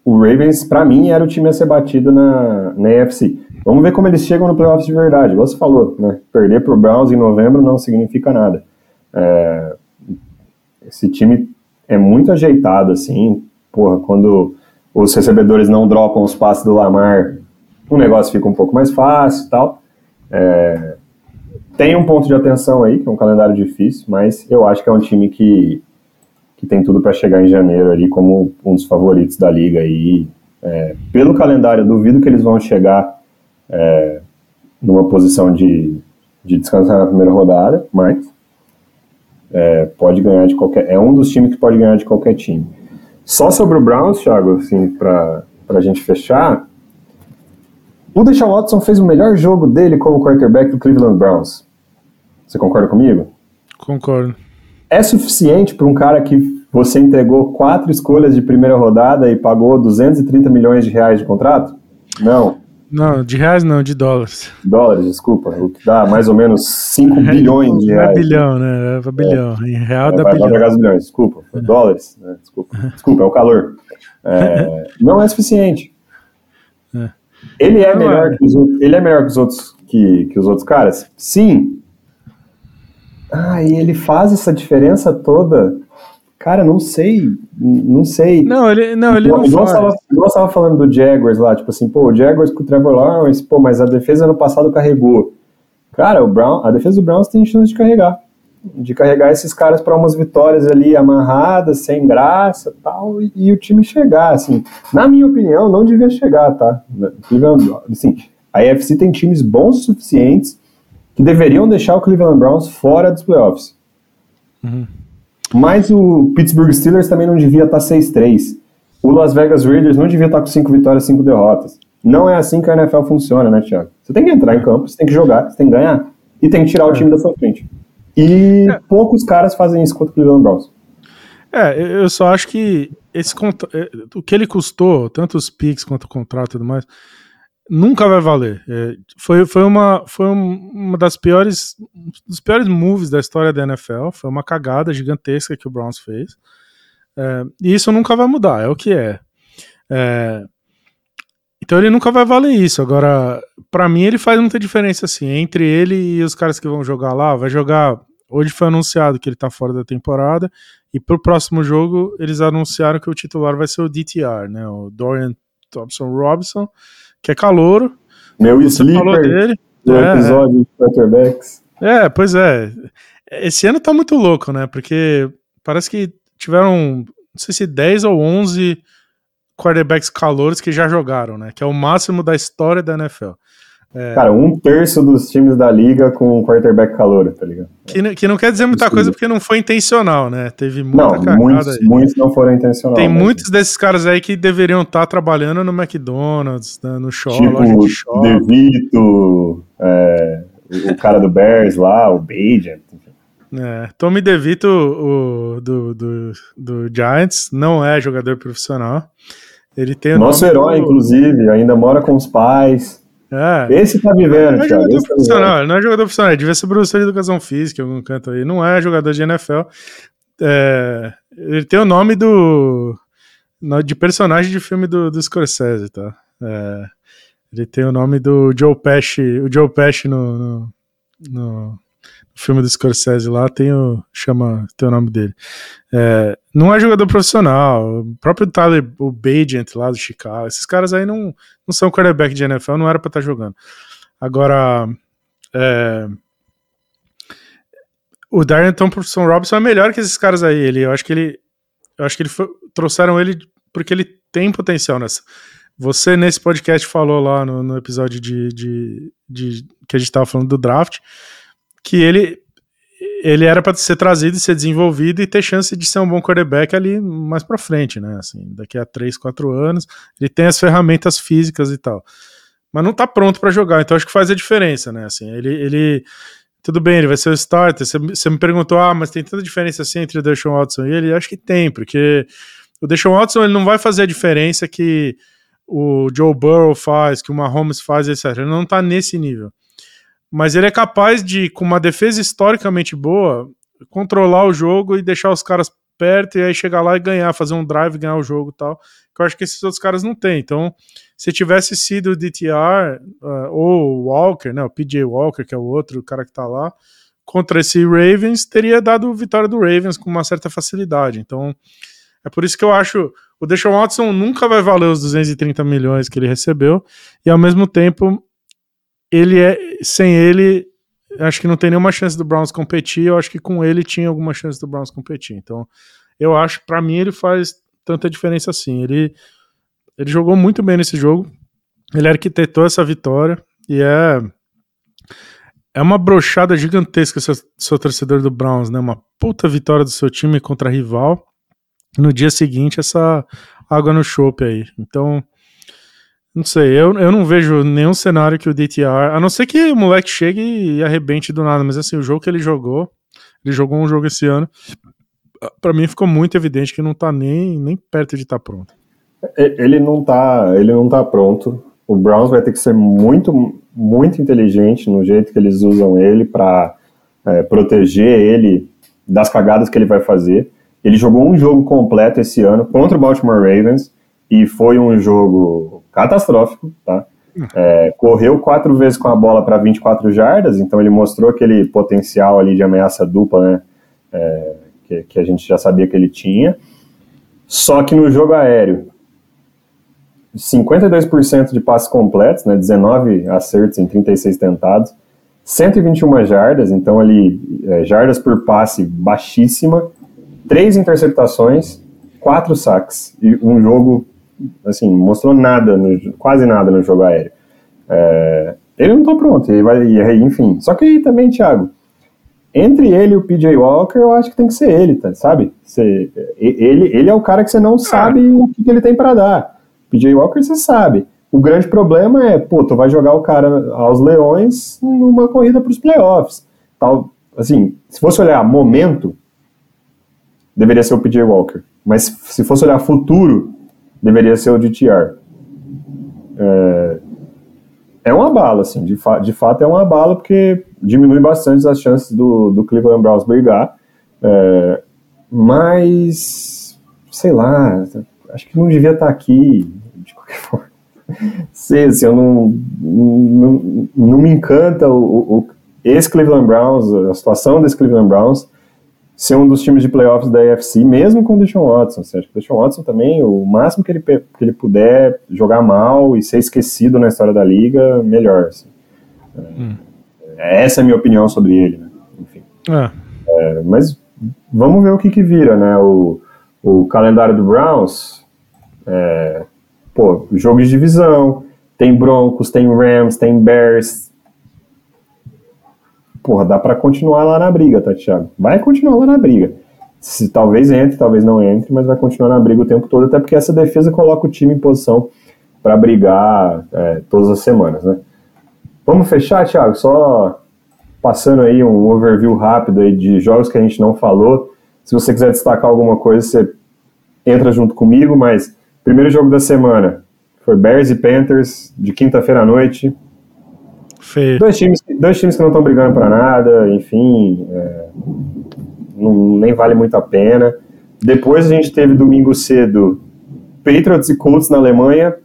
o Ravens, para mim, era o time a ser batido na, na AFC. Vamos ver como eles chegam no playoffs de verdade. Você falou, né? Perder pro Browns em novembro não significa nada. É, esse time é muito ajeitado, assim. Porra, quando os recebedores não dropam os passes do Lamar, o negócio fica um pouco mais fácil e tal. É, tem um ponto de atenção aí, que é um calendário difícil, mas eu acho que é um time que, que tem tudo para chegar em janeiro ali como um dos favoritos da liga. E é, pelo calendário, duvido que eles vão chegar é, numa posição de, de descansar na primeira rodada, mas é, pode ganhar de qualquer. É um dos times que pode ganhar de qualquer time. Só sobre o Browns, Thiago, assim, para a gente fechar, o Deshaun Watson fez o melhor jogo dele como quarterback do Cleveland Browns. Você concorda comigo? Concordo. É suficiente para um cara que você entregou quatro escolhas de primeira rodada e pagou 230 milhões de reais de contrato? Não. Não, de reais não, de dólares. Dólares, desculpa. O que dá mais ou menos 5 é, bilhões de reais. É bilhão, né? É bilhão. É. Em real é, dá vai, bilhão. Vai pegar bilhões, desculpa. É. Dólares, né? desculpa. Desculpa, é o calor. É, não é suficiente. É. Ele é, melhor que os, ele é melhor que os outros que, que os outros caras? Sim. Ah, e ele faz essa diferença toda Cara, não sei, não sei. Não, ele não, ele não faz. Tava, nós tava falando do Jaguars lá, tipo assim, pô, o Jaguars com o Trevor Lawrence, pô, mas a defesa ano passado carregou. Cara, o Brown, a defesa do Browns tem chance de carregar. De carregar esses caras para umas vitórias ali amarradas, sem graça tal, e, e, o time chegar, assim. Na minha opinião, não devia chegar, tá? Assim, a AFC tem times bons o suficientes que deveriam deixar o Cleveland Browns fora dos playoffs. Uhum. Mas o Pittsburgh Steelers também não devia estar 6-3. O Las Vegas Raiders não devia estar com 5 vitórias, 5 derrotas. Não é assim que a NFL funciona, né, Thiago? Você tem que entrar em campo, você tem que jogar, você tem que ganhar. E tem que tirar o é. time da sua frente. E é. poucos caras fazem isso contra o Cleveland Browns. É, eu só acho que esse é, o que ele custou, tanto os picks quanto o contrato e tudo mais, nunca vai valer. É, foi, foi, uma, foi uma das piores dos piores moves da história da NFL. Foi uma cagada gigantesca que o Browns fez. É, e isso nunca vai mudar, é o que é. é então ele nunca vai valer isso. Agora, para mim, ele faz muita diferença assim. Entre ele e os caras que vão jogar lá, vai jogar. Hoje foi anunciado que ele tá fora da temporada. E pro próximo jogo, eles anunciaram que o titular vai ser o DTR, né? O Dorian Thompson Robinson que é calouro. Meu sleeper falou dele. do é, episódio de quarterbacks. É, pois é. Esse ano tá muito louco, né? Porque parece que tiveram, não sei se 10 ou 11 quarterbacks calouros que já jogaram, né? Que é o máximo da história da NFL. É. Cara, um terço dos times da liga com um quarterback calor, tá ligado? Que, que não quer dizer muita coisa porque não foi intencional, né? Teve muita não, muitos, aí. muitos não foram intencionais. Tem muitos desses caras aí que deveriam estar tá trabalhando no McDonald's, né, no show, tipo, de DeVito, é, o cara do Bears lá, o Bajan. É, Tommy DeVito, o, do, do, do Giants, não é jogador profissional. Ele tem Nosso herói, do... inclusive, ainda mora com os pais. É. Esse tá vivendo, não é jogador tá profissional, não é jogador profissional, devia ser professor de educação física em algum canto aí. Não é jogador de NFL. É, ele tem o nome do. de personagem de filme do, do Scorsese, tá? É, ele tem o nome do Joe Pesci, o Joe Pesci no, no, no filme do Scorsese lá tem o, chama, tem o nome dele. É, não é jogador profissional. O próprio Tyler, o Bagent lá do Chicago, esses caras aí não, não são quarterback de NFL, não era pra estar tá jogando. Agora, é, o Darren Thompson Robinson é melhor que esses caras aí. Ele, eu acho que ele, eu acho que ele foi, trouxeram ele porque ele tem potencial nessa. Você, nesse podcast, falou lá no, no episódio de, de, de, que a gente estava falando do draft, que ele ele era para ser trazido e ser desenvolvido e ter chance de ser um bom quarterback ali mais para frente, né? Assim, daqui a 3, 4 anos, ele tem as ferramentas físicas e tal. Mas não tá pronto para jogar, então acho que faz a diferença, né? Assim, ele, ele tudo bem, ele vai ser o starter. Você, me perguntou, ah, mas tem tanta diferença assim entre o Deshaun Watson e ele? Acho que tem, porque o Deshaun Watson ele não vai fazer a diferença que o Joe Burrow faz, que o Mahomes faz, etc. Ele não tá nesse nível mas ele é capaz de, com uma defesa historicamente boa, controlar o jogo e deixar os caras perto e aí chegar lá e ganhar, fazer um drive, ganhar o jogo e tal. Que eu acho que esses outros caras não têm. Então, se tivesse sido o DTR uh, ou o Walker, né, o PJ Walker, que é o outro cara que tá lá, contra esse Ravens, teria dado vitória do Ravens com uma certa facilidade. Então, é por isso que eu acho o Deshaun Watson nunca vai valer os 230 milhões que ele recebeu e ao mesmo tempo ele é. Sem ele, acho que não tem nenhuma chance do Browns competir. Eu acho que com ele tinha alguma chance do Browns competir. Então, eu acho que para mim ele faz tanta diferença assim. Ele, ele jogou muito bem nesse jogo. Ele arquitetou essa vitória e é é uma brochada gigantesca seu, seu torcedor do Browns, né? Uma puta vitória do seu time contra rival. No dia seguinte, essa água no chope aí. Então, não sei, eu, eu não vejo nenhum cenário que o DTR, a não ser que o moleque chegue e arrebente do nada, mas assim, o jogo que ele jogou, ele jogou um jogo esse ano, para mim ficou muito evidente que não tá nem, nem perto de estar tá pronto. Ele não tá, ele não tá pronto. O Browns vai ter que ser muito, muito inteligente no jeito que eles usam ele para é, proteger ele das cagadas que ele vai fazer. Ele jogou um jogo completo esse ano contra o Baltimore Ravens e foi um jogo catastrófico, tá? É, correu quatro vezes com a bola para 24 jardas, então ele mostrou aquele potencial ali de ameaça dupla, né? É, que, que, a gente já sabia que ele tinha. Só que no jogo aéreo, 52% de passes completos, né? 19 acertos em 36 tentados, 121 jardas, então ali é, jardas por passe baixíssima, três interceptações, quatro saques e um jogo assim, mostrou nada, no, quase nada no jogo aéreo. É, ele não tá pronto, ele vai, enfim. Só que também, Thiago, entre ele e o PJ Walker, eu acho que tem que ser ele, tá, sabe? Você, ele, ele é o cara que você não sabe ah. o que, que ele tem para dar. PJ Walker você sabe. O grande problema é, pô, tu vai jogar o cara aos leões numa corrida para os playoffs. Tal, assim, se fosse olhar momento, deveria ser o PJ Walker. Mas se fosse olhar futuro, deveria ser o DTR. É, é uma bala, assim, de, fa de fato é uma bala, porque diminui bastante as chances do, do Cleveland Browns brigar, é, mas, sei lá, acho que não devia estar aqui, de qualquer forma. Sei, assim, eu não, não, não me encanta o, o, esse Cleveland Browns, a situação desse Cleveland Browns, ser um dos times de playoffs da AFC, mesmo com o Deshaun Watson. Ou seja, o Deshaun Watson também, o máximo que ele, que ele puder jogar mal e ser esquecido na história da liga, melhor. Assim. Hum. É, essa é a minha opinião sobre ele, né? Enfim. É. É, mas vamos ver o que, que vira, né? O, o calendário do Browns, é, pô, jogo de divisão, tem Broncos, tem Rams, tem Bears. Porra, dá para continuar lá na briga, tá, Thiago? Vai continuar lá na briga. Se talvez entre, talvez não entre, mas vai continuar na briga o tempo todo, até porque essa defesa coloca o time em posição para brigar é, todas as semanas, né? Vamos fechar, Thiago? Só passando aí um overview rápido aí de jogos que a gente não falou. Se você quiser destacar alguma coisa, você entra junto comigo, mas primeiro jogo da semana foi Bears e Panthers, de quinta-feira à noite. Feio. Dois times, dois times que não estão brigando para nada, enfim, é, não, nem vale muito a pena. Depois a gente teve domingo cedo Patriots e Colts na Alemanha.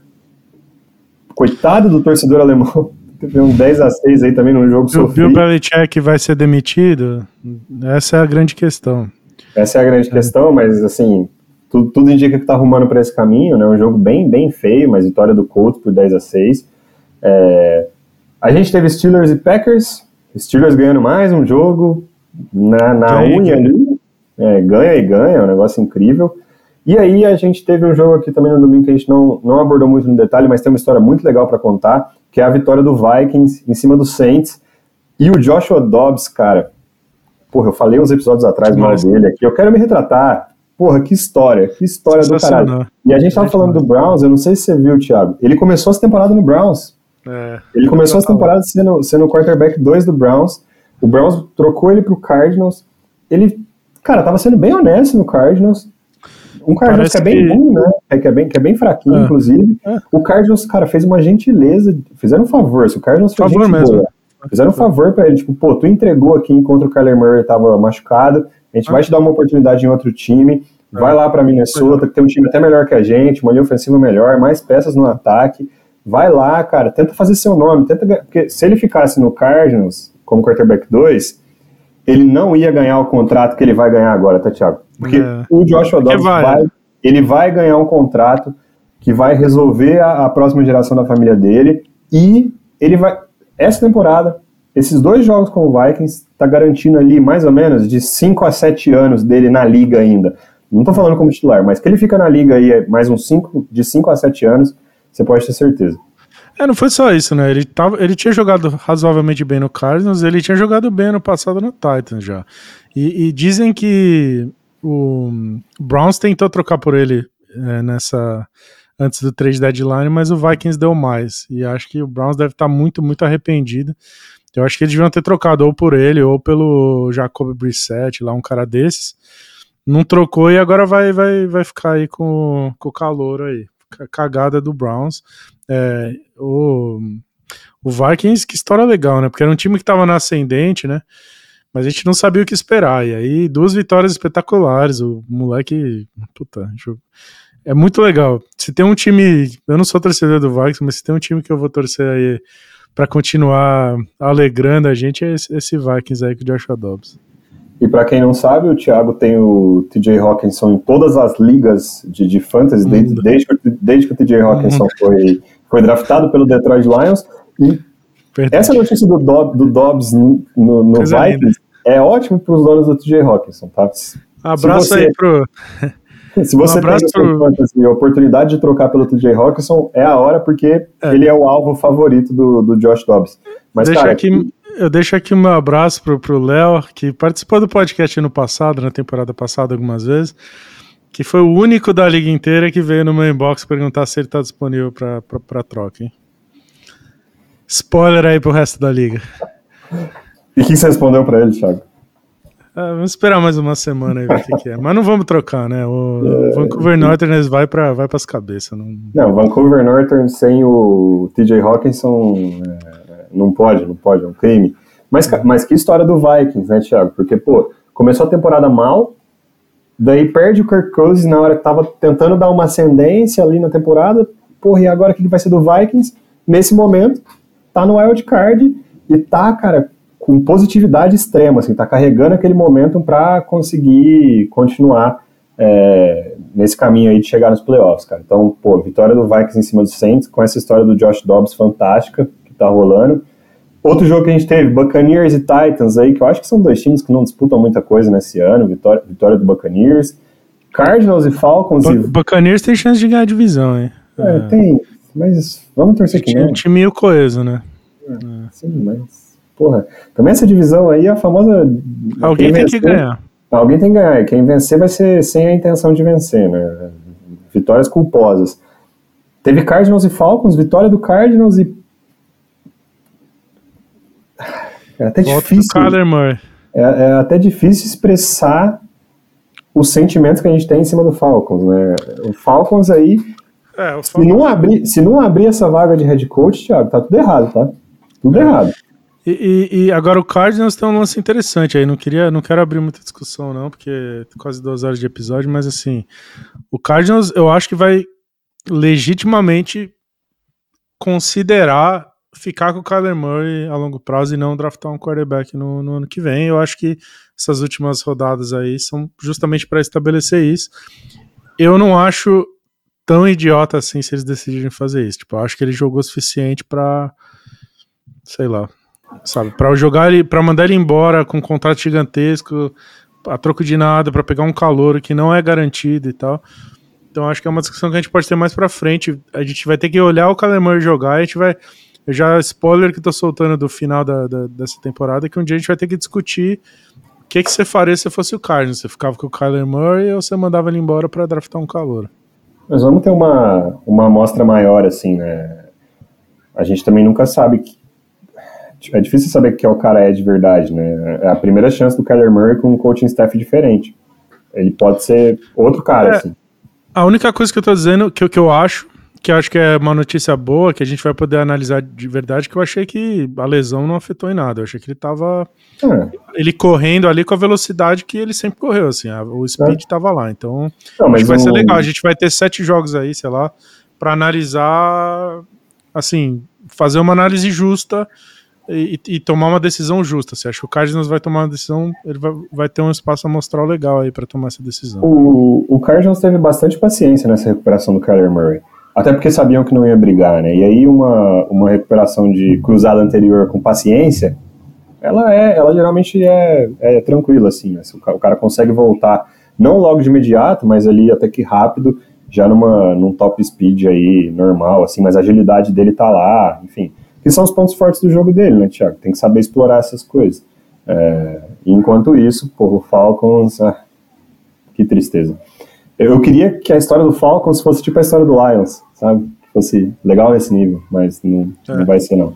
Coitado do torcedor alemão. Teve um 10 a 6 aí também no jogo sofrido. O Bill Belichick vai ser demitido? Essa é a grande questão. Essa é a grande é. questão, mas assim, tudo, tudo indica que tá arrumando para esse caminho, né? Um jogo bem, bem feio, mas vitória do Colts por 10 a 6 é, A gente teve Steelers e Packers, Steelers ganhando mais um jogo na, na unha ali, é, ganha e ganha, é um negócio incrível. E aí a gente teve um jogo aqui também no domingo que a gente não, não abordou muito no detalhe, mas tem uma história muito legal para contar, que é a vitória do Vikings em cima do Saints. E o Joshua Dobbs, cara, porra, eu falei uns episódios atrás mal dele aqui, eu quero me retratar. Porra, que história, que história do caralho. E a gente tava falando do Browns, eu não sei se você viu, Thiago. Ele começou essa temporada no Browns. É, ele começou essa temporada sendo, sendo o quarterback 2 do Browns. O Browns trocou ele pro Cardinals. Ele, cara, tava sendo bem honesto no Cardinals. Um Cardinals Parece que é bem que... bom, né? É, que, é bem, que é bem fraquinho, é. inclusive. É. O Cardinals, cara, fez uma gentileza, fizeram um favor. Se o Cardinals fez favor mesmo. Boa, fizeram um favor pra ele, tipo, pô, tu entregou aqui enquanto o Kyler Murray tava machucado, a gente ah. vai te dar uma oportunidade em outro time, vai lá pra Minnesota, que tem um time até melhor que a gente, uma linha ofensiva melhor, mais peças no ataque, vai lá, cara, tenta fazer seu nome, tenta, porque se ele ficasse no Cardinals como quarterback 2, ele não ia ganhar o contrato que ele vai ganhar agora, tá, Thiago? Porque é. o Joshua Dobbs vai. vai, ele vai ganhar um contrato que vai resolver a, a, próxima geração da família dele e ele vai essa temporada, esses dois jogos com o Vikings tá garantindo ali mais ou menos de 5 a 7 anos dele na liga ainda. Não tô falando como titular, mas que ele fica na liga aí mais uns 5 de 5 a 7 anos, você pode ter certeza. É, não foi só isso, né? Ele, tava, ele tinha jogado razoavelmente bem no Cardinals, ele tinha jogado bem no passado no Titans já. E, e dizem que o Browns tentou trocar por ele é, nessa antes do trade deadline, mas o Vikings deu mais. E acho que o Browns deve estar muito, muito arrependido. Eu acho que eles deviam ter trocado ou por ele ou pelo Jacob Brissett, lá um cara desses. Não trocou e agora vai vai, vai ficar aí com, com o calor aí. Cagada do Browns. É, o, o Vikings, que história legal, né? Porque era um time que estava na ascendente, né? mas a gente não sabia o que esperar. E aí, duas vitórias espetaculares. O moleque. Puta, é muito legal. Se tem um time. Eu não sou torcedor do Vikings, mas se tem um time que eu vou torcer aí para continuar alegrando a gente, é esse, esse Vikings aí com o Joshua Dobbs. E para quem não sabe, o Thiago tem o TJ Hawkinson em todas as ligas de, de fantasy, desde, desde, desde, que o TJ Hawkinson foi, foi draftado pelo Detroit Lions. E Verdade. essa notícia do, Dob, do Dobbs no, no Vikings é ótimo para os donos do TJ Hawkinson, tá? Abraço você, aí pro. Se você um tem pro... assim, a oportunidade de trocar pelo TJ Hawkinson, é a hora, porque é. ele é o alvo favorito do, do Josh Dobbs. Mas, Deixa cara, aqui, eu deixo aqui um abraço pro, pro Léo, que participou do podcast ano passado, na temporada passada, algumas vezes, que foi o único da liga inteira que veio no meu inbox perguntar se ele tá disponível para troca, hein? Spoiler aí pro resto da liga. E o que você respondeu para ele, Thiago? Ah, vamos esperar mais uma semana aí ver o que, que, é. Mas não vamos trocar, né? O é, Vancouver Northern vai para vai as cabeças. Não... não, Vancouver Northern sem o TJ Hawkinson é, não pode, não pode, é um crime. Mas, mas que história do Vikings, né, Thiago? Porque, pô, começou a temporada mal, daí perde o Kirk Cousins na hora que tava tentando dar uma ascendência ali na temporada, porra, e agora o que vai ser do Vikings? Nesse momento, tá no wild card e tá, cara, com positividade extrema, assim, tá carregando aquele momentum para conseguir continuar é, nesse caminho aí de chegar nos playoffs, cara. Então, pô, vitória do Vikings em cima do Saints, com essa história do Josh Dobbs fantástica tá rolando. Outro jogo que a gente teve, Buccaneers e Titans aí, que eu acho que são dois times que não disputam muita coisa nesse ano, vitória, vitória do Buccaneers. Cardinals e Falcons. Bu e... Buccaneers tem chance de ganhar a divisão, hein? É, tem, mas vamos torcer que não. Time meio coeso, né? É, sim, mas. Porra, também essa divisão aí é a famosa. Alguém tem vencer, que ganhar. Alguém tem que ganhar. Quem vencer vai ser sem a intenção de vencer, né? Vitórias culposas. Teve Cardinals e Falcons, vitória do Cardinals e. É até Volta difícil. É, é até difícil expressar os sentimentos que a gente tem em cima do Falcons, né? O Falcons aí. É, o Falcons... Se, não abrir, se não abrir essa vaga de head coach, Thiago, tá tudo errado, tá? Tudo é. errado. E, e, e, agora o Cardinals tem um lance interessante aí. Não queria, não quero abrir muita discussão, não, porque é quase duas horas de episódio, mas assim, o Cardinals eu acho que vai legitimamente considerar ficar com o Kyler Murray a longo prazo e não draftar um quarterback no, no ano que vem. Eu acho que essas últimas rodadas aí são justamente para estabelecer isso. Eu não acho tão idiota assim se eles decidirem fazer isso. Tipo, eu acho que ele jogou o suficiente para sei lá, sabe, para jogar ele, para mandar ele embora com um contrato gigantesco, a troco de nada, para pegar um calor que não é garantido e tal. Então acho que é uma discussão que a gente pode ter mais para frente. A gente vai ter que olhar o Calemar jogar, a gente vai já spoiler que tô soltando do final da, da, dessa temporada, que um dia a gente vai ter que discutir o que, que você faria se fosse o Cardinals. Você ficava com o Kyler Murray ou você mandava ele embora para draftar um calor? Mas vamos ter uma, uma amostra maior, assim, né? A gente também nunca sabe. Que... É difícil saber que é o cara é de verdade, né? É a primeira chance do Kyler Murray com um coaching staff diferente. Ele pode ser outro cara, é, assim. A única coisa que eu tô dizendo, que, que eu acho, que acho que é uma notícia boa, que a gente vai poder analisar de verdade, que eu achei que a lesão não afetou em nada. Eu achei que ele tava. É. Ele correndo ali com a velocidade que ele sempre correu, assim. A, o speed é. tava lá. Então, não, acho que vai um... ser legal. A gente vai ter sete jogos aí, sei lá, para analisar. Assim, fazer uma análise justa e, e, tomar uma decisão justa. Você acha que o Cardinals vai tomar uma decisão, ele vai, vai ter um espaço amostral legal aí para tomar essa decisão. O, o Cardinals teve bastante paciência nessa recuperação do Kyler Murray. Até porque sabiam que não ia brigar, né? E aí uma, uma recuperação de cruzada anterior com paciência, ela é, ela geralmente é, é tranquila, assim, né? o, cara consegue voltar, não logo de imediato, mas ali até que rápido, já numa, num top speed aí, normal, assim, mas a agilidade dele tá lá, enfim. Que são os pontos fortes do jogo dele, né, Thiago? Tem que saber explorar essas coisas. É, enquanto isso, porra, o Falcons, ah, que tristeza. Eu queria que a história do Falcons fosse tipo a história do Lions, sabe? Que fosse legal nesse nível, mas não, é. não vai ser não.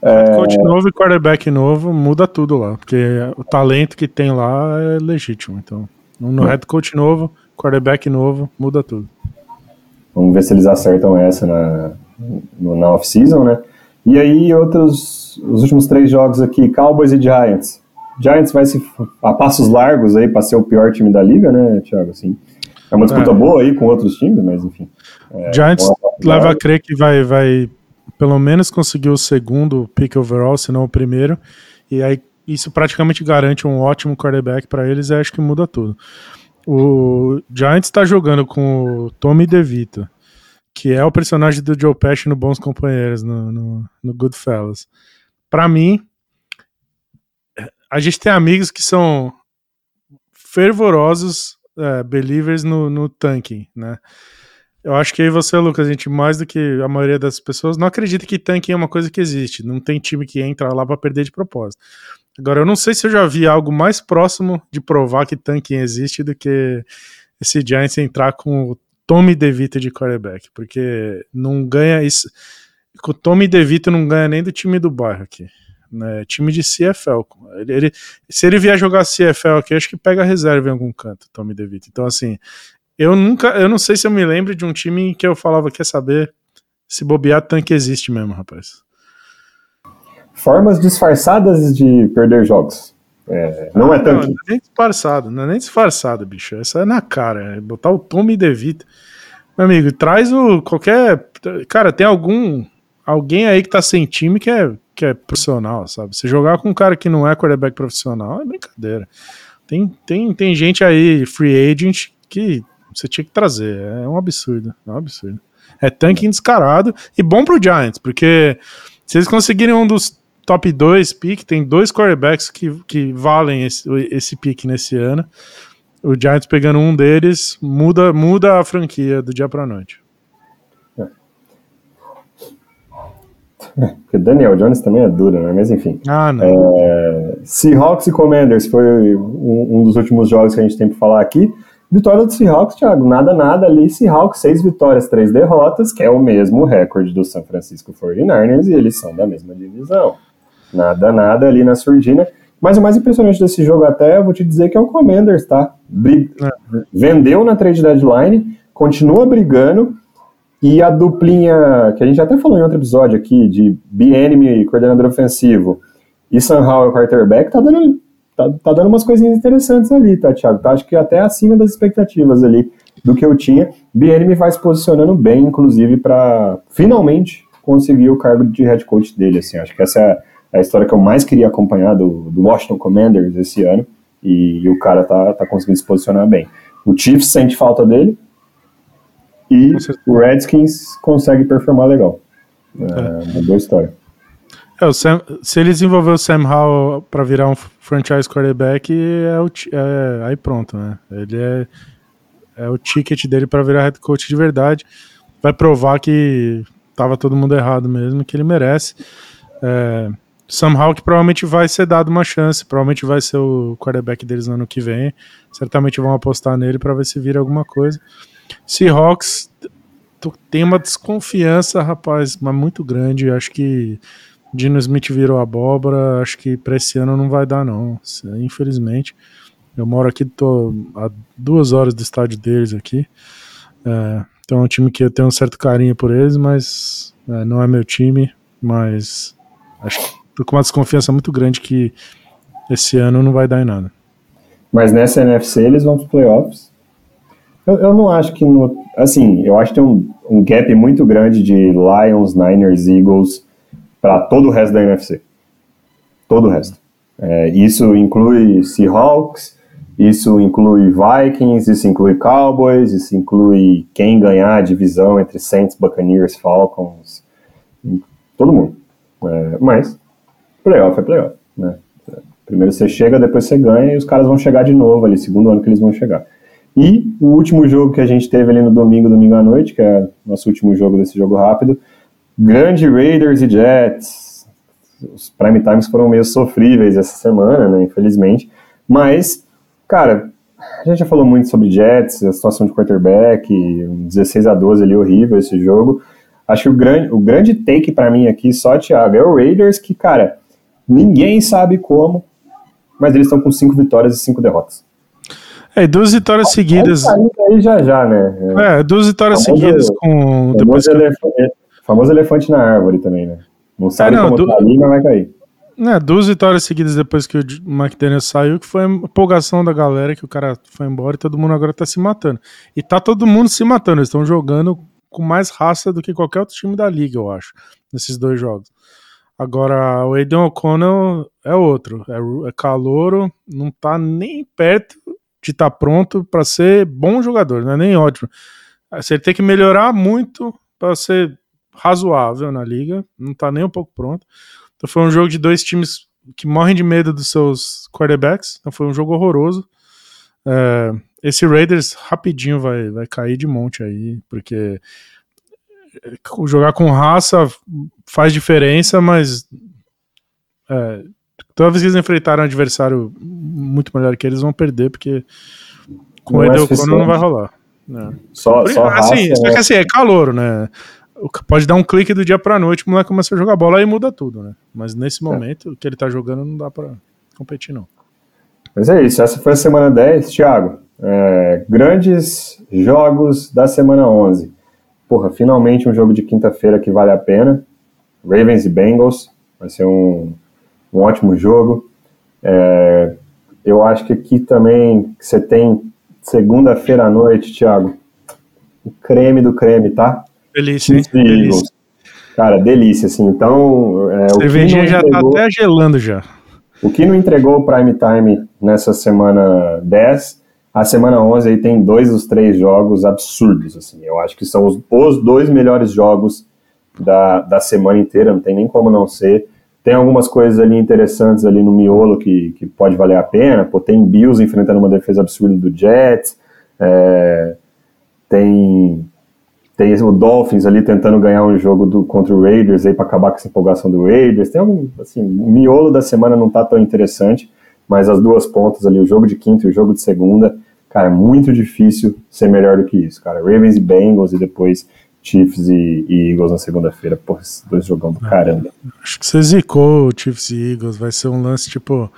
É... Coach novo e quarterback novo muda tudo lá, porque o talento que tem lá é legítimo. Então, no é. head coach novo, quarterback novo, muda tudo. Vamos ver se eles acertam essa na, na off-season, né? E aí, outros, os últimos três jogos aqui, Cowboys e Giants. Giants vai se a passos largos aí para ser o pior time da liga, né, Thiago? Assim, é uma disputa é. boa aí com outros times, mas enfim. É, Giants leva a crer que vai, vai pelo menos conseguir o segundo pick overall, se não o primeiro. E aí isso praticamente garante um ótimo quarterback para eles e acho que muda tudo. O Giants está jogando com o Tommy DeVito, que é o personagem do Joe Pesci no Bons Companheiros, no, no, no Goodfellas. Para mim, a gente tem amigos que são fervorosos é, believers no, no tanking, né? Eu acho que aí você, Lucas, a gente mais do que a maioria das pessoas não acredita que tanking é uma coisa que existe. Não tem time que entra lá para perder de propósito. Agora, eu não sei se eu já vi algo mais próximo de provar que tanking existe do que esse Giants entrar com o Tommy DeVito de quarterback, porque não ganha isso. Com o Tommy DeVito não ganha nem do time do bairro aqui né? Time de CFL. Ele, ele, se ele vier jogar CFL aqui, acho que pega reserva em algum canto, Tommy DeVito. Então, assim, eu nunca, eu não sei se eu me lembro de um time em que eu falava, quer saber, se bobear, tanque existe mesmo, rapaz. Formas disfarçadas de perder jogos. É, não ah, é tanque. Não, não é nem disfarçado, não é nem disfarçado, bicho. Essa é na cara, é botar o Tommy DeVito. Meu amigo, traz o qualquer. Cara, tem algum. Alguém aí que tá sem time que é que é profissional, sabe? Você jogar com um cara que não é quarterback profissional é brincadeira. Tem, tem, tem gente aí, free agent, que você tinha que trazer. É um absurdo. É um absurdo. É tanque descarado e bom pro Giants, porque se eles conseguirem um dos top 2 pick, tem dois quarterbacks que, que valem esse, esse pick nesse ano. O Giants pegando um deles muda, muda a franquia do dia pra noite. Porque Daniel Jones também é duro, né? Mas enfim. Ah, não. É, Seahawks e Commanders foi um, um, dos últimos jogos que a gente tem para falar aqui. Vitória do Seahawks, Thiago, nada, nada ali. Seahawks, seis vitórias, três derrotas, que é o mesmo recorde do San Francisco 49ers, e eles são da mesma divisão. Nada, nada ali na surdina. Mas o mais impressionante desse jogo até, eu vou te dizer que é o Commanders, tá? É. Vendeu na trade deadline, continua brigando, e a duplinha, que a gente até falou em outro episódio aqui, de B-Enemy, coordenador ofensivo, e Howell, quarterback, tá dando, tá, tá dando umas coisinhas interessantes ali, tá, Thiago? Tá, acho que até acima das expectativas ali do que eu tinha. B-Enemy vai se posicionando bem, inclusive, para finalmente conseguir o cargo de head coach dele, assim, acho que essa é a história que eu mais queria acompanhar do, do Washington Commanders esse ano, e, e, o cara tá, tá conseguindo se posicionar bem. O Chiefs sente falta dele, e o Redskins consegue performar legal. É, é. uma boa história. É, Sam, se ele desenvolver o Sam Howell para virar um franchise quarterback, é, o, é, aí pronto, né? Ele é, é o ticket dele para virar head coach de verdade. Vai provar que tava todo mundo errado mesmo, que ele merece. É, Sam que provavelmente vai ser dado uma chance, provavelmente vai ser o quarterback deles no ano que vem. Certamente vão apostar nele para ver se vira alguma coisa. Seahawks tem uma desconfiança, rapaz, mas muito grande. Acho que Dino Smith virou abóbora. Acho que para esse ano não vai dar, não. Infelizmente. Eu moro aqui, tô a duas horas do estádio deles aqui. É, então é um time que eu tenho um certo carinho por eles, mas é, não é meu time. Mas acho que tô com uma desconfiança muito grande que esse ano não vai dar em nada. Mas nessa NFC eles vão para playoffs. Eu, eu, não acho que no, assim, eu acho que tem um, um gap muito grande de Lions, Niners, Eagles para todo o resto da NFC. Todo o resto. É, isso inclui Seahawks, isso inclui Vikings, isso inclui Cowboys, isso inclui quem ganhar a divisão entre Saints, Buccaneers, Falcons, todo mundo. É, mas playoff é playoff, né? Primeiro você chega, depois você ganha e os caras vão chegar de novo ali, segundo ano que eles vão chegar. E o último jogo que a gente teve ali no domingo, domingo à noite, que é nosso último jogo desse jogo rápido, grande Raiders e Jets. Os prime times foram meio sofríveis essa semana, né, infelizmente. Mas, cara, a gente já falou muito sobre Jets, a situação de quarterback, 16 a 12 ali, horrível esse jogo. Acho que o grande, o grande take para mim aqui, só, Thiago, é o Raiders, que, cara, Ninguém sabe como, mas eles estão com cinco vitórias e cinco derrotas. É, duas vitórias seguidas. Aí já já, né? É, duas vitórias famoso, seguidas com. Depois famoso, que... elefante, famoso elefante na árvore também, né? Não sabe é, não, como du... tá ali, mas vai cair. É, duas vitórias seguidas depois que o McDaniel saiu, que foi a empolgação da galera, que o cara foi embora e todo mundo agora tá se matando. E tá todo mundo se matando, eles estão jogando com mais raça do que qualquer outro time da liga, eu acho, nesses dois jogos. Agora, o Aiden O'Connell é outro. É, é calouro, não tá nem perto de estar tá pronto para ser bom jogador, não é nem ótimo. Você tem que melhorar muito para ser razoável na liga, não tá nem um pouco pronto. Então foi um jogo de dois times que morrem de medo dos seus quarterbacks, então foi um jogo horroroso. É, esse Raiders rapidinho vai, vai cair de monte aí, porque jogar com raça faz diferença, mas é, toda vez que eles enfrentaram um adversário muito melhor que eles, vão perder, porque com o Edel Cono não vai rolar. Né? Só, só assim, raça, só que assim, é calor, né? Pode dar um clique do dia pra noite, o moleque começa a jogar bola e muda tudo, né? Mas nesse é. momento, o que ele tá jogando não dá pra competir, não. Mas é isso, essa foi a semana 10, Thiago. É, grandes jogos da semana 11 porra, finalmente um jogo de quinta-feira que vale a pena. Ravens e Bengals, vai ser um, um ótimo jogo. É, eu acho que aqui também você tem segunda-feira à noite, Thiago, o creme do creme, tá? Delícia, hein? Delícia. Cara, delícia, assim. Então. É, Cervejinha já tá entregou, tá até gelando já. O que não entregou o prime time nessa semana 10 a semana 11 aí tem dois dos três jogos absurdos, assim. Eu acho que são os, os dois melhores jogos da, da semana inteira, não tem nem como não ser. Tem algumas coisas ali interessantes ali no miolo que, que pode valer a pena. Pô, tem Bills enfrentando uma defesa absurda do Jets. É, tem tem o Dolphins ali tentando ganhar um jogo do, contra o Raiders aí para acabar com essa empolgação do Raiders. Tem algum, assim, o miolo da semana não tá tão interessante, mas as duas pontas ali, o jogo de quinta e o jogo de segunda, cara, é muito difícil ser melhor do que isso, cara. Ravens e Bengals e depois Chiefs e, e Eagles na segunda-feira. Pô, esses dois jogão do caramba. Acho que você zicou o Chiefs e Eagles. Vai ser um lance tipo: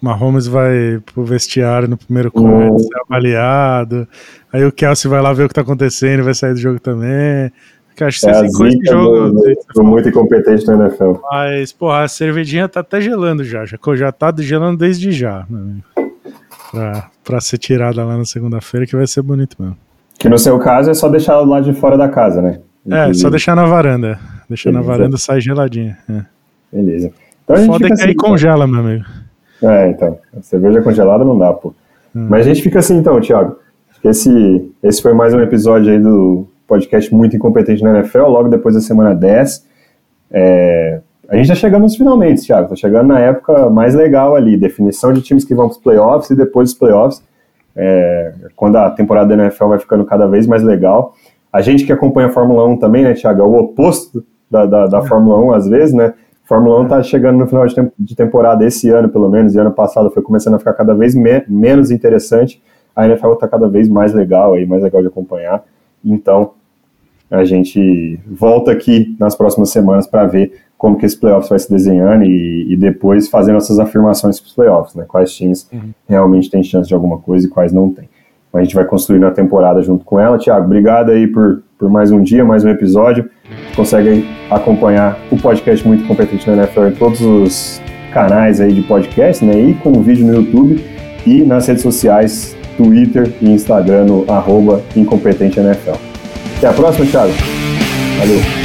Mahomes vai pro vestiário no primeiro quarto, ser avaliado. Aí o Kelsey vai lá ver o que tá acontecendo vai sair do jogo também. Acho que você é zicou esse jogo. Tô muito incompetente no NFL. Mas, porra, a cervejinha tá até gelando já. Já, já tá gelando desde já. Né? Pra, pra ser tirada lá na segunda-feira, que vai ser bonito mesmo. Que no seu caso é só deixar lá de fora da casa, né? É, só deixar na varanda. Deixar Beleza. na varanda sai geladinha. É. Beleza. Então a gente Foda é que assim, aí congela, meu amigo. É, então. Cerveja congelada não dá, pô. Hum. Mas a gente fica assim então, Thiago. Acho que esse, esse foi mais um episódio aí do podcast Muito Incompetente na NFL, logo depois da semana 10. É, a gente tá chegando nos finalmente, Thiago. Tá chegando na época mais legal ali. Definição de times que vão pros playoffs e depois dos playoffs é, quando a temporada da NFL vai ficando cada vez mais legal. A gente que acompanha a Fórmula 1 também, né, Thiago, é o oposto da, da, da Fórmula 1 às vezes, né? A Fórmula 1 está chegando no final de, temp de, temporada esse ano, pelo menos, e ano passado foi começando a ficar cada vez me menos interessante. A NFL está cada vez mais legal, aí, mais legal de acompanhar. Então, a gente volta aqui nas próximas semanas para ver como que esse playoffs vai se desenhando e, e depois fazer nossas afirmações para os playoffs, né? Quais times uhum. realmente têm chance de alguma coisa e quais não têm. Mas a gente vai construindo a temporada junto com ela. Tiago, obrigado aí por, por mais um dia, mais um episódio. Consegue acompanhar o podcast Muito Competente na NFL em todos os canais aí de podcast, né? E com o vídeo no YouTube e nas redes sociais, Twitter e Instagram no arroba Incompetente NFL. Até a próxima, Thiago. Valeu.